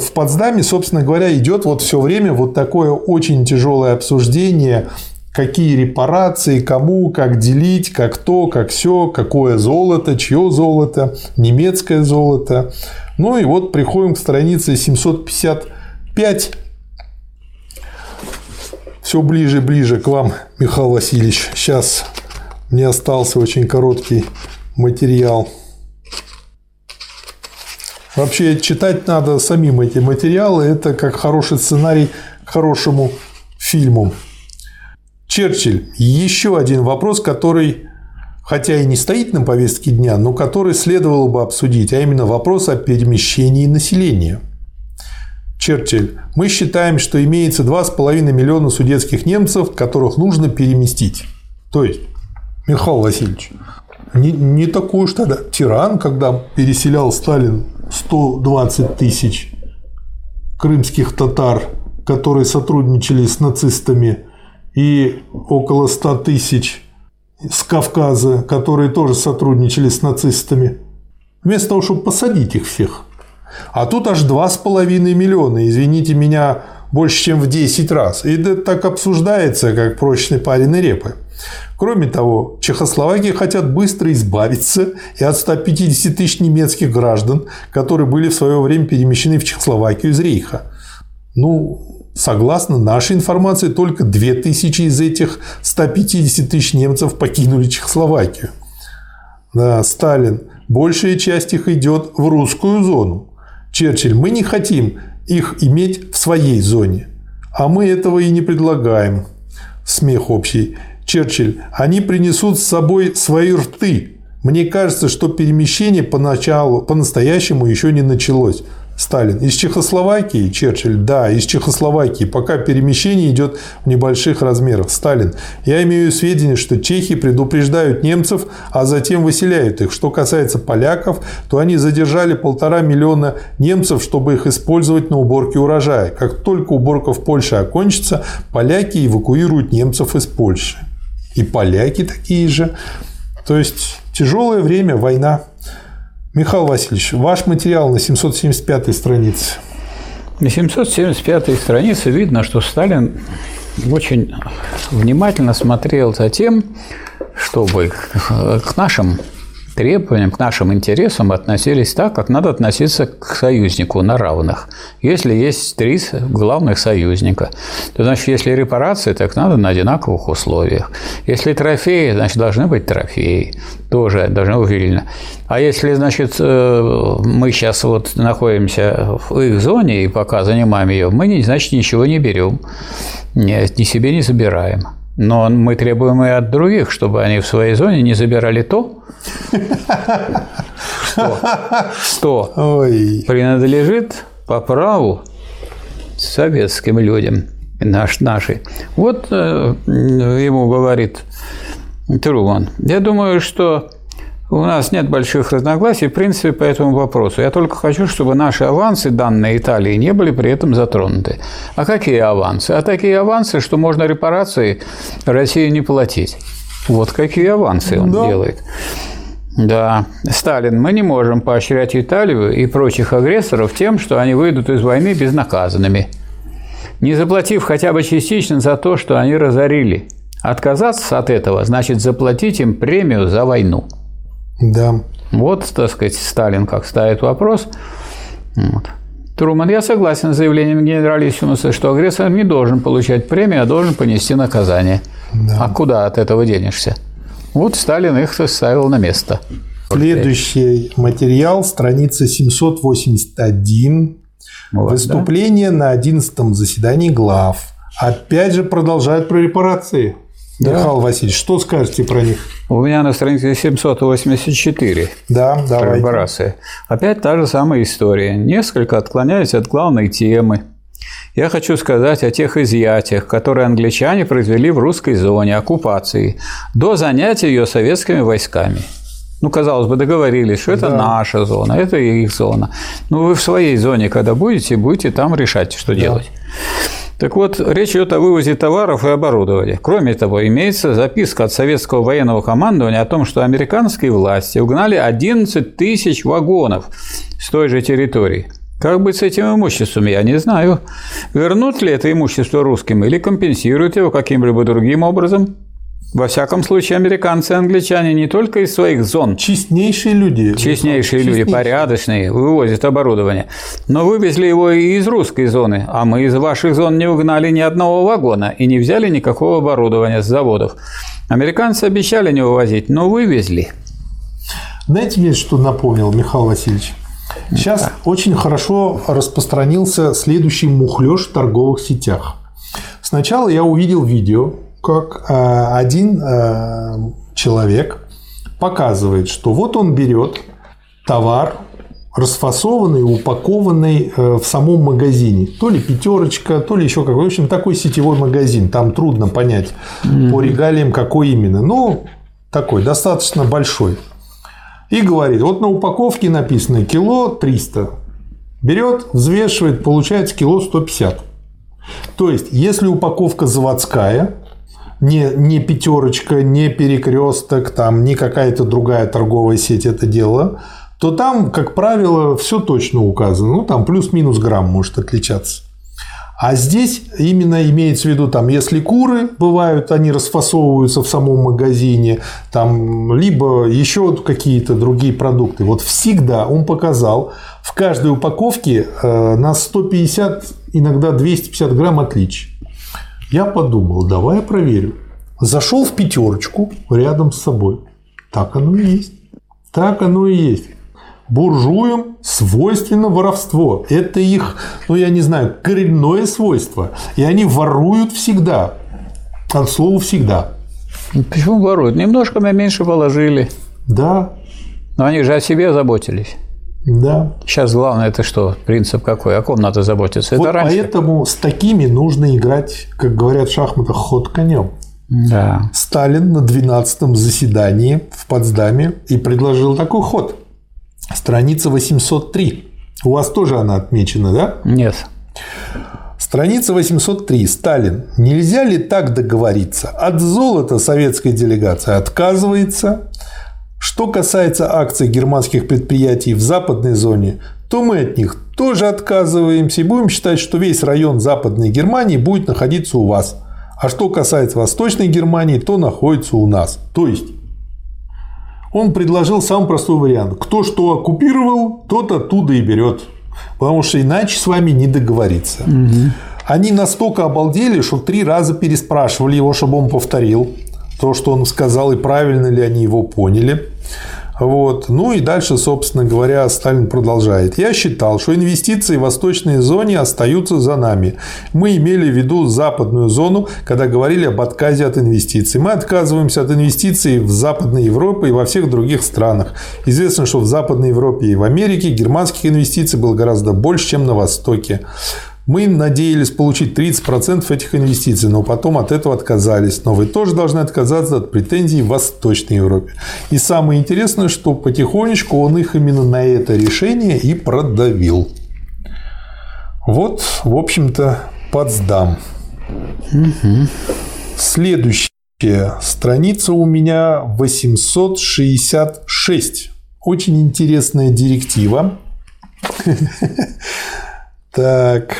в Потсдаме, собственно говоря, идет вот все время вот такое очень тяжелое обсуждение, какие репарации, кому, как делить, как то, как все, какое золото, чье золото, немецкое золото. Ну и вот приходим к странице 755 все ближе и ближе к вам, Михаил Васильевич. Сейчас мне остался очень короткий материал. Вообще читать надо самим эти материалы. Это как хороший сценарий к хорошему фильму. Черчилль. Еще один вопрос, который, хотя и не стоит на повестке дня, но который следовало бы обсудить, а именно вопрос о перемещении населения – Черчилль, мы считаем, что имеется 2,5 миллиона судетских немцев, которых нужно переместить. То есть, Михаил Васильевич, не, не такой уж тогда тиран, когда переселял Сталин 120 тысяч крымских татар, которые сотрудничали с нацистами, и около 100 тысяч с Кавказа, которые тоже сотрудничали с нацистами. Вместо того, чтобы посадить их всех – а тут аж 2,5 миллиона, извините меня, больше, чем в 10 раз. И это так обсуждается, как прочный парень и репы. Кроме того, Чехословакии хотят быстро избавиться и от 150 тысяч немецких граждан, которые были в свое время перемещены в Чехословакию из Рейха. Ну, согласно нашей информации, только 2000 из этих 150 тысяч немцев покинули Чехословакию. Да, Сталин, большая часть их идет в русскую зону. Черчилль, мы не хотим их иметь в своей зоне. А мы этого и не предлагаем. Смех общий. Черчилль, они принесут с собой свои рты. Мне кажется, что перемещение поначалу, по-настоящему еще не началось. Сталин. Из Чехословакии, Черчилль, да, из Чехословакии, пока перемещение идет в небольших размерах. Сталин. Я имею сведения, что чехи предупреждают немцев, а затем выселяют их. Что касается поляков, то они задержали полтора миллиона немцев, чтобы их использовать на уборке урожая. Как только уборка в Польше окончится, поляки эвакуируют немцев из Польши. И поляки такие же. То есть тяжелое время, война. Михаил Васильевич, ваш материал на 775 странице. На 775 странице видно, что Сталин очень внимательно смотрел за тем, чтобы к нашим требованиям, к нашим интересам относились так, как надо относиться к союзнику на равных. Если есть три главных союзника, то значит, если репарации, так надо на одинаковых условиях. Если трофеи, значит, должны быть трофеи, тоже должны быть уверенно. А если, значит, э, мы сейчас вот находимся в их зоне и пока занимаем ее, мы, значит, ничего не берем, ни себе не забираем. Но мы требуем и от других, чтобы они в своей зоне не забирали то, что, принадлежит по праву советским людям, наш, наши. Вот э, ему говорит Труман. Я думаю, что у нас нет больших разногласий, в принципе, по этому вопросу. Я только хочу, чтобы наши авансы, данные Италии, не были при этом затронуты. А какие авансы? А такие авансы, что можно репарации России не платить. Вот какие авансы он да. делает. Да, Сталин, мы не можем поощрять Италию и прочих агрессоров тем, что они выйдут из войны безнаказанными, не заплатив хотя бы частично за то, что они разорили. Отказаться от этого значит заплатить им премию за войну. Да. Вот, так сказать, Сталин как ставит вопрос. Вот. Труман, я согласен с заявлением генералиссимуса, что агрессор не должен получать премию, а должен понести наказание. Да. А куда от этого денешься? Вот Сталин их ставил на место. Следующий материал, страница 781. Вот, Выступление да? на 11 заседании глав. Опять же продолжают про репарации. Да. Михаил Васильевич, что скажете про них? У меня на странице 784. Да, давайте. Корпорация. Опять та же самая история. Несколько отклоняюсь от главной темы. Я хочу сказать о тех изъятиях, которые англичане произвели в русской зоне оккупации до занятия ее советскими войсками. Ну, казалось бы, договорились, что это да. наша зона, это их зона. Ну, вы в своей зоне, когда будете, будете там решать, что да. делать. Так вот, речь идет о вывозе товаров и оборудования. Кроме того, имеется записка от советского военного командования о том, что американские власти угнали 11 тысяч вагонов с той же территории. Как быть с этим имуществом, я не знаю. Вернут ли это имущество русским или компенсируют его каким-либо другим образом? Во всяком случае, американцы и англичане не только из своих зон. Честнейшие люди. Честнейшие люди, порядочные, вывозят оборудование. Но вывезли его и из русской зоны, а мы из ваших зон не угнали ни одного вагона и не взяли никакого оборудования с заводов. Американцы обещали не вывозить, но вывезли. Знаете, мне что напомнил Михаил Васильевич? Сейчас да. очень хорошо распространился следующий мухлёж в торговых сетях. Сначала я увидел видео, как э, один э, человек показывает, что вот он берет товар, расфасованный, упакованный э, в самом магазине. То ли пятерочка, то ли еще какой. В общем, такой сетевой магазин. Там трудно понять mm-hmm. по регалиям, какой именно. Но такой, достаточно большой. И говорит, вот на упаковке написано кило 300. Берет, взвешивает, получается кило 150. То есть, если упаковка заводская, не, не пятерочка, не перекресток, там, не какая-то другая торговая сеть это дело, то там, как правило, все точно указано. Ну, там плюс-минус грамм может отличаться. А здесь именно имеется в виду, там, если куры бывают, они расфасовываются в самом магазине, там, либо еще какие-то другие продукты. Вот всегда он показал в каждой упаковке э, на 150, иногда 250 грамм отличий. Я подумал, давай я проверю. Зашел в пятерочку рядом с собой. Так оно и есть. Так оно и есть. Буржуям свойственно воровство. Это их, ну я не знаю, коренное свойство. И они воруют всегда. От слова всегда. Почему воруют? Немножко мы меньше положили. Да. Но они же о себе заботились. Да. Сейчас главное это что? Принцип какой? О ком надо заботиться? Вот это раньше. Поэтому с такими нужно играть, как говорят в шахматах, ход конем. Да. Сталин на 12-м заседании в Потсдаме и предложил такой ход. Страница 803. У вас тоже она отмечена, да? Нет. Страница 803. Сталин. Нельзя ли так договориться? От золота советская делегация отказывается, что касается акций германских предприятий в западной зоне, то мы от них тоже отказываемся и будем считать, что весь район Западной Германии будет находиться у вас. А что касается Восточной Германии, то находится у нас. То есть Он предложил самый простой вариант. Кто что оккупировал, тот оттуда и берет. Потому что иначе с вами не договориться. Угу. Они настолько обалдели, что три раза переспрашивали его, чтобы он повторил то, что он сказал, и правильно ли они его поняли. Вот. Ну и дальше, собственно говоря, Сталин продолжает. Я считал, что инвестиции в восточной зоне остаются за нами. Мы имели в виду западную зону, когда говорили об отказе от инвестиций. Мы отказываемся от инвестиций в Западной Европе и во всех других странах. Известно, что в Западной Европе и в Америке германских инвестиций было гораздо больше, чем на Востоке. Мы надеялись получить 30% этих инвестиций, но потом от этого отказались. Но вы тоже должны отказаться от претензий в Восточной Европе. И самое интересное, что потихонечку он их именно на это решение и продавил. Вот, в общем-то, Потсдам. Угу. Следующая страница у меня 866. Очень интересная директива. Так.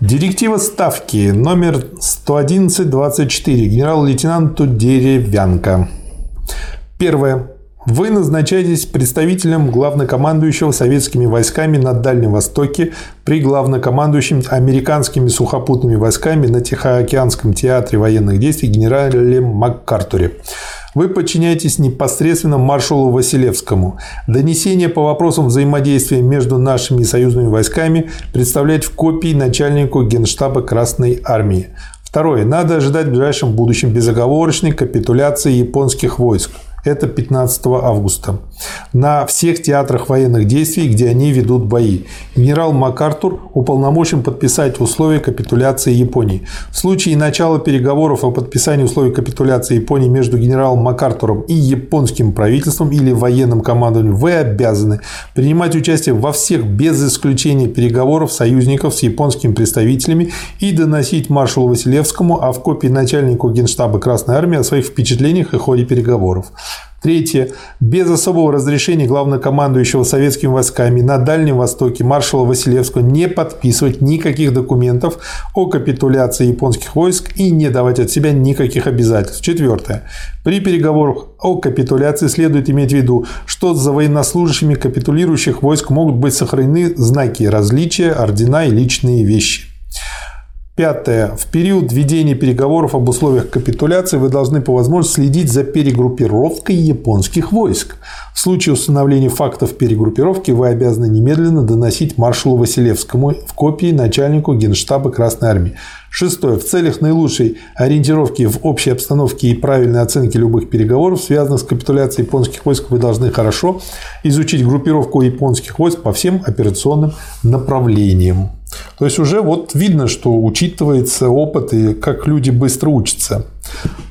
Директива ставки номер 111-24 генерал-лейтенанту Деревянко. Первое. Вы назначаетесь представителем главнокомандующего советскими войсками на Дальнем Востоке при главнокомандующем американскими сухопутными войсками на Тихоокеанском театре военных действий генерале МакКартуре. Вы подчиняетесь непосредственно маршалу Василевскому. Донесение по вопросам взаимодействия между нашими и союзными войсками представлять в копии начальнику Генштаба Красной Армии. Второе. Надо ожидать в ближайшем будущем безоговорочной капитуляции японских войск это 15 августа, на всех театрах военных действий, где они ведут бои. Генерал МакАртур уполномочен подписать условия капитуляции Японии. В случае начала переговоров о подписании условий капитуляции Японии между генералом МакАртуром и японским правительством или военным командованием, вы обязаны принимать участие во всех без исключения переговоров союзников с японскими представителями и доносить маршалу Василевскому, а в копии начальнику Генштаба Красной Армии о своих впечатлениях и ходе переговоров. Третье. Без особого разрешения главнокомандующего советскими войсками на Дальнем Востоке маршала Василевского не подписывать никаких документов о капитуляции японских войск и не давать от себя никаких обязательств. Четвертое. При переговорах о капитуляции следует иметь в виду, что за военнослужащими капитулирующих войск могут быть сохранены знаки различия, ордена и личные вещи. Пятое. В период ведения переговоров об условиях капитуляции вы должны по возможности следить за перегруппировкой японских войск. В случае установления фактов перегруппировки вы обязаны немедленно доносить маршалу Василевскому в копии начальнику Генштаба Красной Армии. Шестое. В целях наилучшей ориентировки в общей обстановке и правильной оценки любых переговоров, связанных с капитуляцией японских войск, вы должны хорошо изучить группировку японских войск по всем операционным направлениям. То есть уже вот видно, что учитывается опыт и как люди быстро учатся.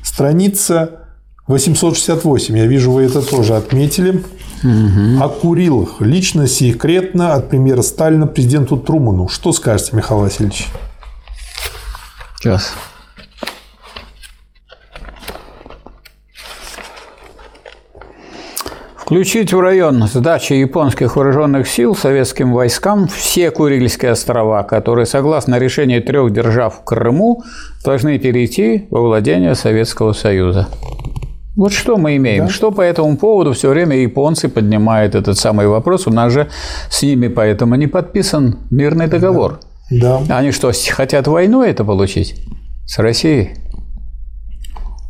Страница 868. Я вижу, вы это тоже отметили. Угу. О Курилах. Лично секретно от премьера Сталина президенту Труману. Что скажете, Михаил Васильевич? Сейчас. Включить в район сдачи японских вооруженных сил советским войскам все Курильские острова, которые, согласно решению трех держав в Крыму, должны перейти во владение Советского Союза. Вот что мы имеем. Да? Что по этому поводу все время японцы поднимают этот самый вопрос. У нас же с ними поэтому не подписан мирный договор. Да. Да. Они что, хотят войну это получить с Россией?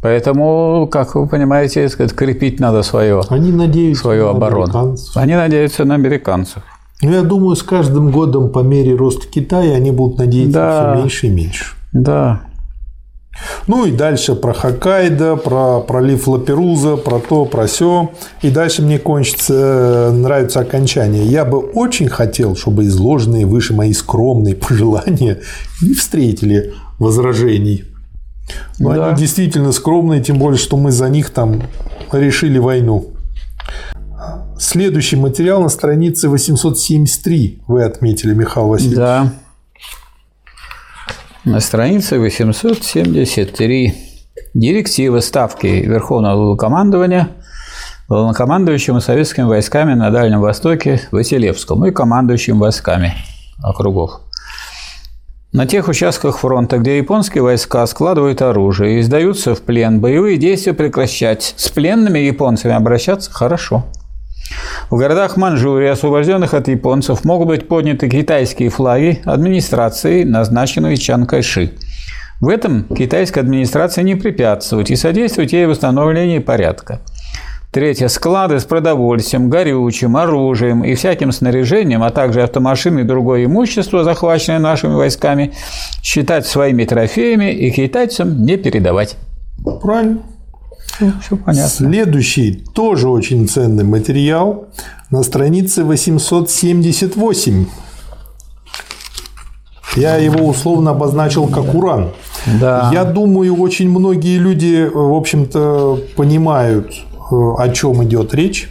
Поэтому, как вы понимаете, крепить надо свое, Они надеются свою на оборону. Они надеются на американцев. Ну, я думаю, с каждым годом по мере роста Китая они будут надеяться да. все меньше и меньше. Да. Ну и дальше про Хоккайдо, про пролив Лаперуза, про то, про все. И дальше мне кончится, э, нравится окончание. Я бы очень хотел, чтобы изложенные выше мои скромные пожелания не встретили возражений. Но да. они действительно скромные, тем более, что мы за них там решили войну. Следующий материал на странице 873 вы отметили, Михаил Васильевич. Да. На странице 873. Директива ставки Верховного Главнокомандования главнокомандующим советскими войсками на Дальнем Востоке Василевскому и командующим войсками округов. На тех участках фронта, где японские войска складывают оружие и сдаются в плен, боевые действия прекращать. С пленными японцами обращаться хорошо. В городах Манчжурии, освобожденных от японцев, могут быть подняты китайские флаги администрации, назначенной Чан Кайши. В этом китайская администрация не препятствует и содействует ей в восстановлении порядка. Третье. Склады с продовольствием, горючим, оружием и всяким снаряжением, а также автомашины и другое имущество, захваченное нашими войсками, считать своими трофеями и китайцам не передавать. Правильно. Все понятно. Следующий тоже очень ценный материал на странице 878. Я его условно обозначил как уран. Да. Я думаю, очень многие люди, в общем-то, понимают, э, о чем идет речь.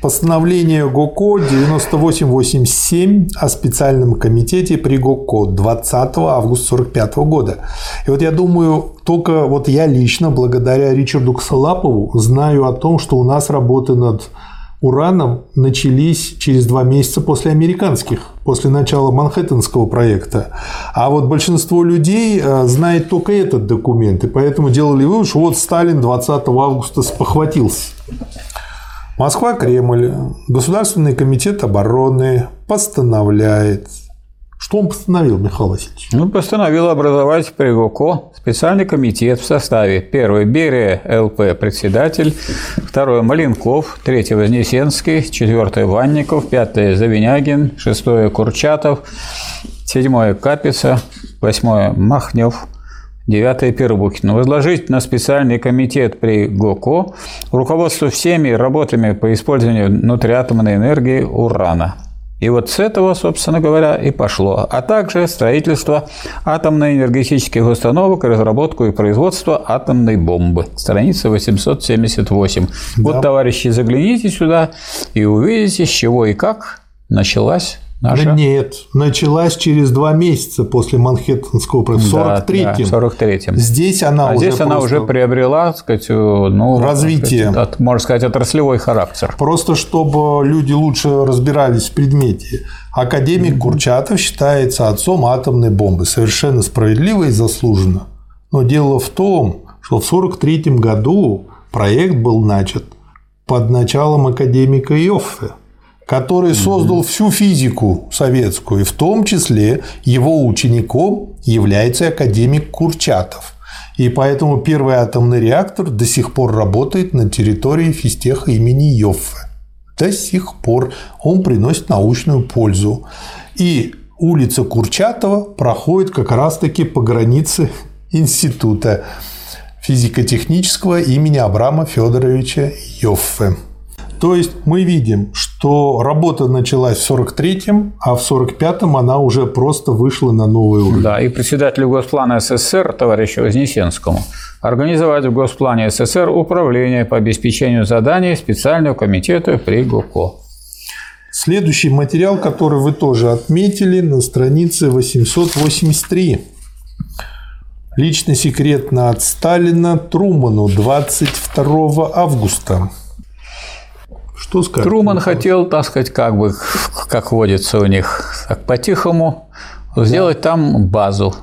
Постановление ГОКО 9887 о специальном комитете при ГОКО 20 августа 1945 года. И вот я думаю, только вот я лично, благодаря Ричарду Ксалапову, знаю о том, что у нас работы над ураном начались через два месяца после американских, после начала Манхэттенского проекта. А вот большинство людей э, знает только этот документ, и поэтому делали вывод, что вот Сталин 20 августа спохватился. Москва, Кремль, Государственный комитет обороны постановляет. Что он постановил, Михаил Васильевич? Ну, постановил образовать при ГОКО специальный комитет в составе. Первый Берия ЛП председатель, второй Маленков, третий Вознесенский, четвертый Ванников, пятый Завинягин, шестое Курчатов, седьмое Капица, восьмое Махнев, девятое Пербухин. Возложить на специальный комитет при ГОКО руководство всеми работами по использованию внутриатомной энергии урана – и вот с этого, собственно говоря, и пошло. А также строительство атомно-энергетических установок, разработку и производство атомной бомбы. Страница 878. Да. Вот, товарищи, загляните сюда и увидите, с чего и как началась Наша? Да нет, началась через два месяца после Манхэттенского проекта, в 43-м. Да, 43-м. Здесь она а уже здесь она уже приобрела, так сказать, ну, развитие, сказать, от, можно сказать, отраслевой характер. Просто чтобы люди лучше разбирались в предмете. Академик mm-hmm. Курчатов считается отцом атомной бомбы, совершенно справедливо и заслуженно. Но дело в том, что в 1943 году проект был начат под началом академика Йоффе который создал всю физику советскую, и в том числе его учеником является академик Курчатов. И поэтому первый атомный реактор до сих пор работает на территории физтеха имени Йоффе. До сих пор он приносит научную пользу. И улица Курчатова проходит как раз-таки по границе института физико-технического имени Абрама Федоровича Йоффе. То есть мы видим, что работа началась в 43-м, а в 45-м она уже просто вышла на новый уровень. Да, и председателю Госплана СССР, товарищу Вознесенскому, организовать в Госплане СССР управление по обеспечению заданий специального комитета при ГОКО. Следующий материал, который вы тоже отметили, на странице 883. Лично секретно от Сталина Труману 22 августа. Что скажет? Труман хотел, так сказать, как бы, как водится у них, так по-тихому сделать там базу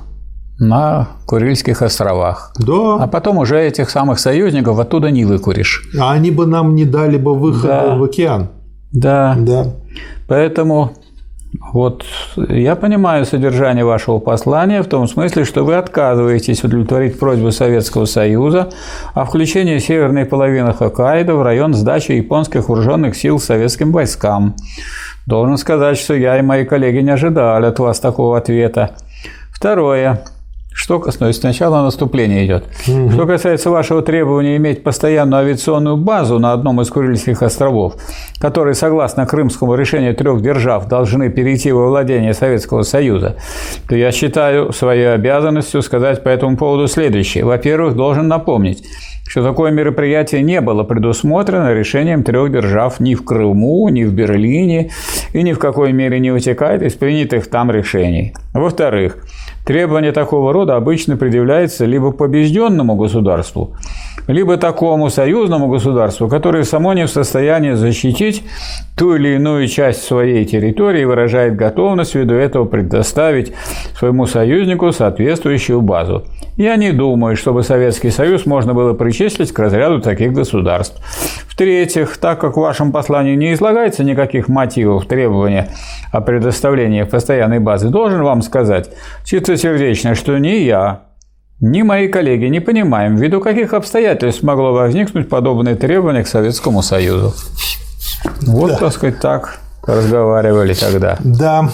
на Курильских островах. Да. А потом уже этих самых союзников оттуда не выкуришь. А они бы нам не дали бы выхода да. в океан. Да. Да. Поэтому вот я понимаю содержание вашего послания в том смысле, что вы отказываетесь удовлетворить просьбу Советского Союза о включении северной половины Хоккайдо в район сдачи японских вооруженных сил советским войскам. Должен сказать, что я и мои коллеги не ожидали от вас такого ответа. Второе. Что касается сначала наступления идет. Угу. Что касается вашего требования иметь постоянную авиационную базу на одном из Курильских островов, которые, согласно крымскому решению трех держав, должны перейти во владение Советского Союза, то я считаю своей обязанностью сказать по этому поводу следующее. Во-первых, должен напомнить, что такое мероприятие не было предусмотрено решением трех держав ни в Крыму, ни в Берлине и ни в какой мере не вытекает из принятых там решений. Во-вторых, требование такого рода обычно предъявляется либо побежденному государству, либо такому союзному государству, которое само не в состоянии защитить ту или иную часть своей территории и выражает готовность ввиду этого предоставить своему союзнику соответствующую базу. Я не думаю, чтобы Советский Союз можно было причислить к разряду таких государств. В-третьих, так как в вашем послании не излагается никаких мотивов требования о предоставлении постоянной базы, должен вам сказать чистосердечно, что ни я, ни мои коллеги не понимаем, ввиду каких обстоятельств могло возникнуть подобное требование к Советскому Союзу. Вот, да. так сказать, так разговаривали тогда. Да.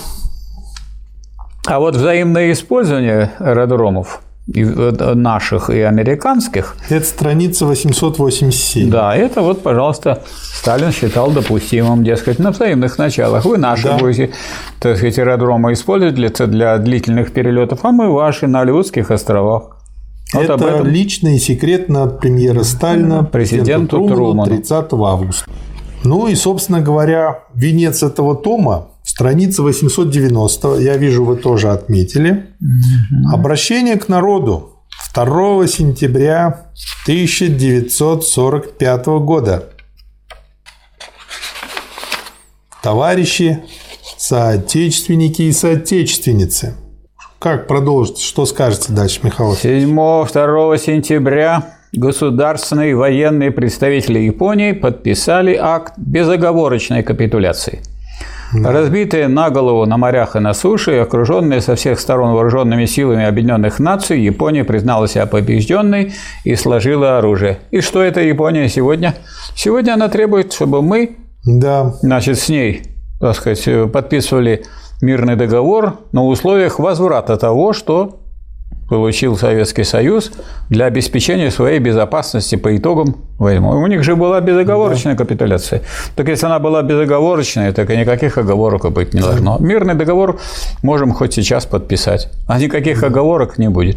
А вот взаимное использование аэродромов и э, наших и американских. Это страница 887. Да, это вот, пожалуйста, Сталин считал допустимым, дескать, на взаимных началах. Вы наши да. будете, так сказать, аэродромы использовать для, для длительных перелетов, а мы ваши на Алиутских островах. Вот это этом... лично и секретно от премьера Сталина президенту Труману 30 августа. Ну и, собственно говоря, венец этого тома Страница 890, я вижу, вы тоже отметили. Угу. Обращение к народу 2 сентября 1945 года. Товарищи, соотечественники и соотечественницы. Как продолжить? Что скажете дальше, Михаил? 7-2 сентября государственные военные представители Японии подписали акт безоговорочной капитуляции – Разбитые на голову на морях и на суше, и окруженные со всех сторон вооруженными силами Объединенных Наций, Япония признала себя побежденной и сложила оружие. И что это Япония сегодня? Сегодня она требует, чтобы мы, да. значит, с ней, так сказать, подписывали мирный договор на условиях возврата того, что получил Советский Союз для обеспечения своей безопасности по итогам войны. У них же была безоговорочная да. капитуляция. Так если она была безоговорочная, так и никаких оговорок быть не должно. Мирный договор можем хоть сейчас подписать, а никаких оговорок не будет.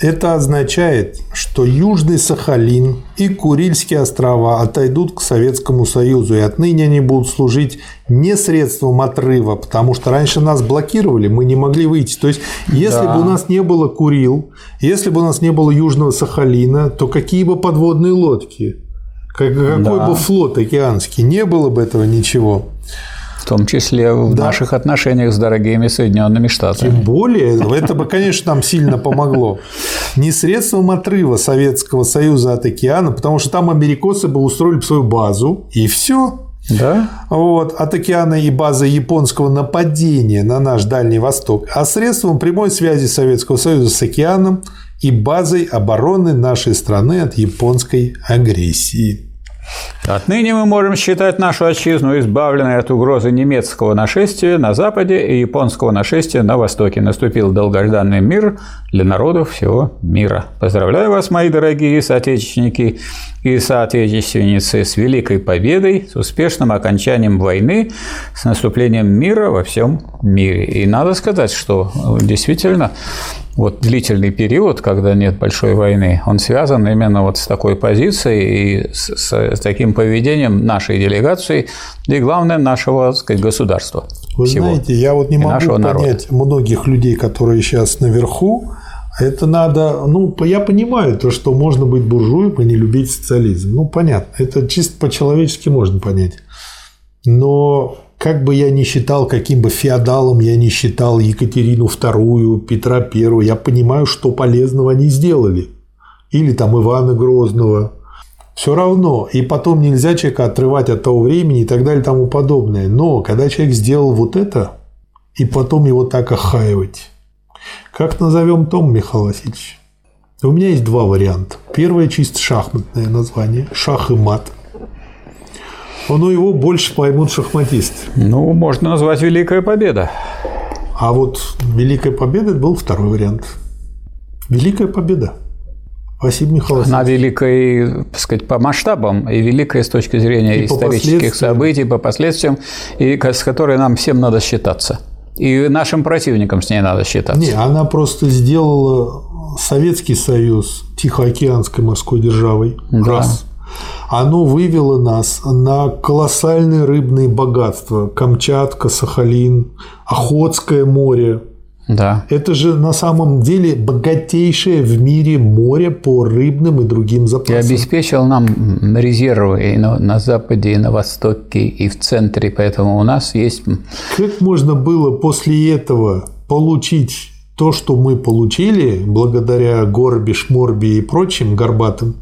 Это означает, что Южный Сахалин и Курильские острова отойдут к Советскому Союзу, и отныне они будут служить не средством отрыва, потому что раньше нас блокировали, мы не могли выйти. То есть, если да. бы у нас не было Курил, если бы у нас не было Южного Сахалина, то какие бы подводные лодки, какой да. бы флот океанский, не было бы этого ничего в том числе в да. наших отношениях с дорогими Соединенными Штатами. Тем более, это бы, конечно, нам сильно помогло. Не средством отрыва Советского Союза от океана, потому что там америкосы бы устроили свою базу, и все. Да. Вот, от океана и базы японского нападения на наш Дальний Восток, а средством прямой связи Советского Союза с океаном и базой обороны нашей страны от японской агрессии. Отныне мы можем считать нашу отчизну избавленной от угрозы немецкого нашествия на западе и японского нашествия на востоке. Наступил долгожданный мир для народов всего мира. Поздравляю вас, мои дорогие соотечественники и соотечественницы, с великой победой, с успешным окончанием войны, с наступлением мира во всем мире. И надо сказать, что действительно вот длительный период, когда нет большой войны, он связан именно вот с такой позицией и с, с, с таким поведением нашей делегации и, главное, нашего так сказать, государства. Вы всего, знаете, я вот не могу понять народа. многих людей, которые сейчас наверху, это надо, ну, я понимаю то, что можно быть буржуем и не любить социализм. Ну, понятно, это чисто по-человечески можно понять. Но как бы я ни считал, каким бы феодалом я ни считал Екатерину II, Петра I, я понимаю, что полезного они сделали. Или там Ивана Грозного. Все равно. И потом нельзя человека отрывать от того времени и так далее и тому подобное. Но когда человек сделал вот это, и потом его так охаивать. Как назовем том, Михаил Васильевич? У меня есть два варианта. Первое чисто шахматное название. Шах и мат – но его больше поймут шахматисты. Ну, можно назвать Великая Победа. А вот Великая Победа был второй вариант. Великая Победа. Спасибо, Михаил Она великая, так сказать, по масштабам и великая с точки зрения и исторических событий, по последствиям, и с которой нам всем надо считаться. И нашим противникам с ней надо считаться. Не, она просто сделала Советский Союз Тихоокеанской морской державой. Да. Раз. Оно вывело нас на колоссальные рыбные богатства. Камчатка, Сахалин, Охотское море, да. Это же на самом деле богатейшее в мире море по рыбным и другим запасам. И обеспечил нам резервы и на, на Западе, и на Востоке, и в центре, поэтому у нас есть... Как можно было после этого получить то, что мы получили, благодаря Горби, Шморби и прочим горбатым,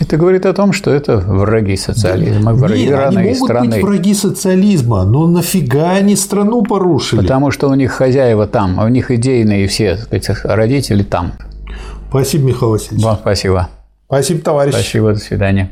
это говорит о том, что это враги социализма, враги Нет, они могут страны. быть враги социализма, но нафига они страну порушили? Потому что у них хозяева там, а у них идейные все сказать, родители там. Спасибо, Михаил Васильевич. Вам спасибо. Спасибо, товарищ. Спасибо, до свидания.